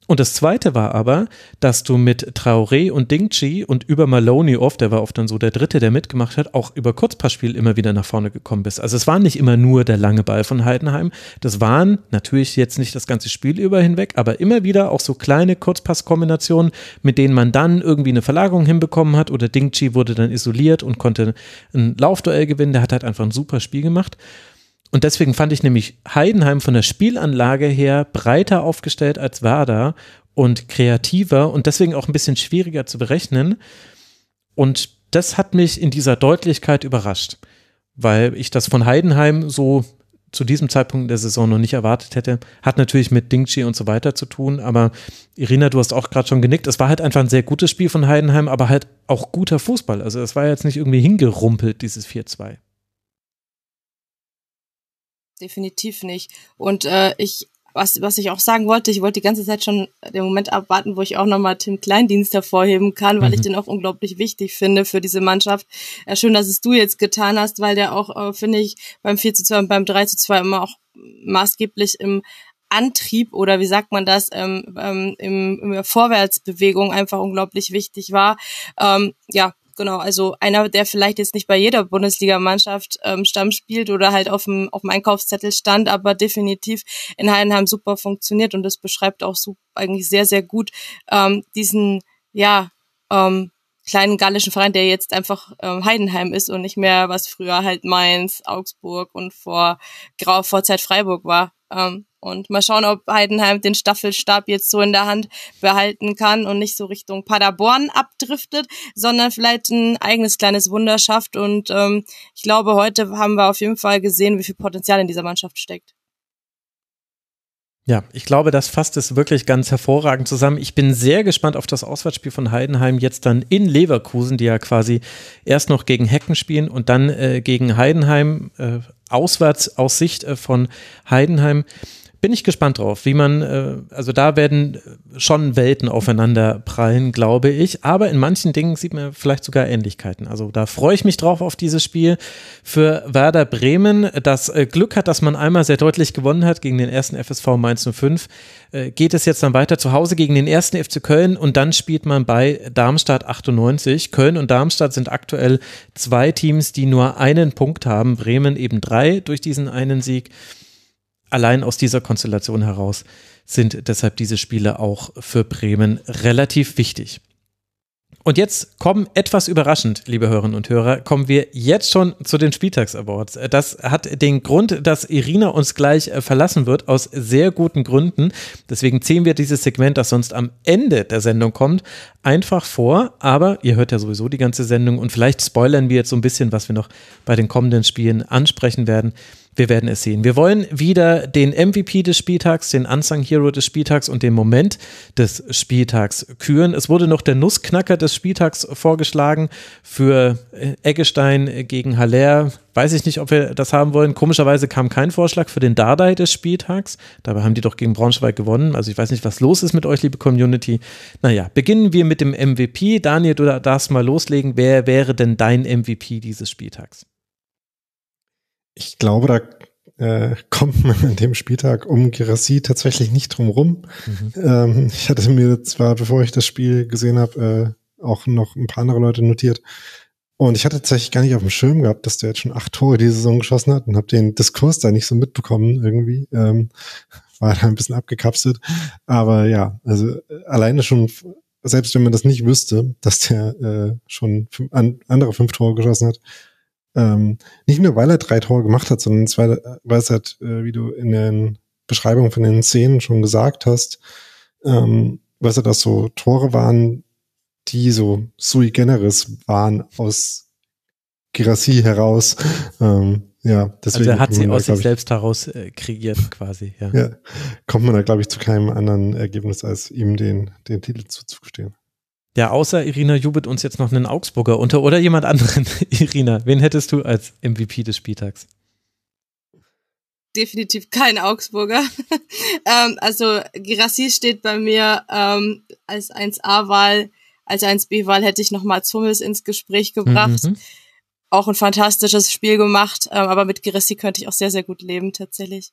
[SPEAKER 3] Und das zweite war aber, dass du mit Traoré und Dingchi und über Maloney oft, der war oft dann so der Dritte, der mitgemacht hat, auch über Kurzpassspiel immer wieder nach vorne gekommen bist. Also es war nicht immer nur der lange Ball von Heidenheim. Das waren natürlich jetzt nicht das ganze Spiel über hinweg, aber immer wieder auch so kleine Kurzpasskombinationen, mit denen man dann irgendwie eine Verlagerung hinbekommen hat oder Dingchi wurde dann isoliert und konnte ein Laufduell gewinnen. Der hat halt einfach ein super Spiel gemacht. Und deswegen fand ich nämlich Heidenheim von der Spielanlage her breiter aufgestellt als Werder und kreativer und deswegen auch ein bisschen schwieriger zu berechnen. Und das hat mich in dieser Deutlichkeit überrascht, weil ich das von Heidenheim so zu diesem Zeitpunkt der Saison noch nicht erwartet hätte. Hat natürlich mit Dingchi und so weiter zu tun, aber Irina, du hast auch gerade schon genickt. Es war halt einfach ein sehr gutes Spiel von Heidenheim, aber halt auch guter Fußball. Also es war jetzt nicht irgendwie hingerumpelt, dieses 4-2
[SPEAKER 4] definitiv nicht. Und äh, ich, was, was ich auch sagen wollte, ich wollte die ganze Zeit schon den Moment abwarten, wo ich auch nochmal Tim Kleindienst hervorheben kann, weil mhm. ich den auch unglaublich wichtig finde für diese Mannschaft. Ja, schön, dass es du jetzt getan hast, weil der auch, äh, finde ich, beim 4 zu 2 und beim 3 zu 2 immer auch maßgeblich im Antrieb oder wie sagt man das, ähm, ähm, im, in der Vorwärtsbewegung einfach unglaublich wichtig war. Ähm, ja, genau, also einer, der vielleicht jetzt nicht bei jeder Bundesligamannschaft ähm, Stamm spielt oder halt auf dem, auf dem Einkaufszettel stand, aber definitiv in Heidenheim super funktioniert und das beschreibt auch so eigentlich sehr, sehr gut ähm, diesen, ja, ähm, kleinen gallischen Verein, der jetzt einfach ähm, Heidenheim ist und nicht mehr, was früher halt Mainz, Augsburg und vor grauer Vorzeit Freiburg war. Ähm, und mal schauen, ob Heidenheim den Staffelstab jetzt so in der Hand behalten kann und nicht so Richtung Paderborn abdriftet, sondern vielleicht ein eigenes kleines Wunder schafft. Und ähm, ich glaube, heute haben wir auf jeden Fall gesehen, wie viel Potenzial in dieser Mannschaft steckt.
[SPEAKER 3] Ja, ich glaube, das fasst es wirklich ganz hervorragend zusammen. Ich bin sehr gespannt auf das Auswärtsspiel von Heidenheim jetzt dann in Leverkusen, die ja quasi erst noch gegen Hecken spielen und dann äh, gegen Heidenheim äh, auswärts aus Sicht äh, von Heidenheim bin ich gespannt drauf, wie man, äh, also da werden schon Welten aufeinander prallen, glaube ich, aber in manchen Dingen sieht man vielleicht sogar Ähnlichkeiten. Also da freue ich mich drauf auf dieses Spiel für Werder Bremen, das äh, Glück hat, dass man einmal sehr deutlich gewonnen hat gegen den ersten FSV Mainz 05. Äh, geht es jetzt dann weiter zu Hause gegen den ersten FC Köln und dann spielt man bei Darmstadt 98. Köln und Darmstadt sind aktuell zwei Teams, die nur einen Punkt haben, Bremen eben drei durch diesen einen Sieg allein aus dieser Konstellation heraus sind deshalb diese Spiele auch für Bremen relativ wichtig. Und jetzt kommen etwas überraschend, liebe Hörerinnen und Hörer, kommen wir jetzt schon zu den Spieltags-Awards. Das hat den Grund, dass Irina uns gleich äh, verlassen wird, aus sehr guten Gründen. Deswegen ziehen wir dieses Segment, das sonst am Ende der Sendung kommt, einfach vor. Aber ihr hört ja sowieso die ganze Sendung und vielleicht spoilern wir jetzt so ein bisschen, was wir noch bei den kommenden Spielen ansprechen werden. Wir werden es sehen. Wir wollen wieder den MVP des Spieltags, den Unsung Hero des Spieltags und den Moment des Spieltags küren. Es wurde noch der Nussknacker des Spieltags vorgeschlagen für äh, Eggestein gegen Haller. Weiß ich nicht, ob wir das haben wollen. Komischerweise kam kein Vorschlag für den Dardai des Spieltags. Dabei haben die doch gegen Braunschweig gewonnen. Also ich weiß nicht, was los ist mit euch, liebe Community. Naja, beginnen wir mit dem MVP. Daniel, du darfst mal loslegen. Wer wäre denn dein MVP dieses Spieltags?
[SPEAKER 5] Ich glaube, da äh, kommt man an dem Spieltag um Gerassi tatsächlich nicht drum rum. Mhm. Ähm, ich hatte mir zwar, bevor ich das Spiel gesehen habe, äh, auch noch ein paar andere Leute notiert. Und ich hatte tatsächlich gar nicht auf dem Schirm gehabt, dass der jetzt schon acht Tore diese Saison geschossen hat und habe den Diskurs da nicht so mitbekommen irgendwie. Ähm, war da ein bisschen abgekapselt. Aber ja, also äh, alleine schon, selbst wenn man das nicht wüsste, dass der äh, schon an, andere fünf Tore geschossen hat, ähm, nicht nur, weil er drei Tore gemacht hat, sondern weil, weil es halt, äh, wie du in den Beschreibungen von den Szenen schon gesagt hast, ähm, weil es halt auch so Tore waren, die so sui generis waren aus Girassi heraus. Ähm, ja,
[SPEAKER 3] deswegen. Also er hat sie aus sich selbst heraus äh, kreiert, quasi, ja.
[SPEAKER 5] ja. Kommt man da, glaube ich, zu keinem anderen Ergebnis, als ihm den, den Titel zuzugestehen.
[SPEAKER 3] Ja, außer Irina jubelt uns jetzt noch einen Augsburger unter oder jemand anderen. Irina, wen hättest du als MVP des Spieltags?
[SPEAKER 4] Definitiv kein Augsburger. ähm, also Girassi steht bei mir ähm, als 1A-Wahl. Als 1B-Wahl hätte ich nochmal Zummels ins Gespräch gebracht. Mhm. Auch ein fantastisches Spiel gemacht, ähm, aber mit Girassi könnte ich auch sehr, sehr gut leben, tatsächlich.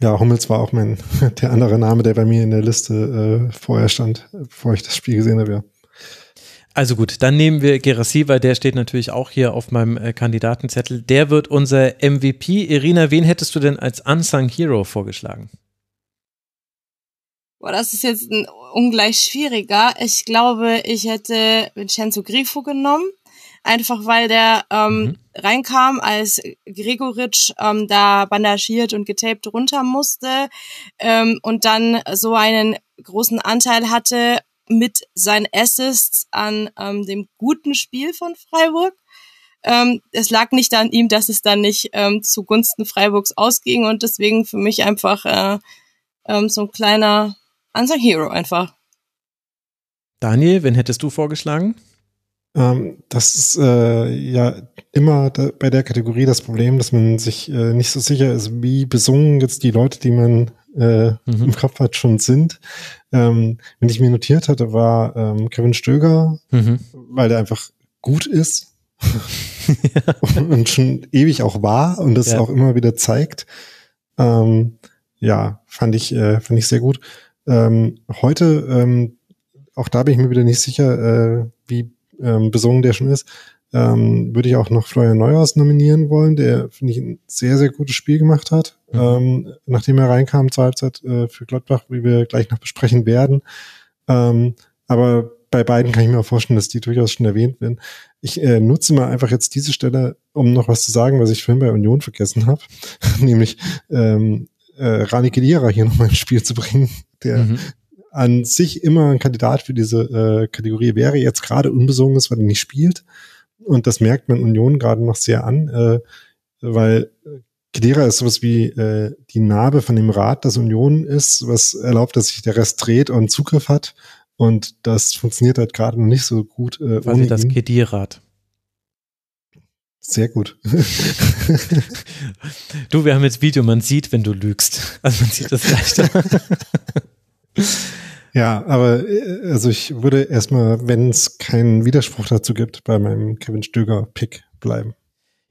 [SPEAKER 5] Ja, Hummels war auch mein, der andere Name, der bei mir in der Liste äh, vorher stand, bevor ich das Spiel gesehen habe, ja.
[SPEAKER 3] Also gut, dann nehmen wir Gerassi, weil der steht natürlich auch hier auf meinem äh, Kandidatenzettel. Der wird unser MVP. Irina, wen hättest du denn als Unsung Hero vorgeschlagen?
[SPEAKER 4] Boah, das ist jetzt ein ungleich schwieriger. Ich glaube, ich hätte Vincenzo Grifo genommen. Einfach weil der ähm, mhm. reinkam, als Gregoritsch ähm, da bandagiert und getaped runter musste ähm, und dann so einen großen Anteil hatte mit seinen Assists an ähm, dem guten Spiel von Freiburg. Ähm, es lag nicht an ihm, dass es dann nicht ähm, zugunsten Freiburgs ausging und deswegen für mich einfach äh, ähm, so ein kleiner Unsung Hero einfach.
[SPEAKER 3] Daniel, wen hättest du vorgeschlagen?
[SPEAKER 5] Ähm, das ist äh, ja immer da, bei der Kategorie das Problem, dass man sich äh, nicht so sicher ist, wie besungen jetzt die Leute, die man äh, mhm. im Kopf hat, schon sind. Ähm, wenn ich mir notiert hatte, war ähm, Kevin Stöger, mhm. weil der einfach gut ist ja. und schon ewig auch war und das ja. auch immer wieder zeigt. Ähm, ja, fand ich, äh, fand ich sehr gut. Ähm, heute, ähm, auch da bin ich mir wieder nicht sicher, äh, wie ähm, besungen der schon ist ähm, würde ich auch noch Florian Neuhaus nominieren wollen, der, finde ich, ein sehr, sehr gutes Spiel gemacht hat, mhm. ähm, nachdem er reinkam zur Halbzeit äh, für Gladbach, wie wir gleich noch besprechen werden. Ähm, aber bei beiden kann ich mir auch vorstellen, dass die durchaus schon erwähnt werden. Ich äh, nutze mal einfach jetzt diese Stelle, um noch was zu sagen, was ich vorhin bei Union vergessen habe, nämlich ähm, äh, Rani Kedira hier nochmal ins Spiel zu bringen, der mhm. an sich immer ein Kandidat für diese äh, Kategorie wäre, jetzt gerade unbesungen ist, weil er nicht spielt. Und das merkt man Union gerade noch sehr an, äh, weil Kedira ist sowas wie äh, die Narbe von dem Rad, das Union ist, was erlaubt, dass sich der Rest dreht und Zugriff hat. Und das funktioniert halt gerade noch nicht so gut.
[SPEAKER 3] Äh, Quasi das Kedirrad.
[SPEAKER 5] Sehr gut.
[SPEAKER 3] du, wir haben jetzt Video, man sieht, wenn du lügst. Also man sieht das leichter.
[SPEAKER 5] Ja, aber äh, also ich würde erstmal, wenn es keinen Widerspruch dazu gibt, bei meinem Kevin Stöger-Pick bleiben.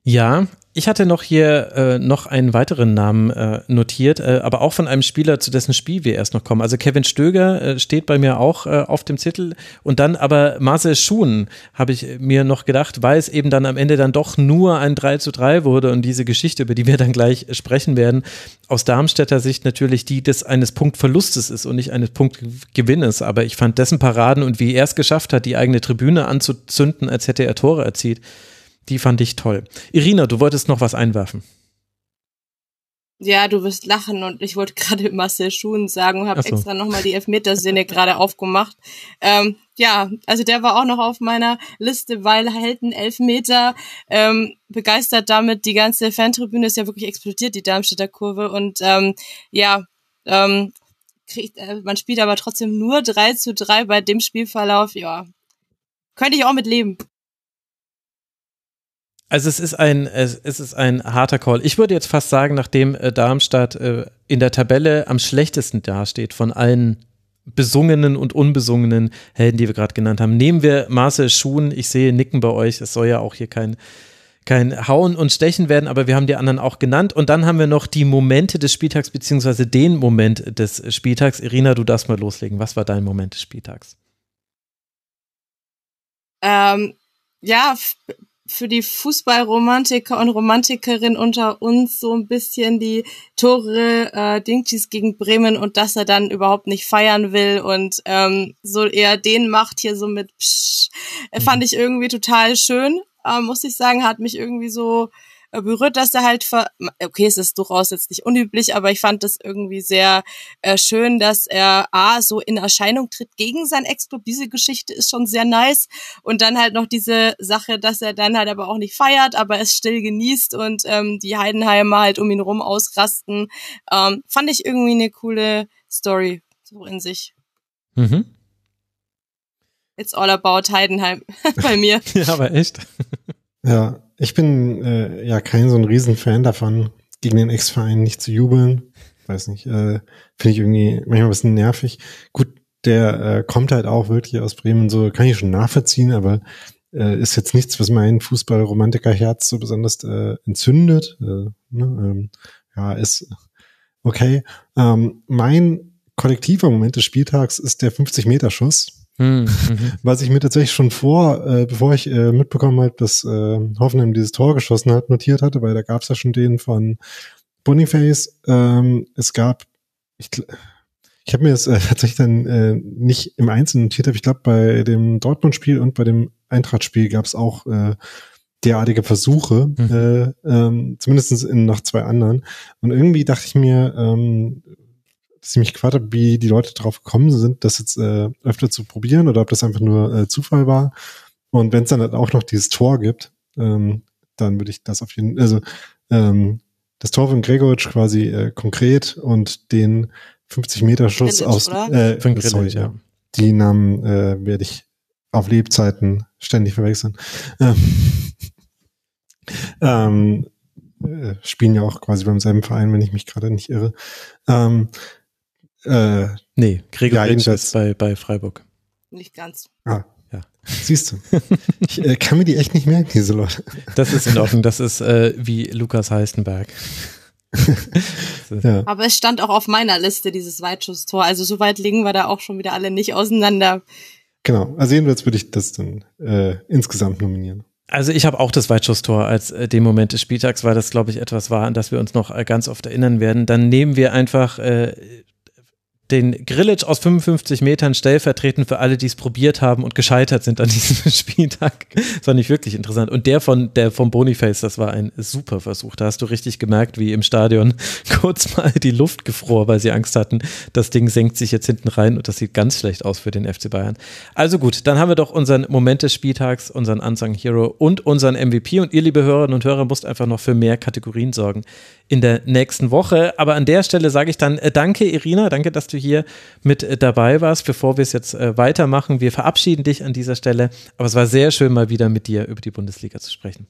[SPEAKER 3] Ja, ich hatte noch hier äh, noch einen weiteren Namen äh, notiert, äh, aber auch von einem Spieler, zu dessen Spiel wir erst noch kommen. Also Kevin Stöger äh, steht bei mir auch äh, auf dem Zettel und dann aber Marcel Schuhen habe ich mir noch gedacht, weil es eben dann am Ende dann doch nur ein 3 zu 3 wurde und diese Geschichte, über die wir dann gleich sprechen werden, aus Darmstädter Sicht natürlich die des eines Punktverlustes ist und nicht eines Punktgewinnes. Aber ich fand dessen Paraden und wie er es geschafft hat, die eigene Tribüne anzuzünden, als hätte er Tore erzielt, die fand ich toll. Irina, du wolltest noch was einwerfen.
[SPEAKER 4] Ja, du wirst lachen und ich wollte gerade Marcel Schuhen sagen und habe
[SPEAKER 3] so.
[SPEAKER 4] extra nochmal die Elfmetersinne gerade aufgemacht. Ähm, ja, also der war auch noch auf meiner Liste, weil Helden Elfmeter ähm, begeistert damit. Die ganze Fantribüne ist ja wirklich explodiert, die Darmstädter Kurve. Und ähm, ja, ähm, kriegt, äh, man spielt aber trotzdem nur 3 zu 3 bei dem Spielverlauf. Ja, könnte ich auch mit leben.
[SPEAKER 3] Also es ist ein, es, ist ein harter Call. Ich würde jetzt fast sagen, nachdem äh, Darmstadt äh, in der Tabelle am schlechtesten dasteht von allen besungenen und unbesungenen Helden, die wir gerade genannt haben, nehmen wir Marcel Schuhen. Ich sehe Nicken bei euch. Es soll ja auch hier kein kein Hauen und Stechen werden, aber wir haben die anderen auch genannt. Und dann haben wir noch die Momente des Spieltags, beziehungsweise den Moment des Spieltags. Irina, du darfst mal loslegen. Was war dein Moment des Spieltags?
[SPEAKER 4] Ähm, ja, für die Fußballromantiker und Romantikerin unter uns so ein bisschen die Tore äh, Dingchis gegen Bremen und dass er dann überhaupt nicht feiern will und ähm, so eher den macht hier so mit Psch, äh, fand ich irgendwie total schön, äh, muss ich sagen, hat mich irgendwie so berührt, dass er halt ver okay, es ist durchaus jetzt nicht unüblich, aber ich fand das irgendwie sehr äh, schön, dass er A so in Erscheinung tritt gegen sein Ex-Club. Diese Geschichte ist schon sehr nice und dann halt noch diese Sache, dass er dann halt aber auch nicht feiert, aber es still genießt und ähm, die Heidenheimer halt um ihn rum ausrasten. Ähm, fand ich irgendwie eine coole Story so in sich.
[SPEAKER 3] Mhm.
[SPEAKER 4] It's all about Heidenheim bei mir.
[SPEAKER 3] Ja, aber echt.
[SPEAKER 5] Ja, ich bin äh, ja kein so ein Riesenfan davon, gegen den Ex-Verein nicht zu jubeln. Weiß nicht, äh, finde ich irgendwie manchmal ein bisschen nervig. Gut, der äh, kommt halt auch wirklich aus Bremen, so kann ich schon nachvollziehen, aber äh, ist jetzt nichts, was mein Fußball-Romantiker-Herz so besonders äh, entzündet. Äh, ne? ähm, ja, ist okay. Ähm, mein kollektiver Moment des Spieltags ist der 50-Meter-Schuss
[SPEAKER 3] Hm, mhm.
[SPEAKER 5] was ich mir tatsächlich schon vor, äh, bevor ich äh, mitbekommen habe, dass äh, Hoffenheim dieses Tor geschossen hat, notiert hatte, weil da gab es ja schon den von Boniface. Ähm, es gab, ich, ich habe mir das äh, tatsächlich dann äh, nicht im Einzelnen notiert, aber ich glaube bei dem Dortmund-Spiel und bei dem Eintracht-Spiel gab es auch äh, derartige Versuche,
[SPEAKER 3] Mhm.
[SPEAKER 5] äh, ähm, zumindest in noch zwei anderen. Und irgendwie dachte ich mir, ähm, dass ich mich gefragt habe, wie die Leute drauf gekommen sind, das jetzt äh, öfter zu probieren oder ob das einfach nur äh, Zufall war. Und wenn es dann halt auch noch dieses Tor gibt, ähm, dann würde ich das auf jeden also ähm, das Tor von Gregoritsch quasi äh, konkret und den 50 Meter Schuss aus
[SPEAKER 4] oder?
[SPEAKER 5] äh,
[SPEAKER 3] Von
[SPEAKER 5] sorry,
[SPEAKER 3] Grillage, ja.
[SPEAKER 5] Die Namen äh, werde ich auf Lebzeiten ständig verwechseln. Ähm, ähm, äh, spielen ja auch quasi beim selben Verein, wenn ich mich gerade nicht irre. Ähm, äh,
[SPEAKER 3] Nee, Gregor
[SPEAKER 5] Ja,
[SPEAKER 3] ist bei, bei Freiburg.
[SPEAKER 4] Nicht ganz.
[SPEAKER 5] ah,
[SPEAKER 3] Ja.
[SPEAKER 5] Siehst du. Ich äh, kann mir die echt nicht merken, diese Leute.
[SPEAKER 3] Das ist in Ordnung. Das ist äh, wie Lukas Heistenberg.
[SPEAKER 5] Ja.
[SPEAKER 4] Aber es stand auch auf meiner Liste, dieses Weitschusstor. Also so weit liegen wir da auch schon wieder alle nicht auseinander.
[SPEAKER 5] Genau. Also jedenfalls würde ich das dann äh, insgesamt nominieren.
[SPEAKER 3] Also ich habe auch das Weitschusstor als äh, den Moment des Spieltags, weil das, glaube ich, etwas war, an das wir uns noch äh, ganz oft erinnern werden. Dann nehmen wir einfach äh, den Grillage aus 55 Metern stellvertretend für alle, die es probiert haben und gescheitert sind an diesem Spieltag. Das fand ich wirklich interessant. Und der von der vom Boniface, das war ein super Versuch. Da hast du richtig gemerkt, wie im Stadion kurz mal die Luft gefror, weil sie Angst hatten, das Ding senkt sich jetzt hinten rein und das sieht ganz schlecht aus für den FC Bayern. Also gut, dann haben wir doch unseren Moment des Spieltags, unseren Unsung Hero und unseren MVP. Und ihr, liebe Hörerinnen und Hörer, müsst einfach noch für mehr Kategorien sorgen in der nächsten Woche. Aber an der Stelle sage ich dann äh, danke, Irina, danke, dass du hier mit äh, dabei warst, bevor wir es jetzt äh, weitermachen. Wir verabschieden dich an dieser Stelle. Aber es war sehr schön, mal wieder mit dir über die Bundesliga zu sprechen.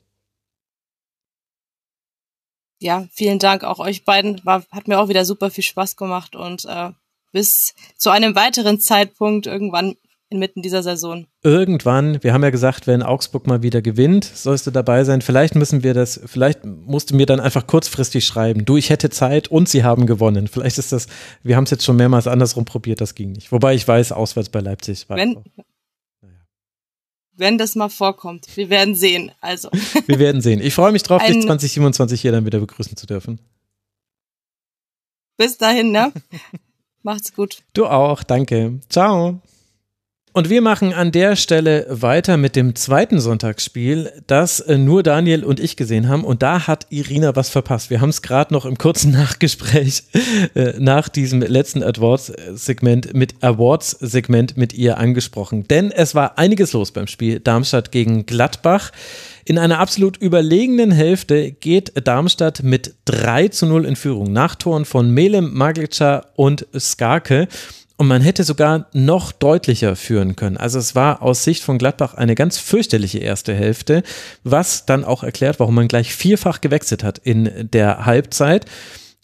[SPEAKER 4] Ja, vielen Dank auch euch beiden. War, hat mir auch wieder super viel Spaß gemacht und äh, bis zu einem weiteren Zeitpunkt irgendwann inmitten dieser Saison.
[SPEAKER 3] Irgendwann, wir haben ja gesagt, wenn Augsburg mal wieder gewinnt, sollst du dabei sein. Vielleicht müssen wir das, vielleicht musst du mir dann einfach kurzfristig schreiben. Du, ich hätte Zeit und sie haben gewonnen. Vielleicht ist das, wir haben es jetzt schon mehrmals andersrum probiert, das ging nicht. Wobei ich weiß, auswärts bei Leipzig war
[SPEAKER 4] Wenn, wenn das mal vorkommt. Wir werden sehen. Also,
[SPEAKER 3] Wir werden sehen. Ich freue mich drauf, dich
[SPEAKER 4] Ein-
[SPEAKER 3] 2027 hier dann wieder begrüßen zu dürfen.
[SPEAKER 4] bis dahin, ne? Macht's gut.
[SPEAKER 3] Du auch, danke. Ciao. Und wir machen an der Stelle weiter mit dem zweiten Sonntagsspiel, das äh, nur Daniel und ich gesehen haben. Und da hat Irina was verpasst. Wir haben es gerade noch im kurzen Nachgespräch äh, nach diesem letzten Awards-Segment mit Awards-Segment mit ihr angesprochen. Denn es war einiges los beim Spiel Darmstadt gegen Gladbach. In einer absolut überlegenen Hälfte geht Darmstadt mit 3 zu 0 in Führung nach Toren von Melem, Maglica und Skarke. Und man hätte sogar noch deutlicher führen können. Also es war aus Sicht von Gladbach eine ganz fürchterliche erste Hälfte, was dann auch erklärt, warum man gleich vierfach gewechselt hat in der Halbzeit.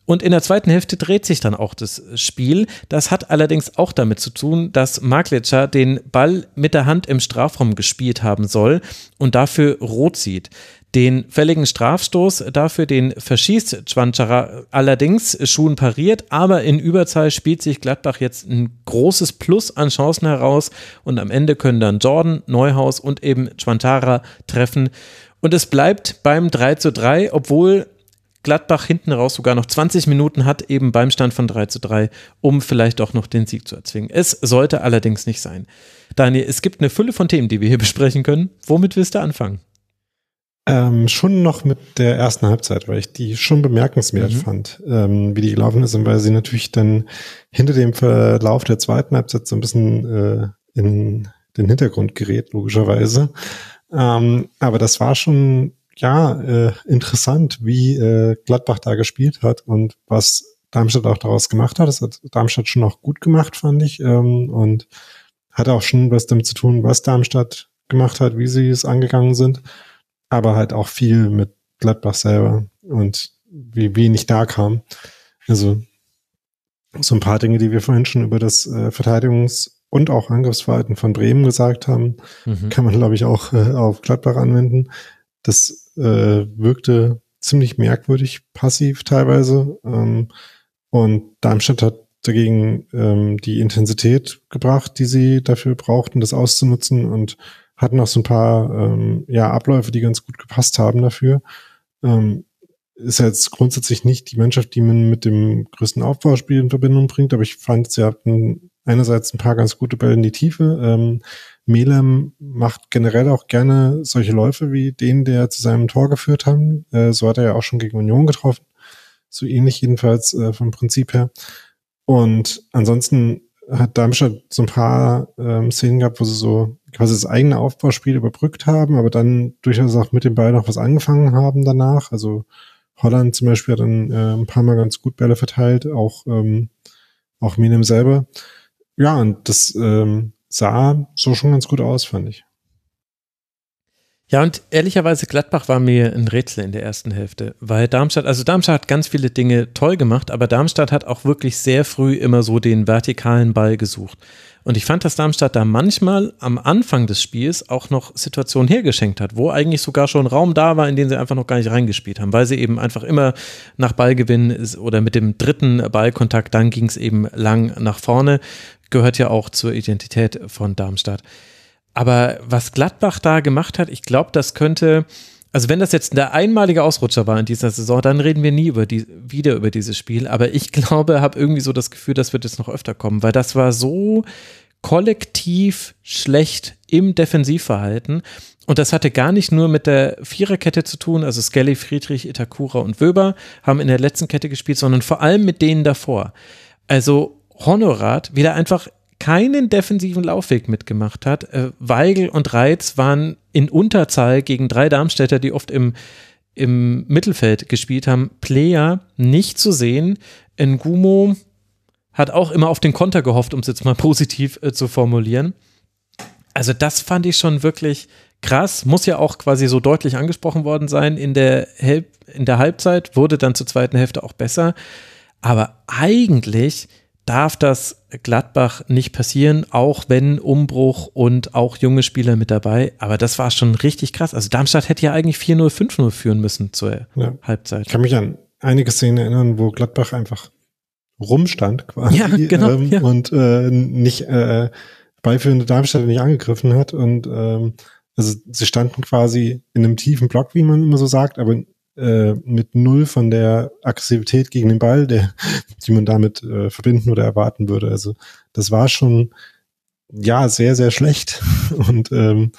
[SPEAKER 3] Und in der zweiten Hälfte dreht sich dann auch das Spiel. Das hat allerdings auch damit zu tun, dass Maglica den Ball mit der Hand im Strafraum gespielt haben soll und dafür rot sieht. Den fälligen Strafstoß dafür, den verschießt Chwanchara allerdings, Schuhen pariert, aber in Überzahl spielt sich Gladbach jetzt ein großes Plus an Chancen heraus und am Ende können dann Jordan, Neuhaus und eben Chwanchara treffen. Und es bleibt beim 3 zu 3, obwohl Gladbach hinten raus sogar noch 20 Minuten hat, eben beim Stand von 3 zu 3, um vielleicht auch noch den Sieg zu erzwingen. Es sollte allerdings nicht sein. Daniel, es gibt eine Fülle von Themen, die wir hier besprechen können. Womit willst du anfangen?
[SPEAKER 5] Ähm, schon noch mit der ersten Halbzeit, weil ich die schon bemerkenswert mhm. fand, ähm, wie die gelaufen ist und weil sie natürlich dann hinter dem Verlauf der zweiten Halbzeit so ein bisschen äh, in den Hintergrund gerät, logischerweise. Ähm, aber das war schon, ja, äh, interessant, wie äh, Gladbach da gespielt hat und was Darmstadt auch daraus gemacht hat. Das hat Darmstadt schon auch gut gemacht, fand ich. Ähm, und hat auch schon was damit zu tun, was Darmstadt gemacht hat, wie sie es angegangen sind aber halt auch viel mit Gladbach selber und wie wenig da kam. Also so ein paar Dinge, die wir vorhin schon über das äh, Verteidigungs- und auch Angriffsverhalten von Bremen gesagt haben, mhm. kann man, glaube ich, auch äh, auf Gladbach anwenden. Das äh, wirkte ziemlich merkwürdig, passiv teilweise. Ähm, und Darmstadt hat dagegen ähm, die Intensität gebracht, die sie dafür brauchten, das auszunutzen und hatten auch so ein paar ähm, ja, Abläufe, die ganz gut gepasst haben dafür. Ähm, ist jetzt grundsätzlich nicht die Mannschaft, die man mit dem größten Aufbauspiel in Verbindung bringt, aber ich fand, sie hatten einerseits ein paar ganz gute Bälle in die Tiefe. Ähm, Melem macht generell auch gerne solche Läufe wie den, der zu seinem Tor geführt hat. Äh, so hat er ja auch schon gegen Union getroffen. So ähnlich jedenfalls äh, vom Prinzip her. Und ansonsten hat Darmstadt so ein paar ähm, Szenen gehabt, wo sie so quasi das eigene Aufbauspiel überbrückt haben, aber dann durchaus auch mit dem Ball noch was angefangen haben danach. Also Holland zum Beispiel hat dann äh, ein paar Mal ganz gut Bälle verteilt, auch, ähm, auch Minem selber. Ja, und das ähm, sah so schon ganz gut aus, fand ich.
[SPEAKER 3] Ja, und ehrlicherweise, Gladbach war mir ein Rätsel in der ersten Hälfte, weil Darmstadt, also Darmstadt hat ganz viele Dinge toll gemacht, aber Darmstadt hat auch wirklich sehr früh immer so den vertikalen Ball gesucht. Und ich fand, dass Darmstadt da manchmal am Anfang des Spiels auch noch Situationen hergeschenkt hat, wo eigentlich sogar schon Raum da war, in den sie einfach noch gar nicht reingespielt haben, weil sie eben einfach immer nach Ballgewinn oder mit dem dritten Ballkontakt, dann ging es eben lang nach vorne, gehört ja auch zur Identität von Darmstadt. Aber was Gladbach da gemacht hat, ich glaube, das könnte, also wenn das jetzt der einmalige Ausrutscher war in dieser Saison, dann reden wir nie über die, wieder über dieses Spiel. Aber ich glaube, habe irgendwie so das Gefühl, das wird jetzt noch öfter kommen, weil das war so kollektiv schlecht im Defensivverhalten. Und das hatte gar nicht nur mit der Viererkette zu tun, also Skelly, Friedrich, Itakura und Wöber haben in der letzten Kette gespielt, sondern vor allem mit denen davor. Also Honorat wieder einfach keinen defensiven Laufweg mitgemacht hat. Äh, Weigel und Reitz waren in Unterzahl gegen drei Darmstädter, die oft im, im Mittelfeld gespielt haben. Player nicht zu sehen. Ngumo hat auch immer auf den Konter gehofft, um es jetzt mal positiv äh, zu formulieren. Also das fand ich schon wirklich krass. Muss ja auch quasi so deutlich angesprochen worden sein in der, Hel in der Halbzeit, wurde dann zur zweiten Hälfte auch besser. Aber eigentlich darf das Gladbach nicht passieren, auch wenn Umbruch und auch junge Spieler mit dabei. Aber das war schon richtig krass. Also Darmstadt hätte ja eigentlich 4-0, 5-0 führen müssen zur ja. Halbzeit.
[SPEAKER 5] Ich kann mich an einige Szenen erinnern, wo Gladbach einfach rumstand quasi
[SPEAKER 3] ja, genau, ähm,
[SPEAKER 5] ja. und äh, nicht äh, beiführende Darmstadt nicht angegriffen hat und ähm, also sie standen quasi in einem tiefen Block, wie man immer so sagt, aber äh, mit null von der Aggressivität gegen den Ball, der, die man damit äh, verbinden oder erwarten würde. Also das war schon ja, sehr, sehr schlecht. Und ähm,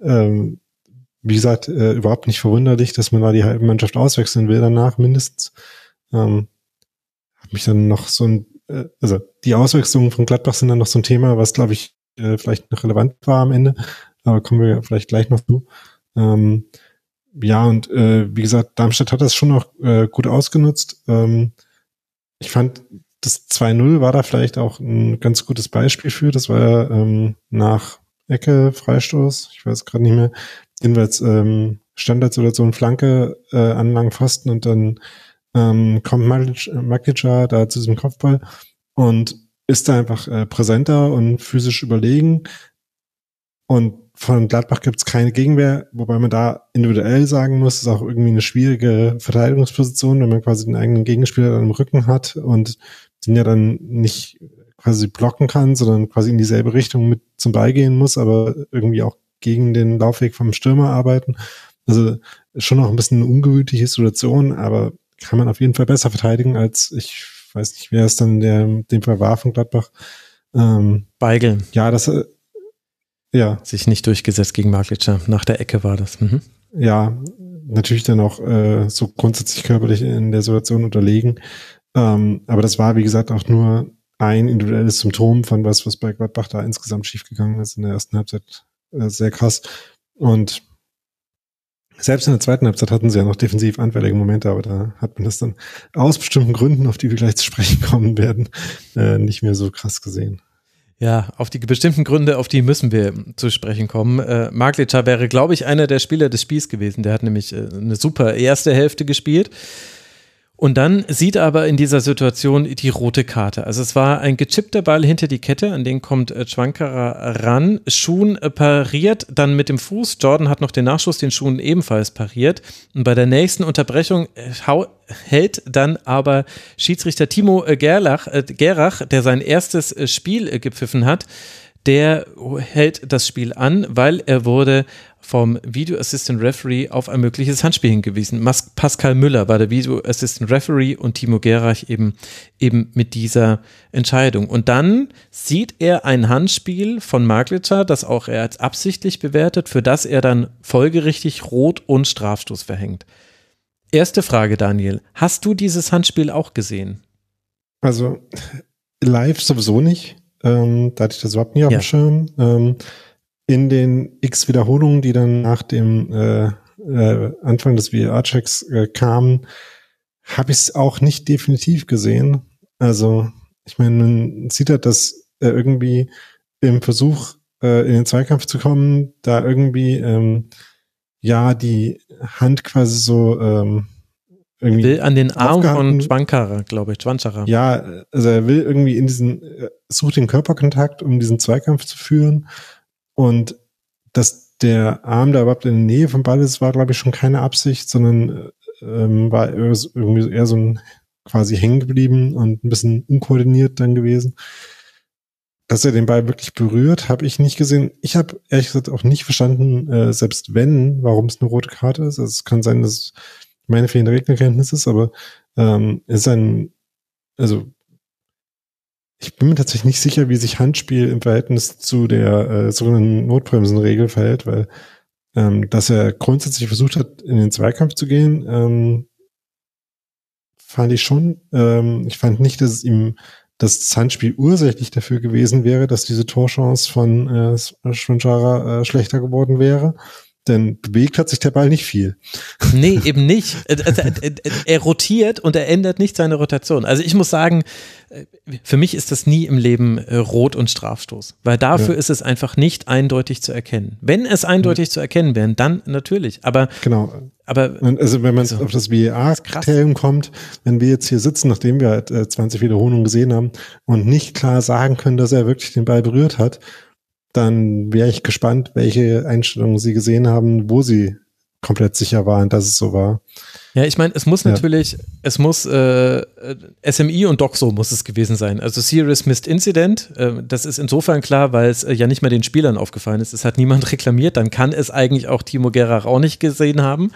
[SPEAKER 5] ähm, wie gesagt, äh, überhaupt nicht verwunderlich, dass man da die halbe Mannschaft auswechseln will danach mindestens. Ähm, hab mich dann noch so ein, äh, also die Auswechslungen von Gladbach sind dann noch so ein Thema, was glaube ich äh, vielleicht noch relevant war am Ende, aber kommen wir vielleicht gleich noch zu. Ähm, ja, und äh, wie gesagt, Darmstadt hat das schon noch äh, gut ausgenutzt. Ähm, ich fand, das 2-0 war da vielleicht auch ein ganz gutes Beispiel für. Das war ähm, nach Ecke, Freistoß, ich weiß gerade nicht mehr. Jedenfalls ähm, Standardsituation Flanke äh, an langen Pfosten und dann ähm, kommt Maglica da zu diesem Kopfball und ist da einfach äh, präsenter und physisch überlegen. Und von Gladbach gibt es keine Gegenwehr, wobei man da individuell sagen muss, ist auch irgendwie eine schwierige Verteidigungsposition, wenn man quasi den eigenen Gegenspieler dann im Rücken hat und den ja dann nicht quasi blocken kann, sondern quasi in dieselbe Richtung mit zum Ball gehen muss, aber irgendwie auch gegen den Laufweg vom Stürmer arbeiten. Also schon noch ein bisschen eine ungewöhnliche Situation, aber kann man auf jeden Fall besser verteidigen als ich weiß nicht, wer es dann der dem Fall war von Gladbach.
[SPEAKER 3] Ähm, Beigel.
[SPEAKER 5] Ja, das äh, ja.
[SPEAKER 3] Sich nicht durchgesetzt gegen Maglica. Nach der Ecke war das. Mhm.
[SPEAKER 5] Ja, natürlich dann auch äh, so grundsätzlich körperlich in der Situation unterlegen. Ähm, aber das war, wie gesagt, auch nur ein individuelles Symptom von was, was bei Gladbach da insgesamt schiefgegangen ist in der ersten Halbzeit. Äh, sehr krass. Und selbst in der zweiten Halbzeit hatten sie ja noch defensiv anfällige Momente, aber da hat man das dann aus bestimmten Gründen, auf die wir gleich zu sprechen kommen werden, äh, nicht mehr so krass gesehen.
[SPEAKER 3] Ja, auf die bestimmten Gründe, auf die müssen wir zu sprechen kommen. Äh, Maglica wäre, glaube ich, einer der Spieler des Spiels gewesen. Der hat nämlich äh, eine super erste Hälfte gespielt. Und dann sieht er aber in dieser Situation die rote Karte. Also es war ein gechippter Ball hinter die Kette, an den kommt äh, Schwankara ran. Schuhn äh, pariert dann mit dem Fuß. Jordan hat noch den Nachschuss, den Schuhn ebenfalls pariert. Und bei der nächsten Unterbrechung äh, hält dann aber Schiedsrichter Timo Gerlach, äh, Gerach, der sein erstes Spiel gepfiffen hat, der hält das Spiel an, weil er wurde vom Video Assistant Referee auf ein mögliches Handspiel hingewiesen. Mas Pascal Müller war der Video Assistant Referee und Timo Gerach eben, eben mit dieser Entscheidung. Und dann sieht er ein Handspiel von Maglica, das auch er als absichtlich bewertet, für das er dann folgerichtig Rot und Strafstoß verhängt. Erste Frage, Daniel. Hast du dieses Handspiel auch gesehen?
[SPEAKER 5] Also live sowieso nicht. Ähm, da hatte ich das überhaupt nie auf ja. dem Schirm. Ähm, in den x Wiederholungen, die dann nach dem äh, äh, Anfang des VR-Checks äh, kamen, habe ich es auch nicht definitiv gesehen. Also, ich meine, man sieht halt, dass er irgendwie im Versuch, äh, in den Zweikampf zu kommen, da irgendwie ähm, ja die Hand quasi so ähm,
[SPEAKER 3] irgendwie will an den Arm von Schwankara, glaube ich, Schwanchara.
[SPEAKER 5] Ja, also er will irgendwie in diesen, äh, sucht den Körperkontakt, um diesen Zweikampf zu führen und dass der Arm da überhaupt in der Nähe vom Ball ist, war, glaube ich, schon keine Absicht, sondern ähm, war irgendwie eher so ein quasi hängen geblieben und ein bisschen unkoordiniert dann gewesen. Dass er den Ball wirklich berührt, habe ich nicht gesehen. Ich habe ehrlich gesagt auch nicht verstanden, äh, selbst wenn, warum es eine rote Karte ist. Also es kann sein, dass meine fehlende Regelkenntnis ist, aber ähm, ist ein, also ich bin mir tatsächlich nicht sicher, wie sich Handspiel im Verhältnis zu der äh, sogenannten Notbremsenregel verhält, weil ähm, dass er grundsätzlich versucht hat, in den Zweikampf zu gehen, ähm, fand ich schon. Ähm, ich fand nicht, dass es ihm das Handspiel ursächlich dafür gewesen wäre, dass diese Torchance von äh, Schwanchara äh, schlechter geworden wäre. Denn bewegt hat sich der Ball nicht viel.
[SPEAKER 3] Nee, eben nicht. er rotiert und er ändert nicht seine Rotation. Also ich muss sagen, für mich ist das nie im Leben äh, Rot und Strafstoß, weil dafür ja. ist es einfach nicht eindeutig zu erkennen. Wenn es eindeutig mhm. zu erkennen wäre, dann natürlich. Aber
[SPEAKER 5] genau. Aber also wenn man also, auf das VAR-Kriterium kommt, wenn wir jetzt hier sitzen, nachdem wir halt, äh, 20 Wiederholungen gesehen haben und nicht klar sagen können, dass er wirklich den Ball berührt hat, dann wäre ich gespannt, welche Einstellungen Sie gesehen haben, wo Sie komplett sicher waren, dass es so war.
[SPEAKER 3] Ja, ich meine, es muss natürlich, ja. es muss äh, SMI und Doxo muss es gewesen sein. Also Serious Missed Incident, äh, das ist insofern klar, weil es äh, ja nicht mal den Spielern aufgefallen ist. Es hat niemand reklamiert, dann kann es eigentlich auch Timo Gerach auch nicht gesehen haben.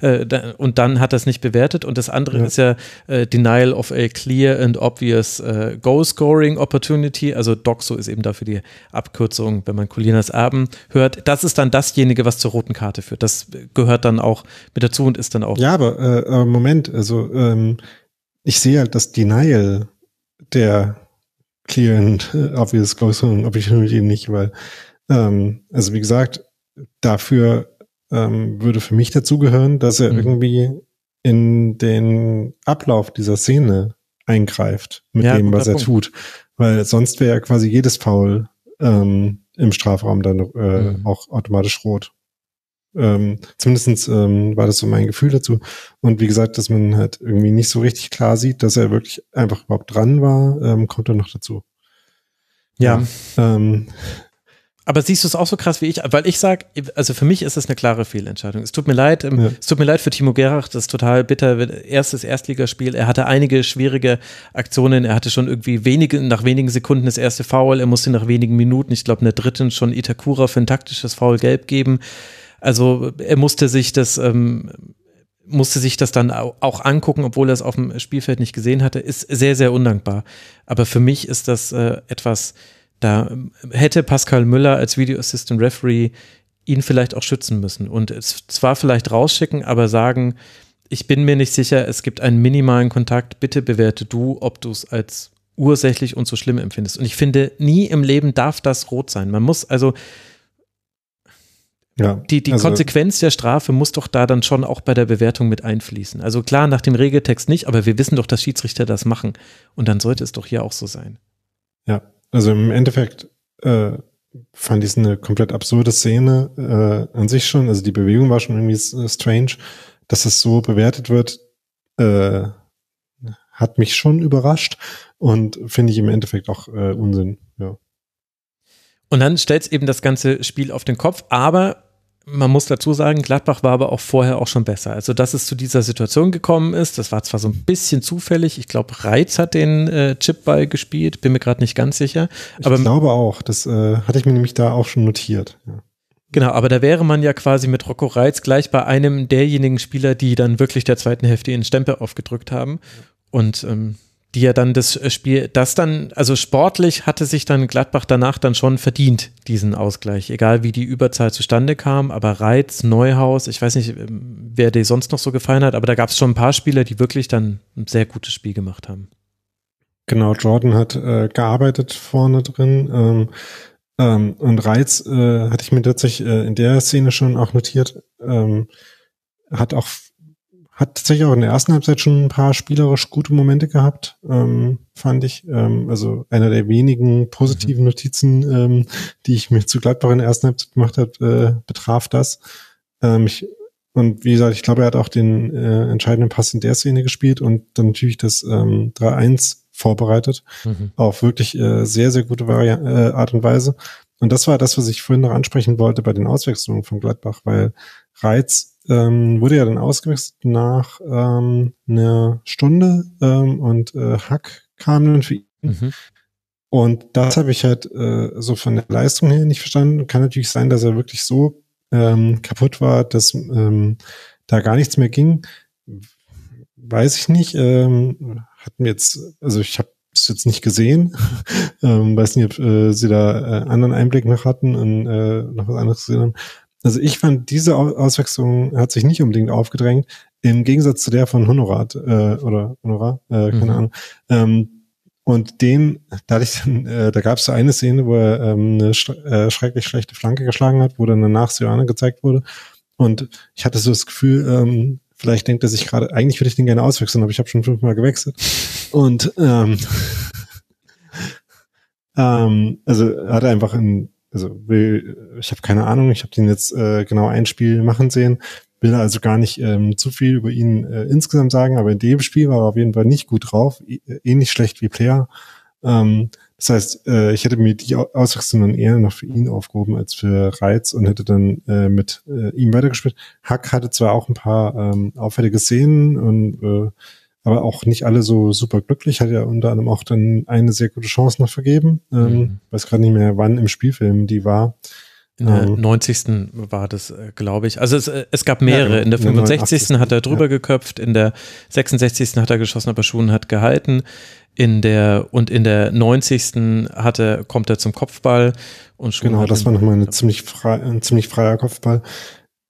[SPEAKER 3] Äh, da, und dann hat das nicht bewertet. Und das andere
[SPEAKER 5] Ja.
[SPEAKER 3] ist ja äh, Denial of a clear and obvious äh, Goal-Scoring Opportunity. Also DOXO ist eben dafür die Abkürzung, wenn man Colinas Erben hört. Das ist dann dasjenige, was zur roten Karte führt. Das gehört dann auch mit dazu und ist dann auch.
[SPEAKER 5] Ja, aber, äh, Moment, also ähm, ich sehe halt das Denial der Clear and äh, Obvious Close Opportunity nicht, weil, ähm, also wie gesagt, dafür ähm, würde für mich dazugehören, dass er
[SPEAKER 3] Mhm.
[SPEAKER 5] irgendwie in den Ablauf dieser Szene eingreift mit
[SPEAKER 3] Ja,
[SPEAKER 5] dem, was er
[SPEAKER 3] Punkt.
[SPEAKER 5] tut. Weil sonst wäre ja quasi jedes Foul ähm, im Strafraum dann äh,
[SPEAKER 3] Mhm.
[SPEAKER 5] auch automatisch rot. Ähm, zumindestens ähm, war das so mein Gefühl dazu. Und wie gesagt, dass man halt irgendwie nicht so richtig klar sieht, dass er wirklich einfach überhaupt dran war, ähm, kommt dann noch dazu.
[SPEAKER 3] ja.
[SPEAKER 5] Ähm,
[SPEAKER 3] Aber siehst du es auch so krass wie ich? Weil ich sag, also für mich ist das eine klare Fehlentscheidung. Es tut mir leid, ähm,
[SPEAKER 5] Ja.
[SPEAKER 3] es tut mir leid für Timo Gerach, das ist total bitter. Erstes Erstligaspiel, er hatte einige schwierige Aktionen, er hatte schon irgendwie wenige, nach wenigen Sekunden das erste Foul, er musste nach wenigen Minuten, ich glaube in der dritten schon Itakura für ein taktisches Foul gelb geben. Also er musste sich das, ähm, musste sich das dann au- auch angucken, obwohl er es auf dem Spielfeld nicht gesehen hatte, ist sehr, sehr undankbar. Aber für mich ist das äh, etwas, da hätte Pascal Müller als Video Assistant Referee ihn vielleicht auch schützen müssen und es zwar vielleicht rausschicken, aber sagen, ich bin mir nicht sicher, es gibt einen minimalen Kontakt, bitte bewerte du, ob du es als ursächlich und so schlimm empfindest. Und ich finde, nie im Leben darf das rot sein. Man muss also,
[SPEAKER 5] ja,
[SPEAKER 3] die, die
[SPEAKER 5] also,
[SPEAKER 3] Konsequenz der Strafe muss doch da dann schon auch bei der Bewertung mit einfließen. Also klar, nach dem Regeltext nicht, aber wir wissen doch, dass Schiedsrichter das machen. Und dann sollte es doch hier auch so sein.
[SPEAKER 5] Ja, also im Endeffekt äh, fand ich es eine komplett absurde Szene äh, an sich schon. Also die Bewegung war schon irgendwie s- strange. Dass es so bewertet wird, äh, hat mich schon überrascht und finde ich im Endeffekt auch äh, Unsinn. Ja.
[SPEAKER 3] Und dann stellt es eben das ganze Spiel auf den Kopf, aber man muss dazu sagen, Gladbach war aber auch vorher auch schon besser. Also, dass es zu dieser Situation gekommen ist, das war zwar so ein bisschen zufällig. Ich glaube, Reitz hat den äh, Chipball gespielt, bin mir gerade nicht ganz sicher.
[SPEAKER 5] Ich
[SPEAKER 3] Aber
[SPEAKER 5] glaube auch, das äh, hatte ich mir nämlich da auch schon notiert. Ja.
[SPEAKER 3] genau, aber da wäre man ja quasi mit Rocco Reitz gleich bei einem derjenigen Spieler, die dann wirklich der zweiten Hälfte ihren Stempel aufgedrückt haben. Und ähm, die ja dann das äh, Spiel, das dann, also sportlich hatte sich dann Gladbach danach dann schon verdient, diesen Ausgleich. Egal wie die Überzahl zustande kam, aber Reitz, Neuhaus, ich weiß nicht, ähm, wer dir sonst noch so gefallen hat, aber da gab es schon ein paar Spieler, die wirklich dann ein sehr gutes Spiel gemacht haben.
[SPEAKER 5] Genau, Jordan hat äh, gearbeitet vorne drin. Ähm, ähm, und Reiz äh, hatte ich mir tatsächlich äh, in der Szene schon auch notiert. Ähm, hat auch hat tatsächlich auch in der ersten Halbzeit schon ein paar spielerisch gute Momente gehabt, ähm, fand ich. Ähm, also einer der wenigen positiven Notizen, ähm, die ich mir zu Gladbach in der ersten Halbzeit gemacht habe, äh, betraf das. Ähm, ich, und wie gesagt, ich glaube, er hat auch den äh, entscheidenden Pass in der Szene gespielt und dann natürlich das ähm, 3-1 vorbereitet auf wirklich äh, sehr, sehr gute Vari äh, Art und Weise. Und das war das, was ich vorhin noch ansprechen wollte bei den Auswechslungen von Gladbach, weil Reiz ähm, wurde ja dann ausgewechselt nach ähm, einer Stunde ähm, und äh, Hack kam dann für ihn.
[SPEAKER 3] Mhm.
[SPEAKER 5] Und das habe ich halt äh, so von der Leistung her nicht verstanden. Kann natürlich sein, dass er wirklich so ähm, kaputt war, dass ähm, da gar nichts mehr ging. Weiß ich nicht. Ähm, hatten jetzt, also ich habe es jetzt nicht gesehen. ähm, weiß nicht, ob äh, sie da äh, anderen Einblick noch hatten und äh, noch was anderes gesehen haben. Also ich fand, diese Au- Auswechslung hat sich nicht unbedingt aufgedrängt, im Gegensatz zu der von Honorat äh, oder Honorar, äh, keine
[SPEAKER 3] Mhm.
[SPEAKER 5] Ahnung. Ähm, und den, da, hatte ich dann, äh, da gab es so eine Szene, wo er ähm, eine sch äh, schrecklich schlechte Flanke geschlagen hat, wo dann danach Sioane gezeigt wurde. Und ich hatte so das Gefühl, ähm, vielleicht denkt er sich gerade, eigentlich würde ich den gerne auswechseln, aber ich habe schon fünfmal gewechselt. Und ähm, ähm, also er hat einfach ein, also will, ich habe keine Ahnung, ich habe den jetzt äh, genau ein Spiel machen sehen, will also gar nicht ähm, zu viel über ihn äh, insgesamt sagen, aber in dem Spiel war er auf jeden Fall nicht gut drauf, ä- ähnlich schlecht wie Player. Ähm, das heißt, äh, ich hätte mir die Au- Auswechslung dann eher noch für ihn aufgehoben als für Reiz und hätte dann äh, mit äh, ihm weitergespielt. Hack hatte zwar auch ein paar ähm, auffällige Szenen und äh, aber auch nicht alle so super glücklich, hat ja unter anderem auch dann eine sehr gute Chance noch vergeben. Ähm,
[SPEAKER 3] Mhm.
[SPEAKER 5] Weiß gerade nicht mehr, wann im Spielfilm die war.
[SPEAKER 3] In der um, 90. war das, äh, glaube ich. Also es, äh, es gab mehrere. Ja, in der 65. In hat er drüber ja. geköpft, in der 66. hat er geschossen, aber Schuhen hat gehalten. In der und in der 90. hat er, kommt er zum Kopfball und
[SPEAKER 5] Schuhen Genau, das war nochmal eine ziemlich frei, ein ziemlich freier Kopfball.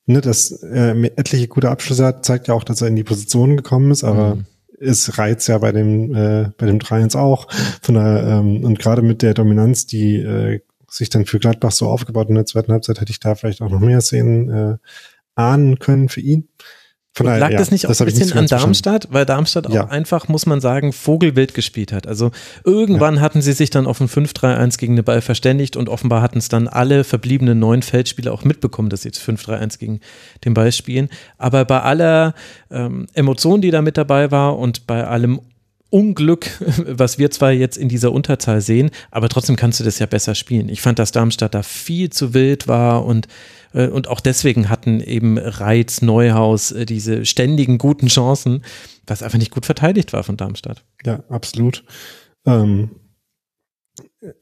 [SPEAKER 5] Ne, dass er etliche gute Abschlüsse hat, zeigt ja auch, dass er in die Position gekommen ist, aber mhm es reizt ja bei dem äh, bei dem 3-1 auch von der ähm, und gerade mit der Dominanz, die äh, sich dann für Gladbach so aufgebaut in der zweiten Halbzeit, hätte ich da vielleicht auch noch mehr Szenen äh, ahnen können für ihn.
[SPEAKER 3] Von daher, lag ja, das nicht auch das ein bisschen an Darmstadt? Weil Darmstadt ja. auch einfach, muss man sagen, Vogelwild gespielt hat. Also irgendwann ja. hatten sie sich dann auf ein 5-3-1 gegen den Ball verständigt und offenbar hatten es dann alle verbliebenen neun Feldspieler auch mitbekommen, dass sie jetzt 5-3-1 gegen den Ball spielen. Aber bei aller ähm, Emotion, die da mit dabei war und bei allem Unglück, was wir zwar jetzt in dieser Unterzahl sehen, aber trotzdem kannst du das ja besser spielen. Ich fand, dass Darmstadt da viel zu wild war und, und auch deswegen hatten eben Reiz, Neuhaus äh, diese ständigen guten Chancen, was einfach nicht gut verteidigt war von Darmstadt.
[SPEAKER 5] Ja, absolut. Ähm,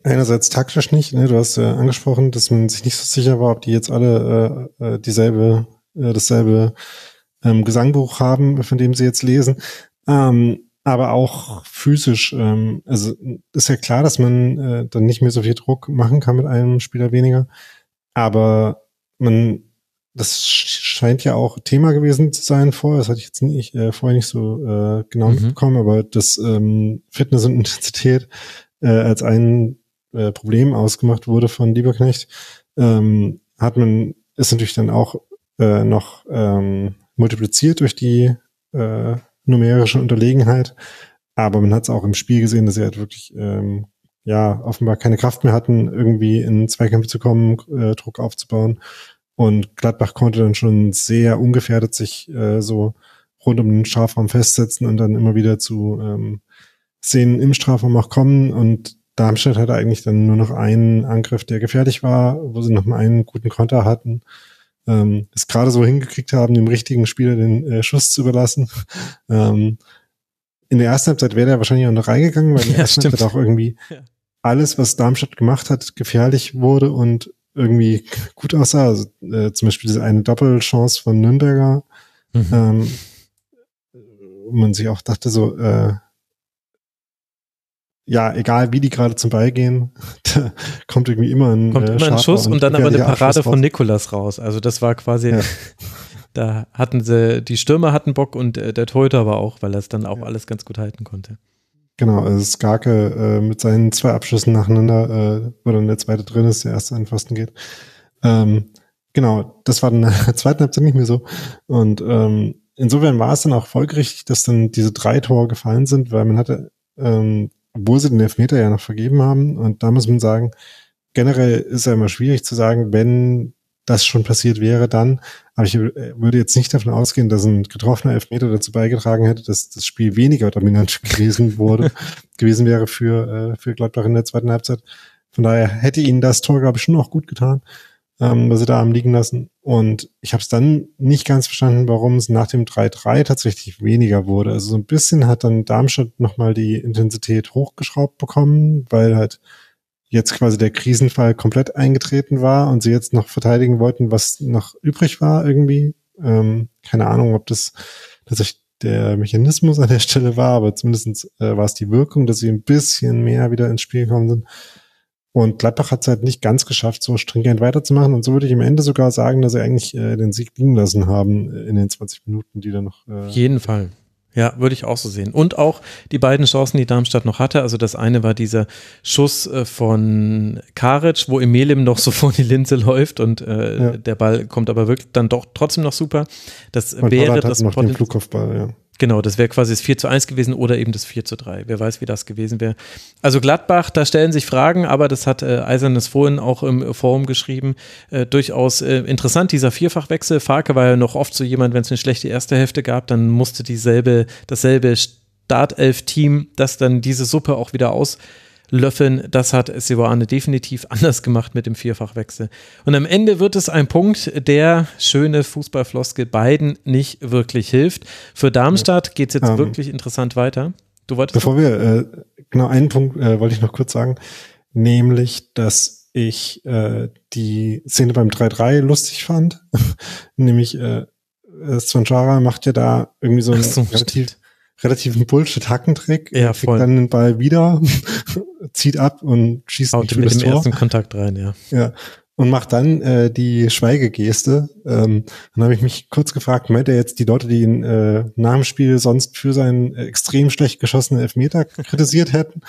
[SPEAKER 5] einerseits taktisch nicht, ne? du hast ja angesprochen, dass man sich nicht so sicher war, ob die jetzt alle äh, äh dieselbe, äh, dasselbe ähm, Gesangbuch haben, von dem sie jetzt lesen. Ähm, aber auch physisch. Ähm, also ist ja klar, dass man äh, dann nicht mehr so viel Druck machen kann mit einem Spieler weniger. Aber man, das scheint ja auch Thema gewesen zu sein vorher. Das hatte ich jetzt nicht, äh, vorher nicht so äh, genau mhm. mitbekommen, aber das ähm, Fitness und Intensität äh, als ein äh, Problem ausgemacht wurde von Lieberknecht, ähm, hat man, ist natürlich dann auch äh, noch ähm, multipliziert durch die äh, numerische Unterlegenheit. Aber man hat es auch im Spiel gesehen, dass sie halt wirklich ähm, ja offenbar keine Kraft mehr hatten, irgendwie in Zweikämpfe zu kommen, äh, Druck aufzubauen. Und Gladbach konnte dann schon sehr ungefährdet sich äh, so rund um den Strafraum festsetzen und dann immer wieder zu ähm, Szenen im Strafraum auch kommen. Und Darmstadt hatte eigentlich dann nur noch einen Angriff, der gefährlich war, wo sie noch mal einen guten Konter hatten ähm, es gerade so hingekriegt haben, dem richtigen Spieler den äh, Schuss zu überlassen. Ähm, in der ersten Halbzeit wäre der wahrscheinlich auch noch reingegangen, weil in der ja, ersten Halbzeit auch irgendwie ja. alles, was Darmstadt gemacht hat, gefährlich wurde und irgendwie gut aussah. Also, äh, zum Beispiel diese eine Doppelchance von Nürnberger, mhm. ähm, wo man sich auch dachte, so, äh, ja, egal wie die gerade zum Ball gehen, da kommt irgendwie immer ein,
[SPEAKER 3] kommt äh, immer ein Schuss und, und dann aber eine Parade von Nikolas raus. Also das war quasi, ja. da hatten sie, die Stürmer hatten Bock und äh, der Torhüter war auch, weil er es dann auch ja. alles ganz gut halten konnte.
[SPEAKER 5] Genau, also Skarke äh, mit seinen zwei Abschüssen nacheinander, äh, wo dann der zweite drin ist, der erste an Pfosten geht. Ähm, genau, das war dann in der zweiten Halbzeit nicht mehr so. Und ähm, insofern war es dann auch folgerichtig, dass dann diese drei Tore gefallen sind, weil man hatte ähm, obwohl sie den Elfmeter ja noch vergeben haben. Und da muss man sagen, generell ist ja immer schwierig zu sagen, wenn das schon passiert wäre, dann. Aber ich würde jetzt nicht davon ausgehen, dass ein getroffener Elfmeter dazu beigetragen hätte, dass das Spiel weniger dominant gewesen wurde, gewesen wäre für, äh, für Gladbach in der zweiten Halbzeit. Von daher hätte ihnen das Tor, glaube ich, schon auch gut getan ähm, was sie da haben liegen lassen. Und ich habe es dann nicht ganz verstanden, warum es nach dem 3-3 tatsächlich weniger wurde. Also so ein bisschen hat dann Darmstadt nochmal die Intensität hochgeschraubt bekommen, weil halt jetzt quasi der Krisenfall komplett eingetreten war und sie jetzt noch verteidigen wollten, was noch übrig war irgendwie. Ähm, keine Ahnung, ob das tatsächlich der Mechanismus an der Stelle war, aber zumindest äh, war es die Wirkung, dass sie ein bisschen mehr wieder ins Spiel gekommen sind. Und Gladbach hat es halt nicht ganz geschafft, so stringent weiterzumachen. Und so würde ich am Ende sogar sagen, dass sie eigentlich äh, den Sieg liegen lassen haben äh, in den 20 Minuten, die da noch.
[SPEAKER 3] Äh jeden Fall. Ja, würde ich auch so sehen. Und auch die beiden Chancen, die Darmstadt noch hatte. Also das eine war dieser Schuss äh, von Karic, wo Emelim noch so vor die Linse läuft und äh, ja. der Ball kommt aber wirklich dann doch trotzdem noch super. Das und wäre das
[SPEAKER 5] noch den Flugkopfball, ja.
[SPEAKER 3] Genau, das wäre quasi das 4 zu 1 gewesen oder eben das 4 zu 3. Wer weiß, wie das gewesen wäre. Also Gladbach, da stellen sich Fragen, aber das hat äh, Eisernes vorhin auch im Forum geschrieben. Äh, durchaus äh, interessant, dieser Vierfachwechsel. Farke war ja noch oft so jemand, wenn es eine schlechte erste Hälfte gab, dann musste dieselbe, dasselbe Startelf-Team, das dann diese Suppe auch wieder aus löffeln. Das hat Siwane definitiv anders gemacht mit dem Vierfachwechsel. Und am Ende wird es ein Punkt, der schöne Fußballfloskel beiden nicht wirklich hilft. Für Darmstadt geht es jetzt ähm, wirklich interessant weiter.
[SPEAKER 5] Du wolltest Bevor wir, äh, genau einen Punkt äh, wollte ich noch kurz sagen, nämlich, dass ich äh, die Szene beim 3-3 lustig fand. Nämlich äh, Svanchara macht ja da irgendwie so einen so, relativ, relativen Bullshit-Hackentrick.
[SPEAKER 3] Ja, voll.
[SPEAKER 5] dann den Ball wieder, zieht ab und schießt
[SPEAKER 3] Haut mit dem Tor. ersten Kontakt rein, ja.
[SPEAKER 5] Ja. Und macht dann äh, die Schweigegeste. Ähm, dann habe ich mich kurz gefragt, meint er jetzt die Leute, die ihn äh, nach dem Spiel sonst für seinen extrem schlecht geschossenen Elfmeter kritisiert hätten?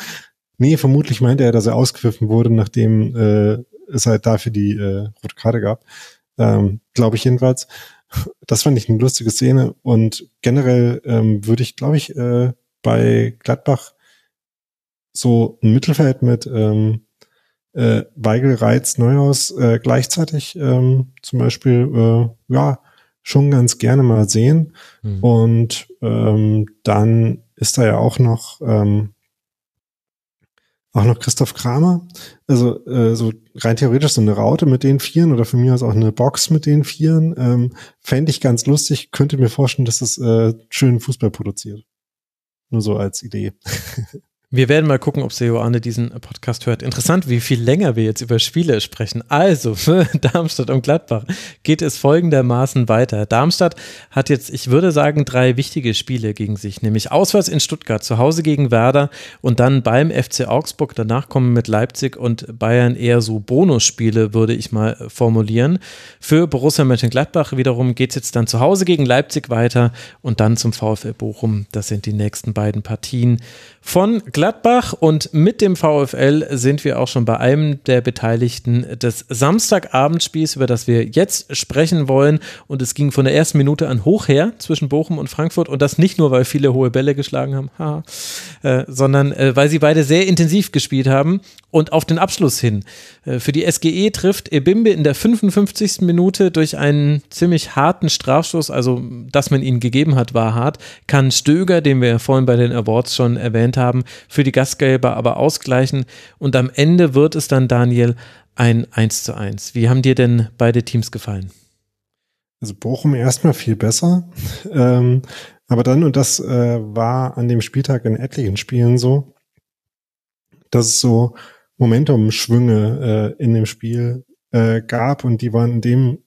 [SPEAKER 5] Nee, vermutlich meinte er, dass er ausgepfiffen wurde, nachdem äh, es halt dafür die äh, rote Karte gab. Ähm, Glaube ich jedenfalls. Das fand ich eine lustige Szene. Und generell ähm, würde ich, glaube ich, äh, bei Gladbach so ein Mittelfeld mit ähm, äh, Weigel, Reiz, Neuhaus äh, gleichzeitig ähm, zum Beispiel äh, ja schon ganz gerne mal sehen. Mhm. Und ähm, dann ist da ja auch noch ähm, auch noch Christoph Kramer. Also äh, so rein theoretisch so eine Raute mit den Vieren oder für mich aus auch eine Box mit den Vieren. Ähm, Fände ich ganz lustig. Könnte mir vorstellen, dass es äh, schönen Fußball produziert. Nur so als Idee.
[SPEAKER 3] Wir werden mal gucken, ob Seoane diesen Podcast hört. Interessant, wie viel länger wir jetzt über Spiele sprechen. Also für Darmstadt und Gladbach geht es folgendermaßen weiter. Darmstadt hat jetzt, ich würde sagen, drei wichtige Spiele gegen sich, nämlich auswärts in Stuttgart, zu Hause gegen Werder und dann beim FC Augsburg. Danach kommen mit Leipzig und Bayern eher so Bonusspiele, würde ich mal formulieren. Für Borussia Mönchengladbach wiederum geht es jetzt dann zu Hause gegen Leipzig weiter und dann zum VfL Bochum. Das sind die nächsten beiden Partien von Gladbach und mit dem VfL sind wir auch schon bei einem der Beteiligten des Samstagabendspiels, über das wir jetzt sprechen wollen. Und es ging von der ersten Minute an hoch her zwischen Bochum und Frankfurt und das nicht nur, weil viele hohe Bälle geschlagen haben, haha, äh, sondern äh, weil sie beide sehr intensiv gespielt haben und auf den Abschluss hin. Äh, für die SGE trifft Ebimbe in der 55. Minute durch einen ziemlich harten Strafstoß, also dass man ihn gegeben hat, war hart, kann Stöger, den wir vorhin bei den Awards schon erwähnt haben, für die Gastgeber aber ausgleichen. Und am Ende wird es dann, Daniel, ein 1 zu 1. Wie haben dir denn beide Teams gefallen?
[SPEAKER 5] Also Bochum erstmal viel besser. Ähm, aber dann, und das äh, war an dem Spieltag in etlichen Spielen so, dass es so Momentum-Schwünge äh, in dem Spiel äh, gab und die waren in dem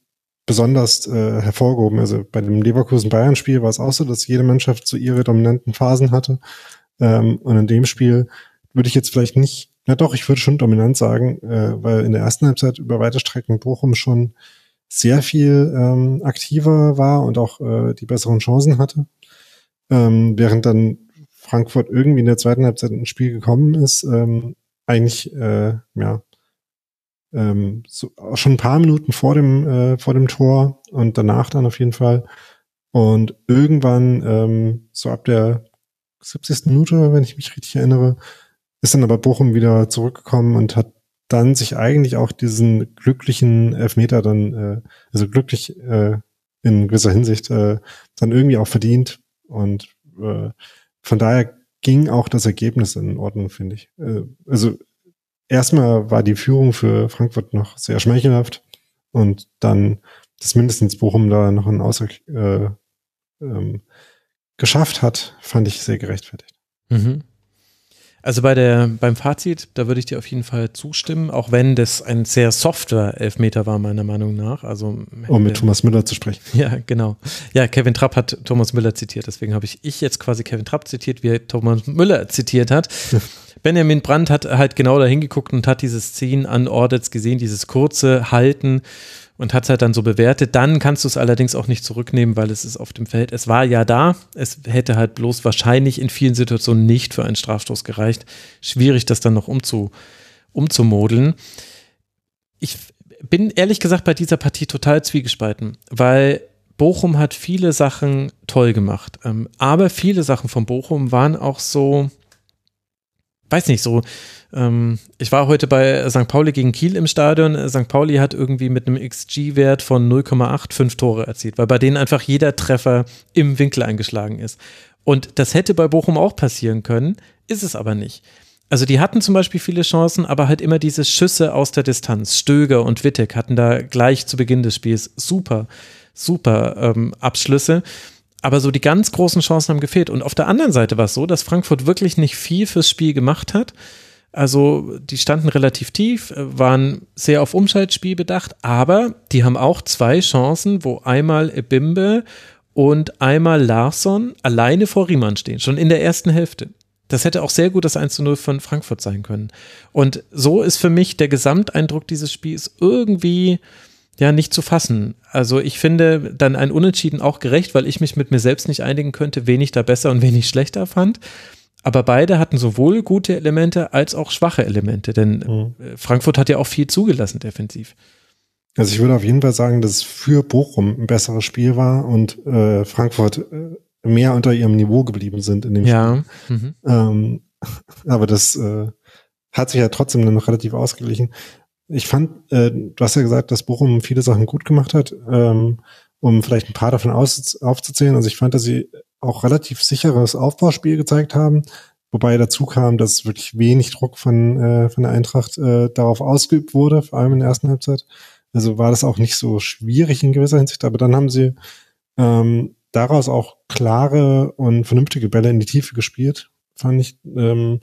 [SPEAKER 5] besonders äh, hervorgehoben. Also bei dem Leverkusen-Bayern-Spiel war es auch so, dass jede Mannschaft so ihre dominanten Phasen hatte. Ähm, und in dem Spiel würde ich jetzt vielleicht nicht, na doch, ich würde schon dominant sagen, äh, weil in der ersten Halbzeit über weite Strecken Bochum schon sehr viel ähm, aktiver war und auch äh, die besseren Chancen hatte. Ähm, während dann Frankfurt irgendwie in der zweiten Halbzeit ins Spiel gekommen ist, ähm, eigentlich äh, ja ähm, so, schon ein paar Minuten vor dem äh, vor dem Tor und danach dann auf jeden Fall und irgendwann ähm, so ab der 70. Minute, wenn ich mich richtig erinnere, ist dann aber Bochum wieder zurückgekommen und hat dann sich eigentlich auch diesen glücklichen Elfmeter dann, äh, also glücklich äh, in gewisser Hinsicht, äh, dann irgendwie auch verdient. Und äh, von daher ging auch das Ergebnis in Ordnung, finde ich. Äh, also erstmal war die Führung für Frankfurt noch sehr schmeichelhaft und dann, dass mindestens Bochum da noch einen Ausdruck äh, ähm, geschafft hat, fand ich sehr gerechtfertigt.
[SPEAKER 3] Mhm. Also bei der, beim Fazit, da würde ich dir auf jeden Fall zustimmen, auch wenn das ein sehr softer Elfmeter war, meiner Meinung nach. Also,
[SPEAKER 5] um mit Thomas Müller zu sprechen.
[SPEAKER 3] Ja, genau. Ja, Kevin Trapp hat Thomas Müller zitiert, deswegen habe ich, ich jetzt quasi Kevin Trapp zitiert, wie er Thomas Müller zitiert hat. Benjamin Brandt hat halt genau da hingeguckt und hat diese Szenen an Ordets gesehen, dieses kurze Halten und hat es halt dann so bewertet. Dann kannst du es allerdings auch nicht zurücknehmen, weil es ist auf dem Feld. Es war ja da. Es hätte halt bloß wahrscheinlich in vielen Situationen nicht für einen Strafstoß gereicht. Schwierig, das dann noch umzu, umzumodeln. Ich bin ehrlich gesagt bei dieser Partie total zwiegespalten, weil Bochum hat viele Sachen toll gemacht. Ähm, aber viele Sachen von Bochum waren auch so, weiß nicht, so ähm, ich war heute bei St. Pauli gegen Kiel im Stadion. St. Pauli hat irgendwie mit einem XG-Wert von 0,8 fünf Tore erzielt, weil bei denen einfach jeder Treffer im Winkel eingeschlagen ist. Und das hätte bei Bochum auch passieren können, ist es aber nicht. Also die hatten zum Beispiel viele Chancen, aber halt immer diese Schüsse aus der Distanz. Stöger und Wittek hatten da gleich zu Beginn des Spiels super, super ähm, Abschlüsse. Aber so die ganz großen Chancen haben gefehlt. Und auf der anderen Seite war es so, dass Frankfurt wirklich nicht viel fürs Spiel gemacht hat Also die standen relativ tief, waren sehr auf Umschaltspiel bedacht, aber die haben auch zwei Chancen, wo einmal Ebimbe und einmal Larsson alleine vor Riemann stehen, schon in der ersten Hälfte. Das hätte auch sehr gut das 1 zu 0 von Frankfurt sein können. Und so ist für mich der Gesamteindruck dieses Spiels irgendwie ja nicht zu fassen. Also ich finde dann ein Unentschieden auch gerecht, weil ich mich mit mir selbst nicht einigen könnte, wen ich da besser und wen ich schlechter fand. Aber beide hatten sowohl gute Elemente als auch schwache Elemente, denn mhm. Äh, Frankfurt hat ja auch viel zugelassen defensiv.
[SPEAKER 5] Also ich würde auf jeden Fall sagen, dass es für Bochum ein besseres Spiel war und äh, Frankfurt äh, mehr unter ihrem Niveau geblieben sind in dem
[SPEAKER 3] ja.
[SPEAKER 5] Spiel. Mhm. Ähm, aber das äh, hat sich ja trotzdem dann noch relativ ausgeglichen. Ich fand, äh, du hast ja gesagt, dass Bochum viele Sachen gut gemacht hat, ähm, um vielleicht ein paar davon aus, aufzuzählen. Also ich fand, dass sie auch relativ sicheres Aufbauspiel gezeigt haben, wobei dazu kam, dass wirklich wenig Druck von, äh, von der Eintracht äh, darauf ausgeübt wurde, vor allem in der ersten Halbzeit. Also war das auch nicht so schwierig in gewisser Hinsicht, aber dann haben sie ähm, daraus auch klare und vernünftige Bälle in die Tiefe gespielt, fand ich, ähm,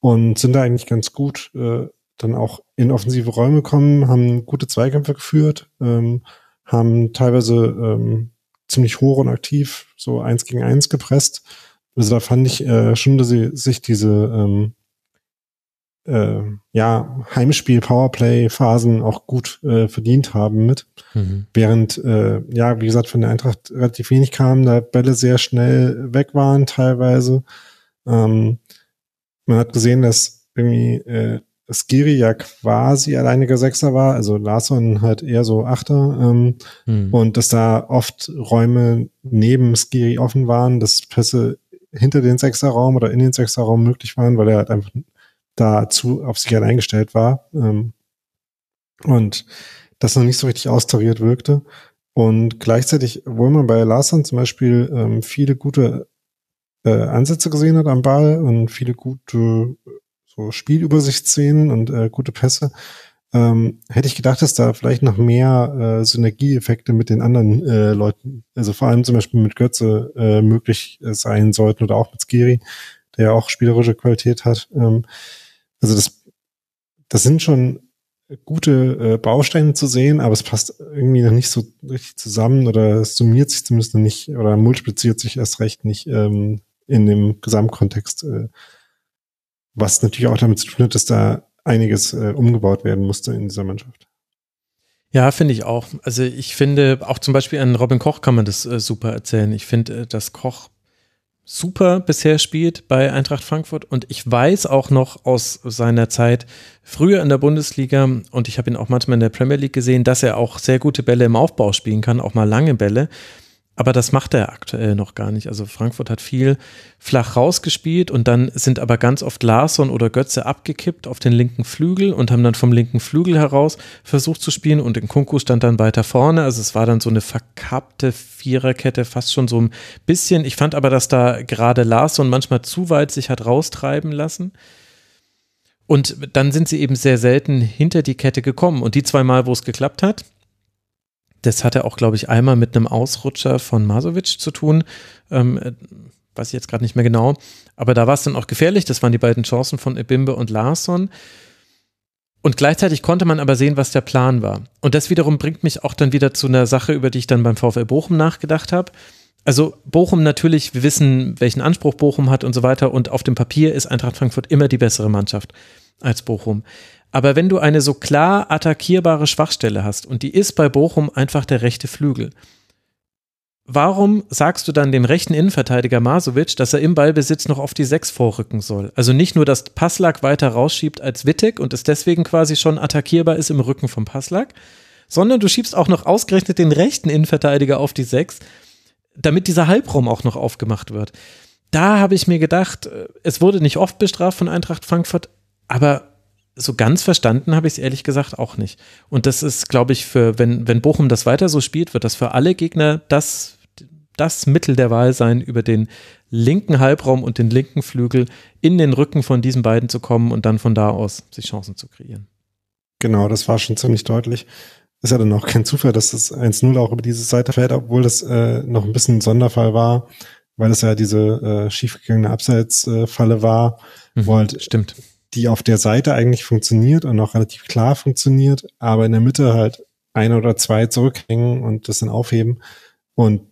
[SPEAKER 5] und sind da eigentlich ganz gut äh, dann auch in offensive Räume kommen, haben gute Zweikämpfe geführt, ähm, haben teilweise ähm, ziemlich hoch und aktiv so eins gegen eins gepresst. Also da fand ich äh, schon, dass sie sich diese ähm, äh, ja, Heimspiel-Powerplay-Phasen auch gut äh, verdient haben mit. Mhm. Während, äh, ja, wie gesagt, von der Eintracht relativ wenig kam, da Bälle sehr schnell weg waren teilweise. Ähm, man hat gesehen, dass irgendwie äh, Skiri ja quasi alleiniger Sechser war, also Larsson halt eher so Achter ähm, hm. und dass da oft Räume neben Skiri offen waren, dass Pässe hinter den Sechserraum oder in den Sechserraum möglich waren, weil er halt einfach dazu auf sich halt eingestellt war ähm, und das noch nicht so richtig austariert wirkte. Und gleichzeitig, obwohl man bei Larsson zum Beispiel ähm, viele gute äh, Ansätze gesehen hat am Ball und viele gute so Spielübersichtsszenen und äh, gute Pässe. Ähm, hätte ich gedacht, dass da vielleicht noch mehr äh, Synergieeffekte mit den anderen äh, Leuten, also vor allem zum Beispiel mit Götze äh, möglich äh, sein sollten oder auch mit Skiri, der ja auch spielerische Qualität hat. Ähm, also das, das sind schon gute äh, Bausteine zu sehen, aber es passt irgendwie noch nicht so richtig zusammen oder es summiert sich zumindest noch nicht oder multipliziert sich erst recht nicht ähm, in dem Gesamtkontext äh, was natürlich auch damit zu tun hat, dass da einiges äh, umgebaut werden musste in dieser Mannschaft.
[SPEAKER 3] Ja, finde ich auch. Also ich finde, auch zum Beispiel an Robin Koch kann man das äh, super erzählen. Ich finde, äh, dass Koch super bisher spielt bei Eintracht Frankfurt und ich weiß auch noch aus seiner Zeit früher in der Bundesliga und ich habe ihn auch manchmal in der Premier League gesehen, dass er auch sehr gute Bälle im Aufbau spielen kann, auch mal lange Bälle. Aber das macht er aktuell noch gar nicht. Also Frankfurt hat viel flach rausgespielt und dann sind aber ganz oft Larsson oder Götze abgekippt auf den linken Flügel und haben dann vom linken Flügel heraus versucht zu spielen und den Kunku stand dann weiter vorne. Also es war dann so eine verkappte Viererkette, fast schon so ein bisschen. Ich fand aber, dass da gerade Larsson manchmal zu weit sich hat raustreiben lassen. Und dann sind sie eben sehr selten hinter die Kette gekommen. Und die zwei Mal, wo es geklappt hat, das hatte auch, glaube ich, einmal mit einem Ausrutscher von Masovic zu tun. Ähm, äh, weiß ich jetzt gerade nicht mehr genau. Aber da war es dann auch gefährlich. Das waren die beiden Chancen von Ebimbe und Larsson. Und gleichzeitig konnte man aber sehen, was der Plan war. Und das wiederum bringt mich auch dann wieder zu einer Sache, über die ich dann beim VfL Bochum nachgedacht habe. Also Bochum natürlich, wir wissen, welchen Anspruch Bochum hat und so weiter. Und auf dem Papier ist Eintracht Frankfurt immer die bessere Mannschaft als Bochum. Aber wenn du eine so klar attackierbare Schwachstelle hast und die ist bei Bochum einfach der rechte Flügel, warum sagst du dann dem rechten Innenverteidiger Masovic, dass er im Ballbesitz noch auf die Sechs vorrücken soll? Also nicht nur, dass Passlack weiter rausschiebt als Wittig und es deswegen quasi schon attackierbar ist im Rücken vom Passlack, sondern du schiebst auch noch ausgerechnet den rechten Innenverteidiger auf die Sechs, damit dieser Halbraum auch noch aufgemacht wird. Da habe ich mir gedacht, äh, es wurde nicht oft bestraft von Eintracht Frankfurt, aber so ganz verstanden habe ich es ehrlich gesagt auch nicht. Und das ist, glaube ich, für, wenn, wenn Bochum das weiter so spielt, wird das für alle Gegner das, das Mittel der Wahl sein, über den linken Halbraum und den linken Flügel in den Rücken von diesen beiden zu kommen und dann von da aus sich Chancen zu kreieren.
[SPEAKER 5] Genau, das war schon ziemlich deutlich. Ist ja dann auch kein Zufall, dass das 1-0 auch über diese Seite fällt, obwohl das äh, noch ein bisschen ein Sonderfall war, weil es ja diese äh, schiefgegangene Abseitsfalle war,
[SPEAKER 3] mhm, wo halt
[SPEAKER 5] stimmt die auf der Seite eigentlich funktioniert und auch relativ klar funktioniert, aber in der Mitte halt ein oder zwei zurückhängen und das dann aufheben. Und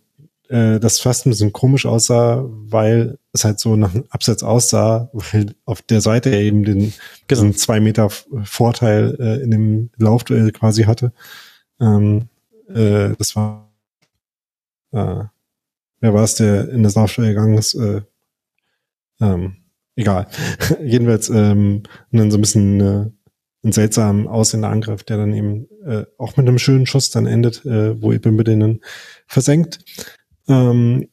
[SPEAKER 5] äh, das fast ein bisschen komisch aussah, weil es halt so nach einem Absatz aussah, weil auf der Seite er eben den genau. diesen zwei Meter Vorteil äh, in dem Laufduell quasi hatte. Ähm, äh, das war äh, wer war es, der in das Laufduell gegangen ist? Äh, ähm, egal. Jedenfalls ähm, dann so ein bisschen äh, ein seltsam aussehender Angriff, der dann eben äh, auch mit einem schönen Schuss dann endet, äh, wo Ibimbe den dann versenkt. Ähm,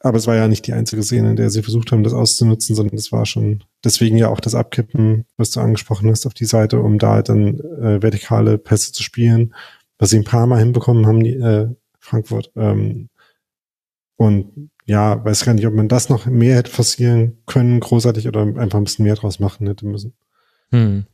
[SPEAKER 5] aber es war ja nicht die einzige Szene, in der sie versucht haben, das auszunutzen, sondern es war schon deswegen ja auch das Abkippen, was du angesprochen hast, auf die Seite, um da halt dann äh, vertikale Pässe zu spielen, was sie ein paar Mal hinbekommen haben, die äh, Frankfurt. Ähm, und ja, weiß gar nicht, ob man das noch mehr hätte forcieren können, großartig, oder einfach ein bisschen mehr draus machen hätte müssen. Hm.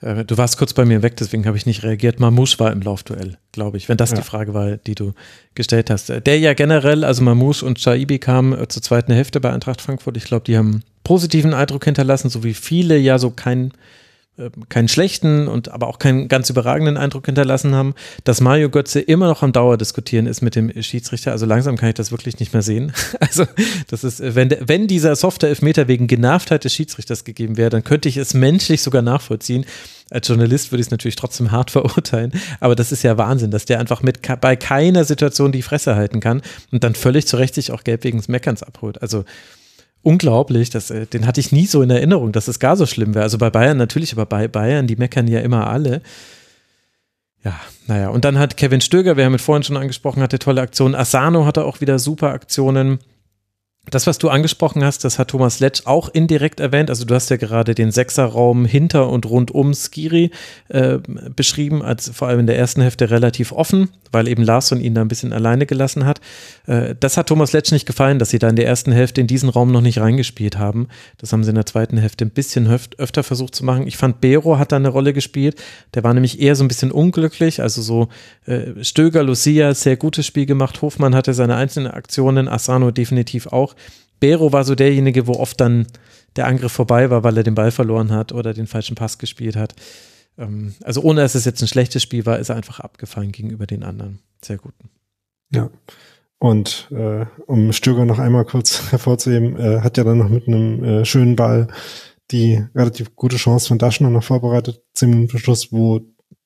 [SPEAKER 3] Äh, du warst kurz bei mir weg, deswegen habe ich nicht reagiert. Mamouche war im Laufduell, glaube ich, wenn das ja. die Frage war, die du gestellt hast. Der ja generell, also Mamouche und Shaibi kamen äh, zur zweiten Hälfte bei Eintracht Frankfurt. Ich glaube, die haben positiven Eindruck hinterlassen, so wie viele ja so kein keinen schlechten und aber auch keinen ganz überragenden Eindruck hinterlassen haben, dass Mario Götze immer noch am Dauer diskutieren ist mit dem Schiedsrichter. Also langsam kann ich das wirklich nicht mehr sehen. Also das ist, wenn, wenn dieser softe Elfmeter wegen Genervtheit des Schiedsrichters gegeben wäre, dann könnte ich es menschlich sogar nachvollziehen. Als Journalist würde ich es natürlich trotzdem hart verurteilen, aber das ist ja Wahnsinn, dass der einfach mit bei keiner Situation die Fresse halten kann und dann völlig zu Recht sich auch gelb wegen des Meckerns abholt. Also unglaublich. Das, äh, den hatte ich nie so in Erinnerung, dass es gar so schlimm wäre. Also bei Bayern natürlich, aber bei Bayern, die meckern ja immer alle. Ja, naja. Und dann hat Kevin Stöger, wir haben mit vorhin schon angesprochen, hatte tolle Aktionen. Asano hatte auch wieder super Aktionen. Das, was du angesprochen hast, das hat Thomas Letsch auch indirekt erwähnt. Also du hast ja gerade den Sechserraum hinter und rund um Skiri äh, beschrieben, als vor allem in der ersten Hälfte relativ offen, weil eben Larsson ihn da ein bisschen alleine gelassen hat. Äh, das hat Thomas Letsch nicht gefallen, dass sie da in der ersten Hälfte in diesen Raum noch nicht reingespielt haben. Das haben sie in der zweiten Hälfte ein bisschen öfter versucht zu machen. Ich fand, Bero hat da eine Rolle gespielt. Der war nämlich eher so ein bisschen unglücklich. Also so äh, Stöger, Lucia, sehr gutes Spiel gemacht. Hofmann hatte seine einzelnen Aktionen, Asano definitiv auch. Bero war so derjenige, wo oft dann der Angriff vorbei war, weil er den Ball verloren hat oder den falschen Pass gespielt hat. Ähm, also ohne dass es jetzt ein schlechtes Spiel war, ist er einfach abgefallen gegenüber den anderen. Sehr guten.
[SPEAKER 5] Ja. Und äh, um Stöger noch einmal kurz hervorzuheben, äh, hat ja dann noch mit einem äh, schönen Ball die relativ gute Chance von Daschner noch vorbereitet, zehn Minuten Schluss, wo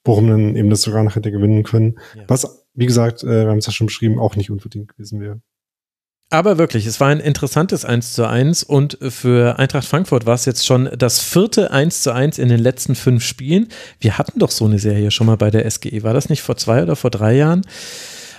[SPEAKER 5] Bochum dann eben das sogar noch hätte gewinnen können. Ja. Was, wie gesagt, äh, wir haben es ja schon beschrieben, auch nicht unverdient gewesen wäre.
[SPEAKER 3] Aber wirklich, es war ein interessantes 1 zu 1 und für Eintracht Frankfurt war es jetzt schon das vierte 1 zu 1 in den letzten fünf Spielen. Wir hatten doch so eine Serie schon mal bei der SGE. War das nicht vor zwei oder vor drei Jahren?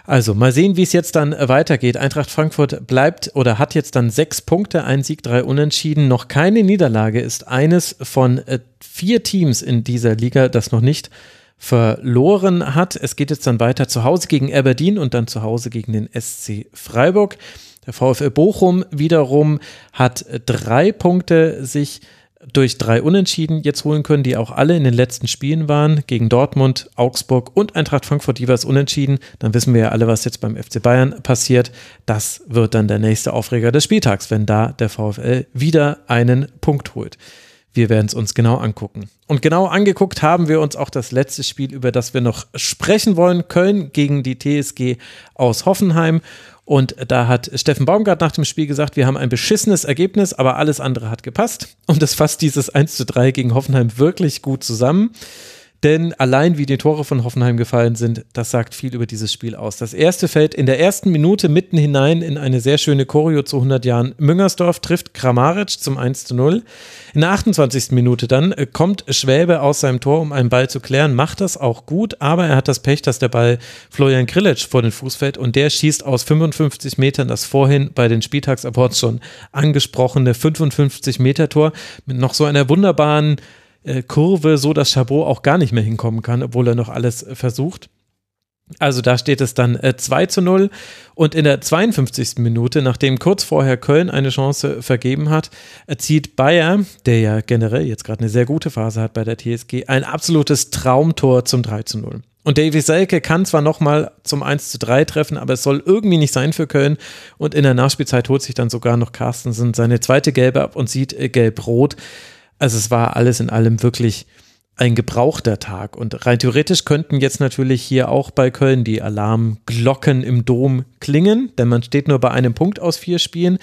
[SPEAKER 3] Also mal sehen, wie es jetzt dann weitergeht. Eintracht Frankfurt bleibt oder hat jetzt dann sechs Punkte, ein Sieg, drei Unentschieden. Noch keine Niederlage ist eines von äh, vier Teams in dieser Liga, das noch nicht verloren hat. Es geht jetzt dann weiter zu Hause gegen Aberdeen und dann zu Hause gegen den SC Freiburg. Der VfL Bochum wiederum hat drei Punkte sich durch drei Unentschieden jetzt holen können, die auch alle in den letzten Spielen waren, gegen Dortmund, Augsburg und Eintracht Frankfurt jeweils unentschieden. Dann wissen wir ja alle, was jetzt beim FC Bayern passiert. Das wird dann der nächste Aufreger des Spieltags, wenn da der VfL wieder einen Punkt holt. Wir werden es uns genau angucken. Und genau angeguckt haben wir uns auch das letzte Spiel, über das wir noch sprechen wollen. Köln gegen die TSG aus Hoffenheim. Und da hat Steffen Baumgart nach dem Spiel gesagt, wir haben ein beschissenes Ergebnis, aber alles andere hat gepasst. Und das fasst dieses 1 zu 3 gegen Hoffenheim wirklich gut zusammen. Denn allein wie die Tore von Hoffenheim gefallen sind, das sagt viel über dieses Spiel aus. Das erste fällt in der ersten Minute mitten hinein in eine sehr schöne Choreo zu 100 Jahren. Müngersdorf trifft Kramaric zum 1 zu 0. In der 28. Minute dann äh, kommt Schwäbe aus seinem Tor, um einen Ball zu klären, macht das auch gut, aber er hat das Pech, dass der Ball Florian Grillitsch vor den Fuß fällt und der schießt aus 55 Metern das vorhin bei den Spieltagsawards schon angesprochene 55 Meter Tor mit noch so einer wunderbaren Kurve, so dass Chabot auch gar nicht mehr hinkommen kann, obwohl er noch alles äh, versucht. Also da steht es dann äh, 2 zu 0 und in der 52. Minute, nachdem kurz vorher Köln eine Chance vergeben hat, erzielt Bayer, der ja generell jetzt gerade eine sehr gute Phase hat bei der TSG, ein absolutes Traumtor zum 3 zu 0. Und Davy Selke kann zwar nochmal zum 1 zu 3 treffen, aber es soll irgendwie nicht sein für Köln. Und in der Nachspielzeit holt sich dann sogar noch Carstensen seine zweite Gelbe ab und sieht äh, gelb-rot. Also es war alles in allem wirklich ein gebrauchter Tag. Und rein theoretisch könnten jetzt natürlich hier auch bei Köln die Alarmglocken im Dom klingen, denn man steht nur bei einem Punkt aus vier Spielen.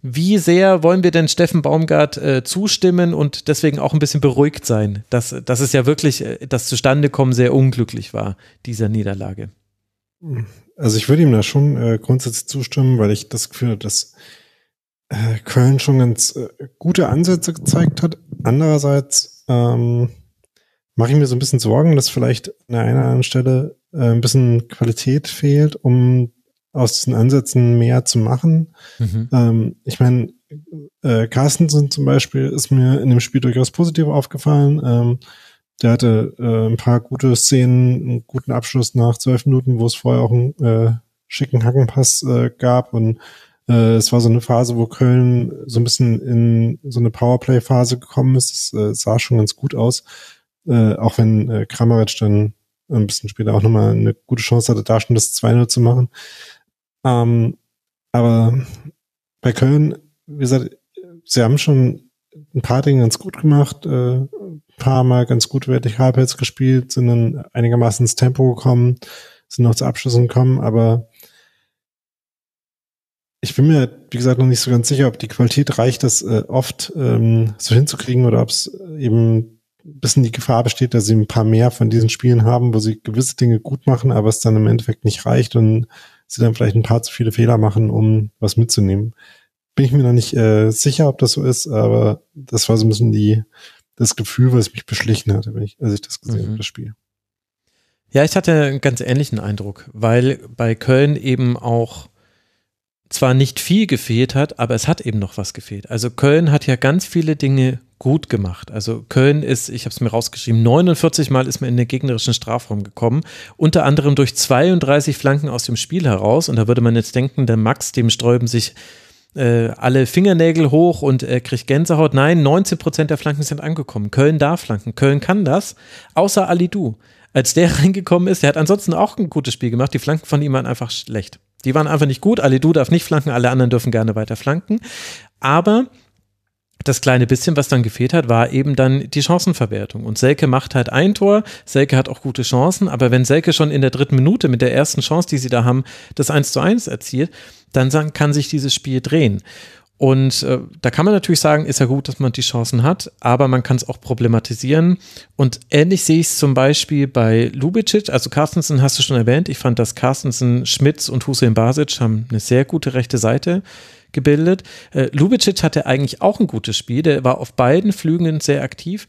[SPEAKER 3] Wie sehr wollen wir denn Steffen Baumgart äh, zustimmen und deswegen auch ein bisschen beruhigt sein, dass, dass es ja wirklich äh, das Zustandekommen sehr unglücklich war, dieser Niederlage?
[SPEAKER 5] Also ich würde ihm da schon äh, grundsätzlich zustimmen, weil ich das Gefühl habe, dass äh, Köln schon ganz äh, gute Ansätze gezeigt hat. Andererseits ähm, mache ich mir so ein bisschen Sorgen, dass vielleicht an einer oder anderen Stelle äh, ein bisschen Qualität fehlt, um aus diesen Ansätzen mehr zu machen. Mhm. Ähm, ich meine, äh, Carstensen zum Beispiel ist mir in dem Spiel durchaus positiv aufgefallen. Ähm, der hatte äh, ein paar gute Szenen, einen guten Abschluss nach zwölf Minuten, wo es vorher auch einen äh, schicken Hackenpass äh, gab und äh, es war so eine Phase, wo Köln so ein bisschen in so eine Powerplay-Phase gekommen ist. Es äh, sah schon ganz gut aus, äh, auch wenn äh, Kramaric dann ein bisschen später auch nochmal eine gute Chance hatte, da schon das 2-0 zu machen. Ähm, aber bei Köln, wie gesagt, sie haben schon ein paar Dinge ganz gut gemacht, äh, ein paar Mal ganz gut Vertikalpelz gespielt, sind dann einigermaßen ins Tempo gekommen, sind noch zu Abschlüssen gekommen, aber ich bin mir, wie gesagt, noch nicht so ganz sicher, ob die Qualität reicht, das äh, oft ähm, so hinzukriegen oder ob es eben ein bisschen die Gefahr besteht, dass sie ein paar mehr von diesen Spielen haben, wo sie gewisse Dinge gut machen, aber es dann im Endeffekt nicht reicht und sie dann vielleicht ein paar zu viele Fehler machen, um was mitzunehmen. Bin ich mir noch nicht äh, sicher, ob das so ist, aber das war so ein bisschen die, das Gefühl, was mich beschlichen hatte, wenn ich, als ich das gesehen mhm. habe, das Spiel.
[SPEAKER 3] Ja, ich hatte einen ganz ähnlichen Eindruck, weil bei Köln eben auch zwar nicht viel gefehlt hat, aber es hat eben noch was gefehlt. Also Köln hat ja ganz viele Dinge gut gemacht. Also Köln ist, ich habe es mir rausgeschrieben, 49 Mal ist man in den gegnerischen Strafraum gekommen, unter anderem durch 32 Flanken aus dem Spiel heraus. Und da würde man jetzt denken, der Max, dem sträuben sich äh, alle Fingernägel hoch und er kriegt Gänsehaut. Nein, 19 Prozent der Flanken sind angekommen. Köln darf flanken. Köln kann das, außer Ali Du. Als der reingekommen ist, der hat ansonsten auch ein gutes Spiel gemacht. Die Flanken von ihm waren einfach schlecht. Die waren einfach nicht gut. Ali Du darf nicht flanken, alle anderen dürfen gerne weiter flanken. Aber das kleine bisschen, was dann gefehlt hat, war eben dann die Chancenverwertung. Und Selke macht halt ein Tor. Selke hat auch gute Chancen. Aber wenn Selke schon in der dritten Minute mit der ersten Chance, die sie da haben, das 1 zu 1 erzielt, dann kann sich dieses Spiel drehen. Und äh, da kann man natürlich sagen, ist ja gut, dass man die Chancen hat, aber man kann es auch problematisieren. Und ähnlich sehe ich es zum Beispiel bei Lubicic, also Carstensen hast du schon erwähnt. Ich fand, dass Carstensen, Schmitz und Hussein Basic haben eine sehr gute rechte Seite gebildet. Äh, Lubicic hatte eigentlich auch ein gutes Spiel, der war auf beiden Flügen sehr aktiv,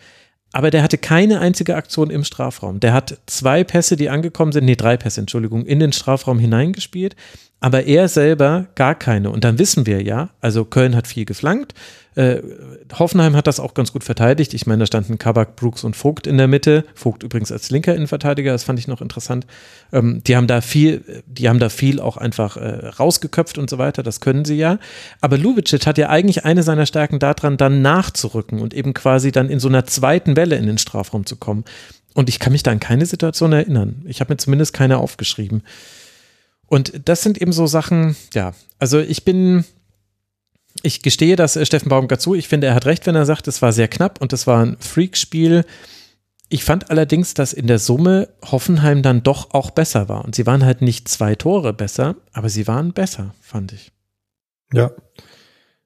[SPEAKER 3] aber der hatte keine einzige Aktion im Strafraum. Der hat zwei Pässe, die angekommen sind, nee, drei Pässe, Entschuldigung, in den Strafraum hineingespielt, aber er selber gar keine. Und dann wissen wir ja, also Köln hat viel geflankt, äh, Hoffenheim hat das auch ganz gut verteidigt. Ich meine, da standen Kabak, Brooks und Vogt in der Mitte. Vogt übrigens als linker Innenverteidiger, das fand ich noch interessant. Ähm, die haben da viel, die haben da viel auch einfach äh, rausgeköpft und so weiter, das können sie ja. Aber Lubicic hat ja eigentlich eine seiner Stärken daran, dann nachzurücken und eben quasi dann in so einer zweiten Welle in den Strafraum zu kommen. Und ich kann mich da an keine Situation erinnern. Ich habe mir zumindest keine aufgeschrieben. Und das sind eben so Sachen, ja, also ich bin, ich gestehe das äh, Steffen Baumgart zu. Ich finde, er hat recht, wenn er sagt, es war sehr knapp und es war ein Freakspiel. Ich fand allerdings, dass in der Summe Hoffenheim dann doch auch besser war. Und sie waren halt nicht zwei Tore besser, aber sie waren besser, fand ich.
[SPEAKER 5] Ja.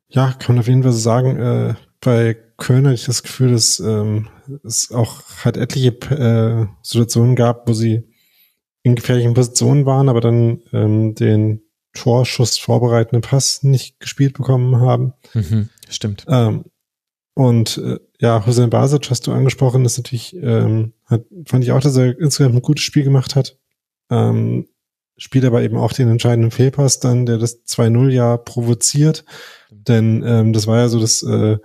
[SPEAKER 5] Ja, kann man auf jeden Fall so sagen. Äh, bei Köln hatte ich das Gefühl, dass ähm, es auch halt etliche äh, Situationen gab, wo sie in gefährlichen Positionen waren, aber dann ähm, den Torschuss vorbereitenden Pass nicht gespielt bekommen haben.
[SPEAKER 3] Mhm, stimmt.
[SPEAKER 5] Ähm, und äh, ja, Hussein Basic hast du angesprochen, das natürlich, ähm, hat, fand ich auch, dass er insgesamt ein gutes Spiel gemacht hat. Ähm, spielt aber eben auch den entscheidenden Fehlpass dann, der das 2-0 ja provoziert. Denn ähm, das war ja so, dass äh,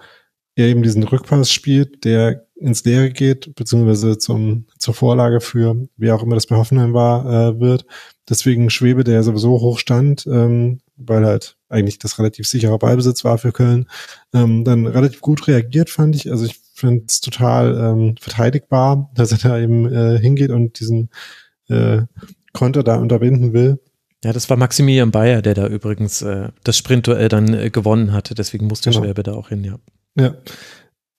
[SPEAKER 5] er eben diesen Rückpass spielt, der ins Leere geht, beziehungsweise zum, zur Vorlage für, wie auch immer das bei Hoffenheim war, äh, wird. Deswegen Schwebe, der sowieso hoch stand, ähm, weil halt eigentlich das relativ sichere Ballbesitz war für Köln, ähm, dann relativ gut reagiert, fand ich. Also ich finde es total ähm, verteidigbar, dass er da eben äh, hingeht und diesen äh, Konter da unterbinden will.
[SPEAKER 3] Ja, das war Maximilian Bayer, der da übrigens äh, das Sprintduell dann äh, gewonnen hatte. Deswegen musste genau. Schwebe da auch hin, ja.
[SPEAKER 5] Ja.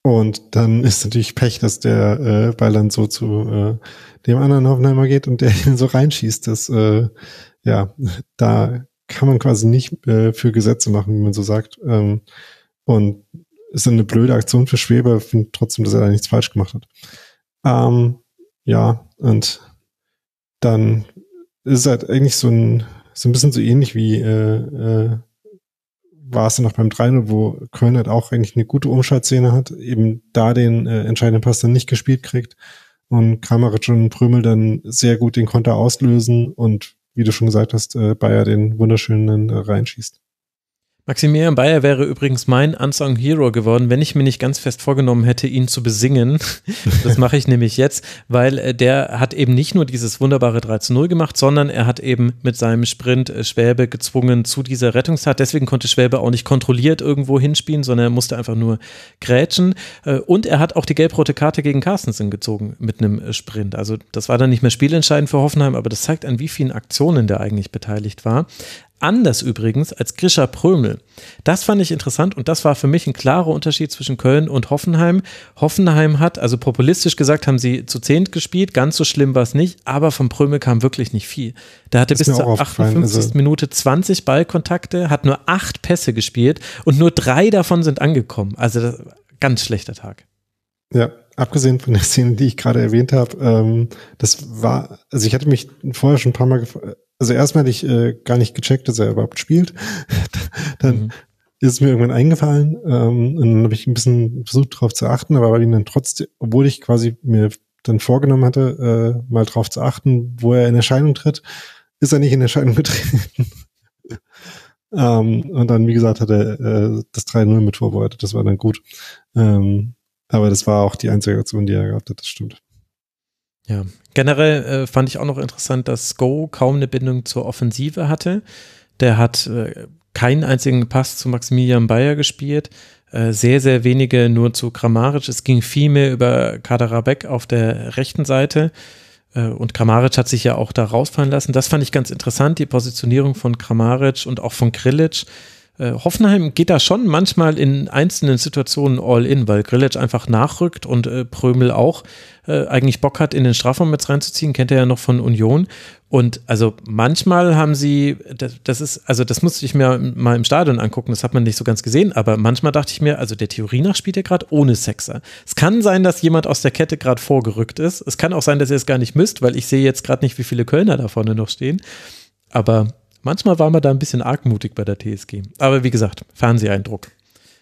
[SPEAKER 5] Und dann ist natürlich Pech, dass der äh, Ball dann so zu äh, dem anderen Hoffenheimer geht und der ihn so reinschießt. Das, äh, ja, da kann man quasi nicht äh, für Gesetze machen, wie man so sagt. Ähm, und ist eine blöde Aktion für Schweber, finde trotzdem, dass er da nichts falsch gemacht hat. Ähm, ja, und dann ist es halt eigentlich so ein, so ein bisschen so ähnlich wie äh, äh, war es dann noch beim 3 wo Köln halt auch eigentlich eine gute Umschaltszene hat, eben da den äh, entscheidenden Pass dann nicht gespielt kriegt und Kramaric und Prömel dann sehr gut den Konter auslösen und wie du schon gesagt hast, äh, Bayer den wunderschönen äh, reinschießt.
[SPEAKER 3] Maximilian Bayer wäre übrigens mein Unsung Hero geworden, wenn ich mir nicht ganz fest vorgenommen hätte, ihn zu besingen. Das mache ich nämlich jetzt, weil äh, der hat eben nicht nur dieses wunderbare 3 zu 0 gemacht, sondern er hat eben mit seinem Sprint äh, Schwäbe gezwungen zu dieser Rettungstat. Deswegen konnte Schwäbe auch nicht kontrolliert irgendwo hinspielen, sondern er musste einfach nur grätschen. Äh, und er hat auch die gelb-rote Karte gegen Carstensen gezogen mit einem Sprint. Also das war dann nicht mehr spielentscheidend für Hoffenheim, aber das zeigt an wie vielen Aktionen der eigentlich beteiligt war. Anders übrigens als Grisha Prömel. Das fand ich interessant und das war für mich ein klarer Unterschied zwischen Köln und Hoffenheim. Hoffenheim hat, also populistisch gesagt, haben sie zu zehnt gespielt, ganz so schlimm war es nicht, aber von Prömel kam wirklich nicht viel. Der hatte bis zur 58. Also Minute 20 Ballkontakte, hat nur acht Pässe gespielt und nur drei davon sind angekommen. Also ganz schlechter Tag.
[SPEAKER 5] Ja, abgesehen von der Szene, die ich gerade erwähnt habe, ähm, das war, also ich hatte mich vorher schon ein paar Mal gefragt, also erstmal hatte ich äh, gar nicht gecheckt, dass er überhaupt spielt. dann mhm. ist es mir irgendwann eingefallen ähm, und dann habe ich ein bisschen versucht darauf zu achten, aber weil ihn dann trotzdem, obwohl ich quasi mir dann vorgenommen hatte, äh, mal drauf zu achten, wo er in Erscheinung tritt, ist er nicht in Erscheinung getreten. ähm, und dann, wie gesagt, hat er äh, das 3-0 mit vorbereitet, das war dann gut. Ähm, aber das war auch die einzige Aktion, die er gehabt hat, das stimmt.
[SPEAKER 3] Ja, generell äh, fand ich auch noch interessant, dass Go kaum eine Bindung zur Offensive hatte. Der hat äh, keinen einzigen Pass zu Maximilian Bayer gespielt, äh, sehr, sehr wenige nur zu Kramaric. Es ging viel mehr über Kaderabek auf der rechten Seite. Äh, und Kramaric hat sich ja auch da rausfallen lassen. Das fand ich ganz interessant, die Positionierung von Kramaric und auch von Krilic äh, Hoffenheim geht da schon manchmal in einzelnen Situationen all in, weil Grillitsch einfach nachrückt und äh, Prömel auch äh, eigentlich Bock hat, in den Strafraum mit reinzuziehen, kennt er ja noch von Union. Und also manchmal haben sie, das, das ist, also das musste ich mir mal im Stadion angucken, das hat man nicht so ganz gesehen, aber manchmal dachte ich mir, also der Theorie nach spielt er gerade ohne Sexer. Es kann sein, dass jemand aus der Kette gerade vorgerückt ist. Es kann auch sein, dass ihr es gar nicht müsst, weil ich sehe jetzt gerade nicht, wie viele Kölner da vorne noch stehen. Aber Manchmal war man da ein bisschen argmutig bei der TSG. Aber wie gesagt, Fernseheindruck.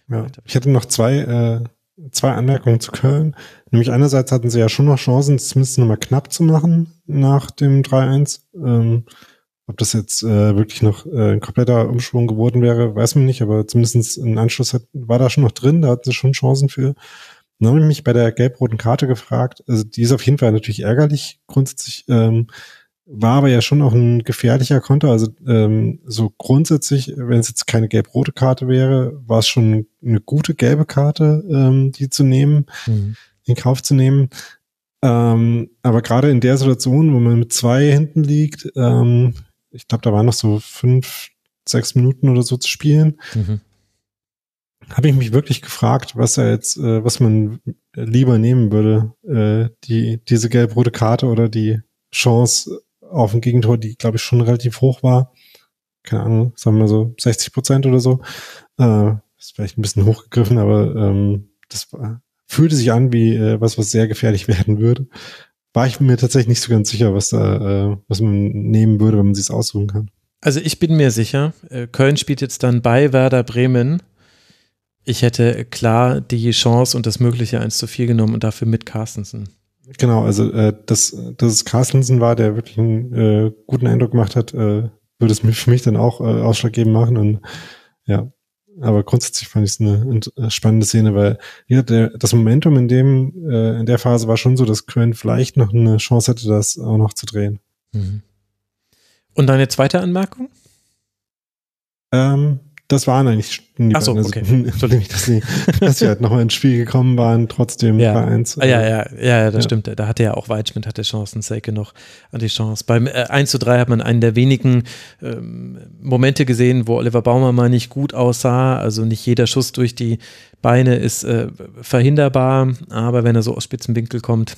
[SPEAKER 5] Ja. Ich hatte noch zwei, äh, zwei Anmerkungen zu Köln. Nämlich einerseits hatten sie ja schon noch Chancen, zumindest nochmal knapp zu machen nach dem 3-1. Ähm, ob das jetzt äh, wirklich noch äh, ein kompletter Umschwung geworden wäre, weiß man nicht, aber zumindest ein Anschluss hat, war da schon noch drin, da hatten sie schon Chancen für. Dann habe ich mich bei der gelb-roten Karte gefragt, also die ist auf jeden Fall natürlich ärgerlich grundsätzlich, ähm, war aber ja schon auch ein gefährlicher Konter. Also ähm, so grundsätzlich, wenn es jetzt keine gelb-rote Karte wäre, war es schon eine gute gelbe Karte, ähm, die zu nehmen, mhm. in Kauf zu nehmen. Ähm, aber gerade in der Situation, wo man mit zwei hinten liegt, ähm, ich glaube, da waren noch so fünf, sechs Minuten oder so zu spielen, mhm. habe ich mich wirklich gefragt, was er jetzt, äh, was man lieber nehmen würde, äh, die diese gelb-rote Karte oder die Chance auf ein Gegentor, die, glaube ich, schon relativ hoch war. Keine Ahnung, sagen wir so 60 Prozent oder so. Äh, ist vielleicht ein bisschen hochgegriffen, aber ähm, das war, fühlte sich an wie äh, was, was sehr gefährlich werden würde. War ich mir tatsächlich nicht so ganz sicher, was da, äh, was man nehmen würde, wenn man sich aussuchen kann.
[SPEAKER 3] Also ich bin mir sicher, äh, Köln spielt jetzt dann bei Werder Bremen. Ich hätte klar die Chance und das mögliche 1 zu 4 genommen und dafür mit Carstensen.
[SPEAKER 5] Genau, also äh, dass, dass es Carstensen war, der wirklich einen äh, guten Eindruck gemacht hat, äh, würde es für mich dann auch äh, ausschlaggebend machen. Und ja, aber grundsätzlich fand ich es eine, eine spannende Szene, weil ja, der, das Momentum in dem äh, in der Phase war schon so, dass Köln vielleicht noch eine Chance hätte, das auch noch zu drehen. Mhm.
[SPEAKER 3] Und deine zweite Anmerkung?
[SPEAKER 5] Ähm, das waren eigentlich die
[SPEAKER 3] Ach so,
[SPEAKER 5] beiden.
[SPEAKER 3] okay.
[SPEAKER 5] Also, nicht, dass sie, dass sie halt nochmal ins Spiel gekommen waren, trotzdem
[SPEAKER 3] Ja.
[SPEAKER 5] 3-1.
[SPEAKER 3] Ah, ja, ja, ja, ja, das
[SPEAKER 5] Ja.
[SPEAKER 3] stimmt. Da hatte ja auch Weitschmidt hatte Chancen, Selke noch an die Chance. Beim äh, 1 zu 3 hat man einen der wenigen ähm, Momente gesehen, wo Oliver Baumer mal nicht gut aussah. Also nicht jeder Schuss durch die Beine ist äh, verhinderbar, aber wenn er so aus spitzen Winkel kommt,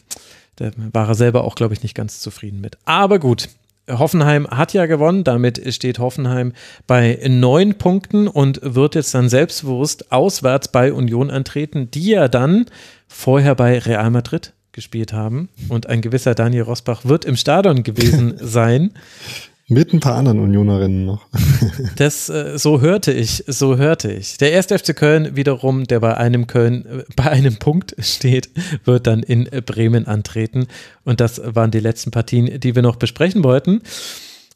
[SPEAKER 3] da war er selber auch, glaube ich, nicht ganz zufrieden mit. Aber gut. Hoffenheim hat ja gewonnen, damit steht Hoffenheim bei neun Punkten und wird jetzt dann selbstbewusst auswärts bei Union antreten, die ja dann vorher bei Real Madrid gespielt haben. Und ein gewisser Daniel Rosbach wird im Stadion gewesen sein.
[SPEAKER 5] Mit ein paar anderen Unionerinnen noch.
[SPEAKER 3] Das, äh, so hörte ich, so hörte ich. Der 1. FC Köln wiederum, der bei einem Köln, äh, bei einem Punkt steht, wird dann in Bremen antreten. Und das waren die letzten Partien, die wir noch besprechen wollten.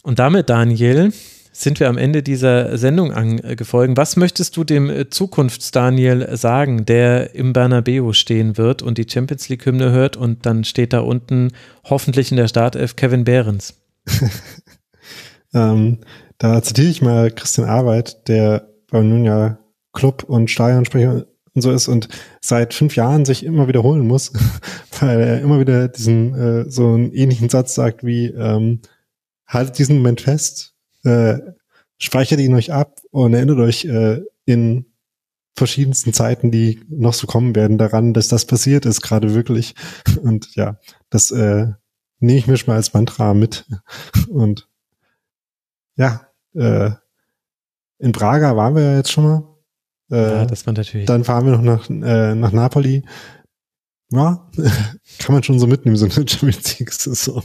[SPEAKER 3] Und damit, Daniel, sind wir am Ende dieser Sendung angefolgt. Was möchtest du dem äh, Zukunfts-Daniel sagen, der im Bernabeu stehen wird und die Champions League-Hymne hört und dann steht da unten hoffentlich in der Startelf Kevin Behrens?
[SPEAKER 5] Ähm, da zitiere ich mal Christian Arbeit, der bei Union ja Club- und Stadionsprecher und so ist und seit fünf Jahren sich immer wiederholen muss, weil er immer wieder diesen äh, so einen ähnlichen Satz sagt wie ähm, haltet diesen Moment fest, äh, speichert ihn euch ab und erinnert euch äh, in verschiedensten Zeiten, die noch so kommen werden, daran, dass das passiert ist, gerade wirklich. Und ja, das äh, nehme ich mir schon mal als Mantra mit. Und ja, äh, in Braga waren wir ja jetzt schon mal. Äh,
[SPEAKER 3] Ja, das war natürlich.
[SPEAKER 5] dann fahren wir noch nach, äh, nach Napoli. Ja, kann man schon so mitnehmen, so eine Champions League-Saison.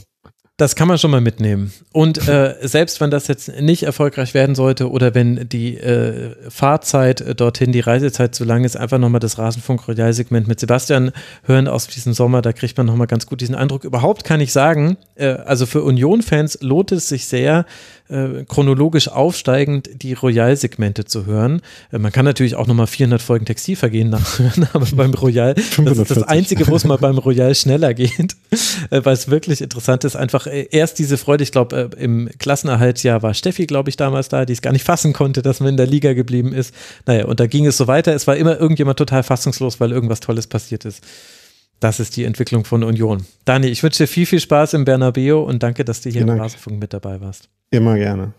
[SPEAKER 3] Das kann man schon mal mitnehmen. Und äh, selbst wenn das jetzt nicht erfolgreich werden sollte oder wenn die äh, Fahrzeit dorthin, die Reisezeit zu lang ist, einfach nochmal das Rasenfunk-Royal-Segment mit Sebastian hören aus diesem Sommer, da kriegt man nochmal ganz gut diesen Eindruck. Überhaupt kann ich sagen, äh, also für Union-Fans lohnt es sich sehr, äh, chronologisch aufsteigend die Royal-Segmente zu hören. Äh, man kann natürlich auch nochmal 400 Folgen Textilvergehen nachhören, aber beim Royal, das ist das
[SPEAKER 5] 540.
[SPEAKER 3] Einzige, wo es mal beim Royal schneller geht, äh, weil es wirklich interessant ist. Einfach äh, erst diese Freude, ich glaube, äh, im Klassenerhaltsjahr war Steffi, glaube ich, damals da, die es gar nicht fassen konnte, dass man in der Liga geblieben ist. Naja, und da ging es so weiter. Es war immer irgendjemand total fassungslos, weil irgendwas Tolles passiert ist. Das ist die Entwicklung von Union. Dani, ich wünsche dir viel, viel Spaß im Bernabeu und danke, dass du hier
[SPEAKER 5] Vielen
[SPEAKER 3] im. Rasenfunk mit dabei warst.
[SPEAKER 5] Immer gerne.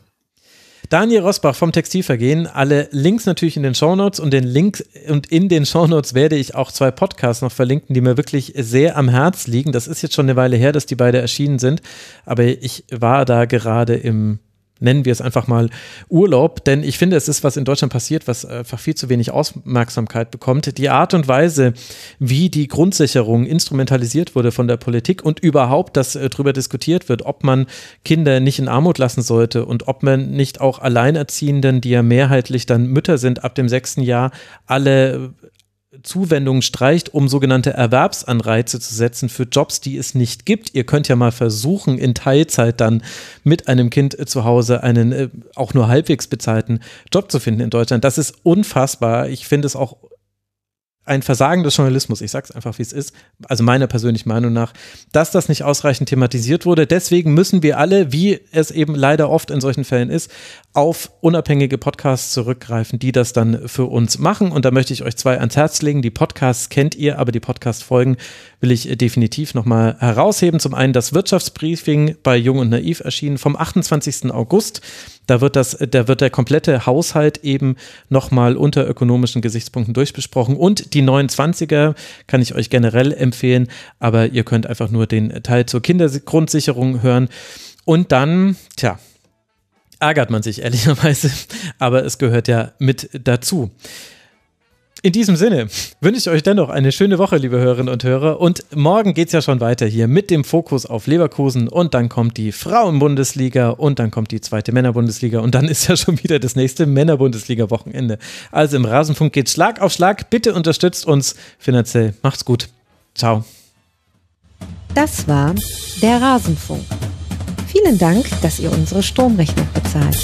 [SPEAKER 3] Daniel Rosbach vom Textilvergehen. Alle Links natürlich in den Shownotes und den Link und in den Shownotes werde ich auch zwei Podcasts noch verlinken, die mir wirklich sehr am Herz liegen. Das ist jetzt schon eine Weile her, dass die beide erschienen sind, aber ich war da gerade im nennen wir es einfach mal Urlaub, denn ich finde, es ist was in Deutschland passiert, was einfach viel zu wenig Aufmerksamkeit bekommt. Die Art und Weise, wie die Grundsicherung instrumentalisiert wurde von der Politik und überhaupt, dass äh, darüber diskutiert wird, ob man Kinder nicht in Armut lassen sollte und ob man nicht auch Alleinerziehenden, die ja mehrheitlich dann Mütter sind, ab dem sechsten Jahr alle Zuwendungen streicht, um sogenannte Erwerbsanreize zu setzen für Jobs, die es nicht gibt. Ihr könnt ja mal versuchen, in Teilzeit dann mit einem Kind äh, zu Hause einen äh, auch nur halbwegs bezahlten Job zu finden in Deutschland. Das ist unfassbar. Ich finde es auch ein Versagen des Journalismus, ich sag's einfach, wie es ist, also meiner persönlichen Meinung nach, dass das nicht ausreichend thematisiert wurde. Deswegen müssen wir alle, wie es eben leider oft in solchen Fällen ist, auf unabhängige Podcasts zurückgreifen, die das dann für uns machen. Und da möchte ich euch zwei ans Herz legen. Die Podcasts kennt ihr, aber die Podcast-Folgen will ich definitiv nochmal herausheben. Zum einen das Wirtschaftsbriefing bei Jung und Naiv erschienen vom 28. August. Da wird das, da wird der komplette Haushalt eben nochmal unter ökonomischen Gesichtspunkten durchbesprochen. Und die 29er kann ich euch generell empfehlen, aber ihr könnt einfach nur den Teil zur Kindergrundsicherung hören. Und dann, tja, ärgert man sich ehrlicherweise, aber es gehört ja mit dazu. In diesem Sinne wünsche ich euch dennoch eine schöne Woche, liebe Hörerinnen und Hörer. Und morgen geht es ja schon weiter hier mit dem Fokus auf Leverkusen. Und dann kommt die Frauenbundesliga und dann kommt die zweite Männerbundesliga. Und dann ist ja schon wieder das nächste Männerbundesliga-Wochenende. Also im Rasenfunk geht Schlag auf Schlag. Bitte unterstützt uns finanziell. Macht's gut. Ciao.
[SPEAKER 1] Das war der Rasenfunk. Vielen Dank, dass ihr unsere Stromrechnung bezahlt.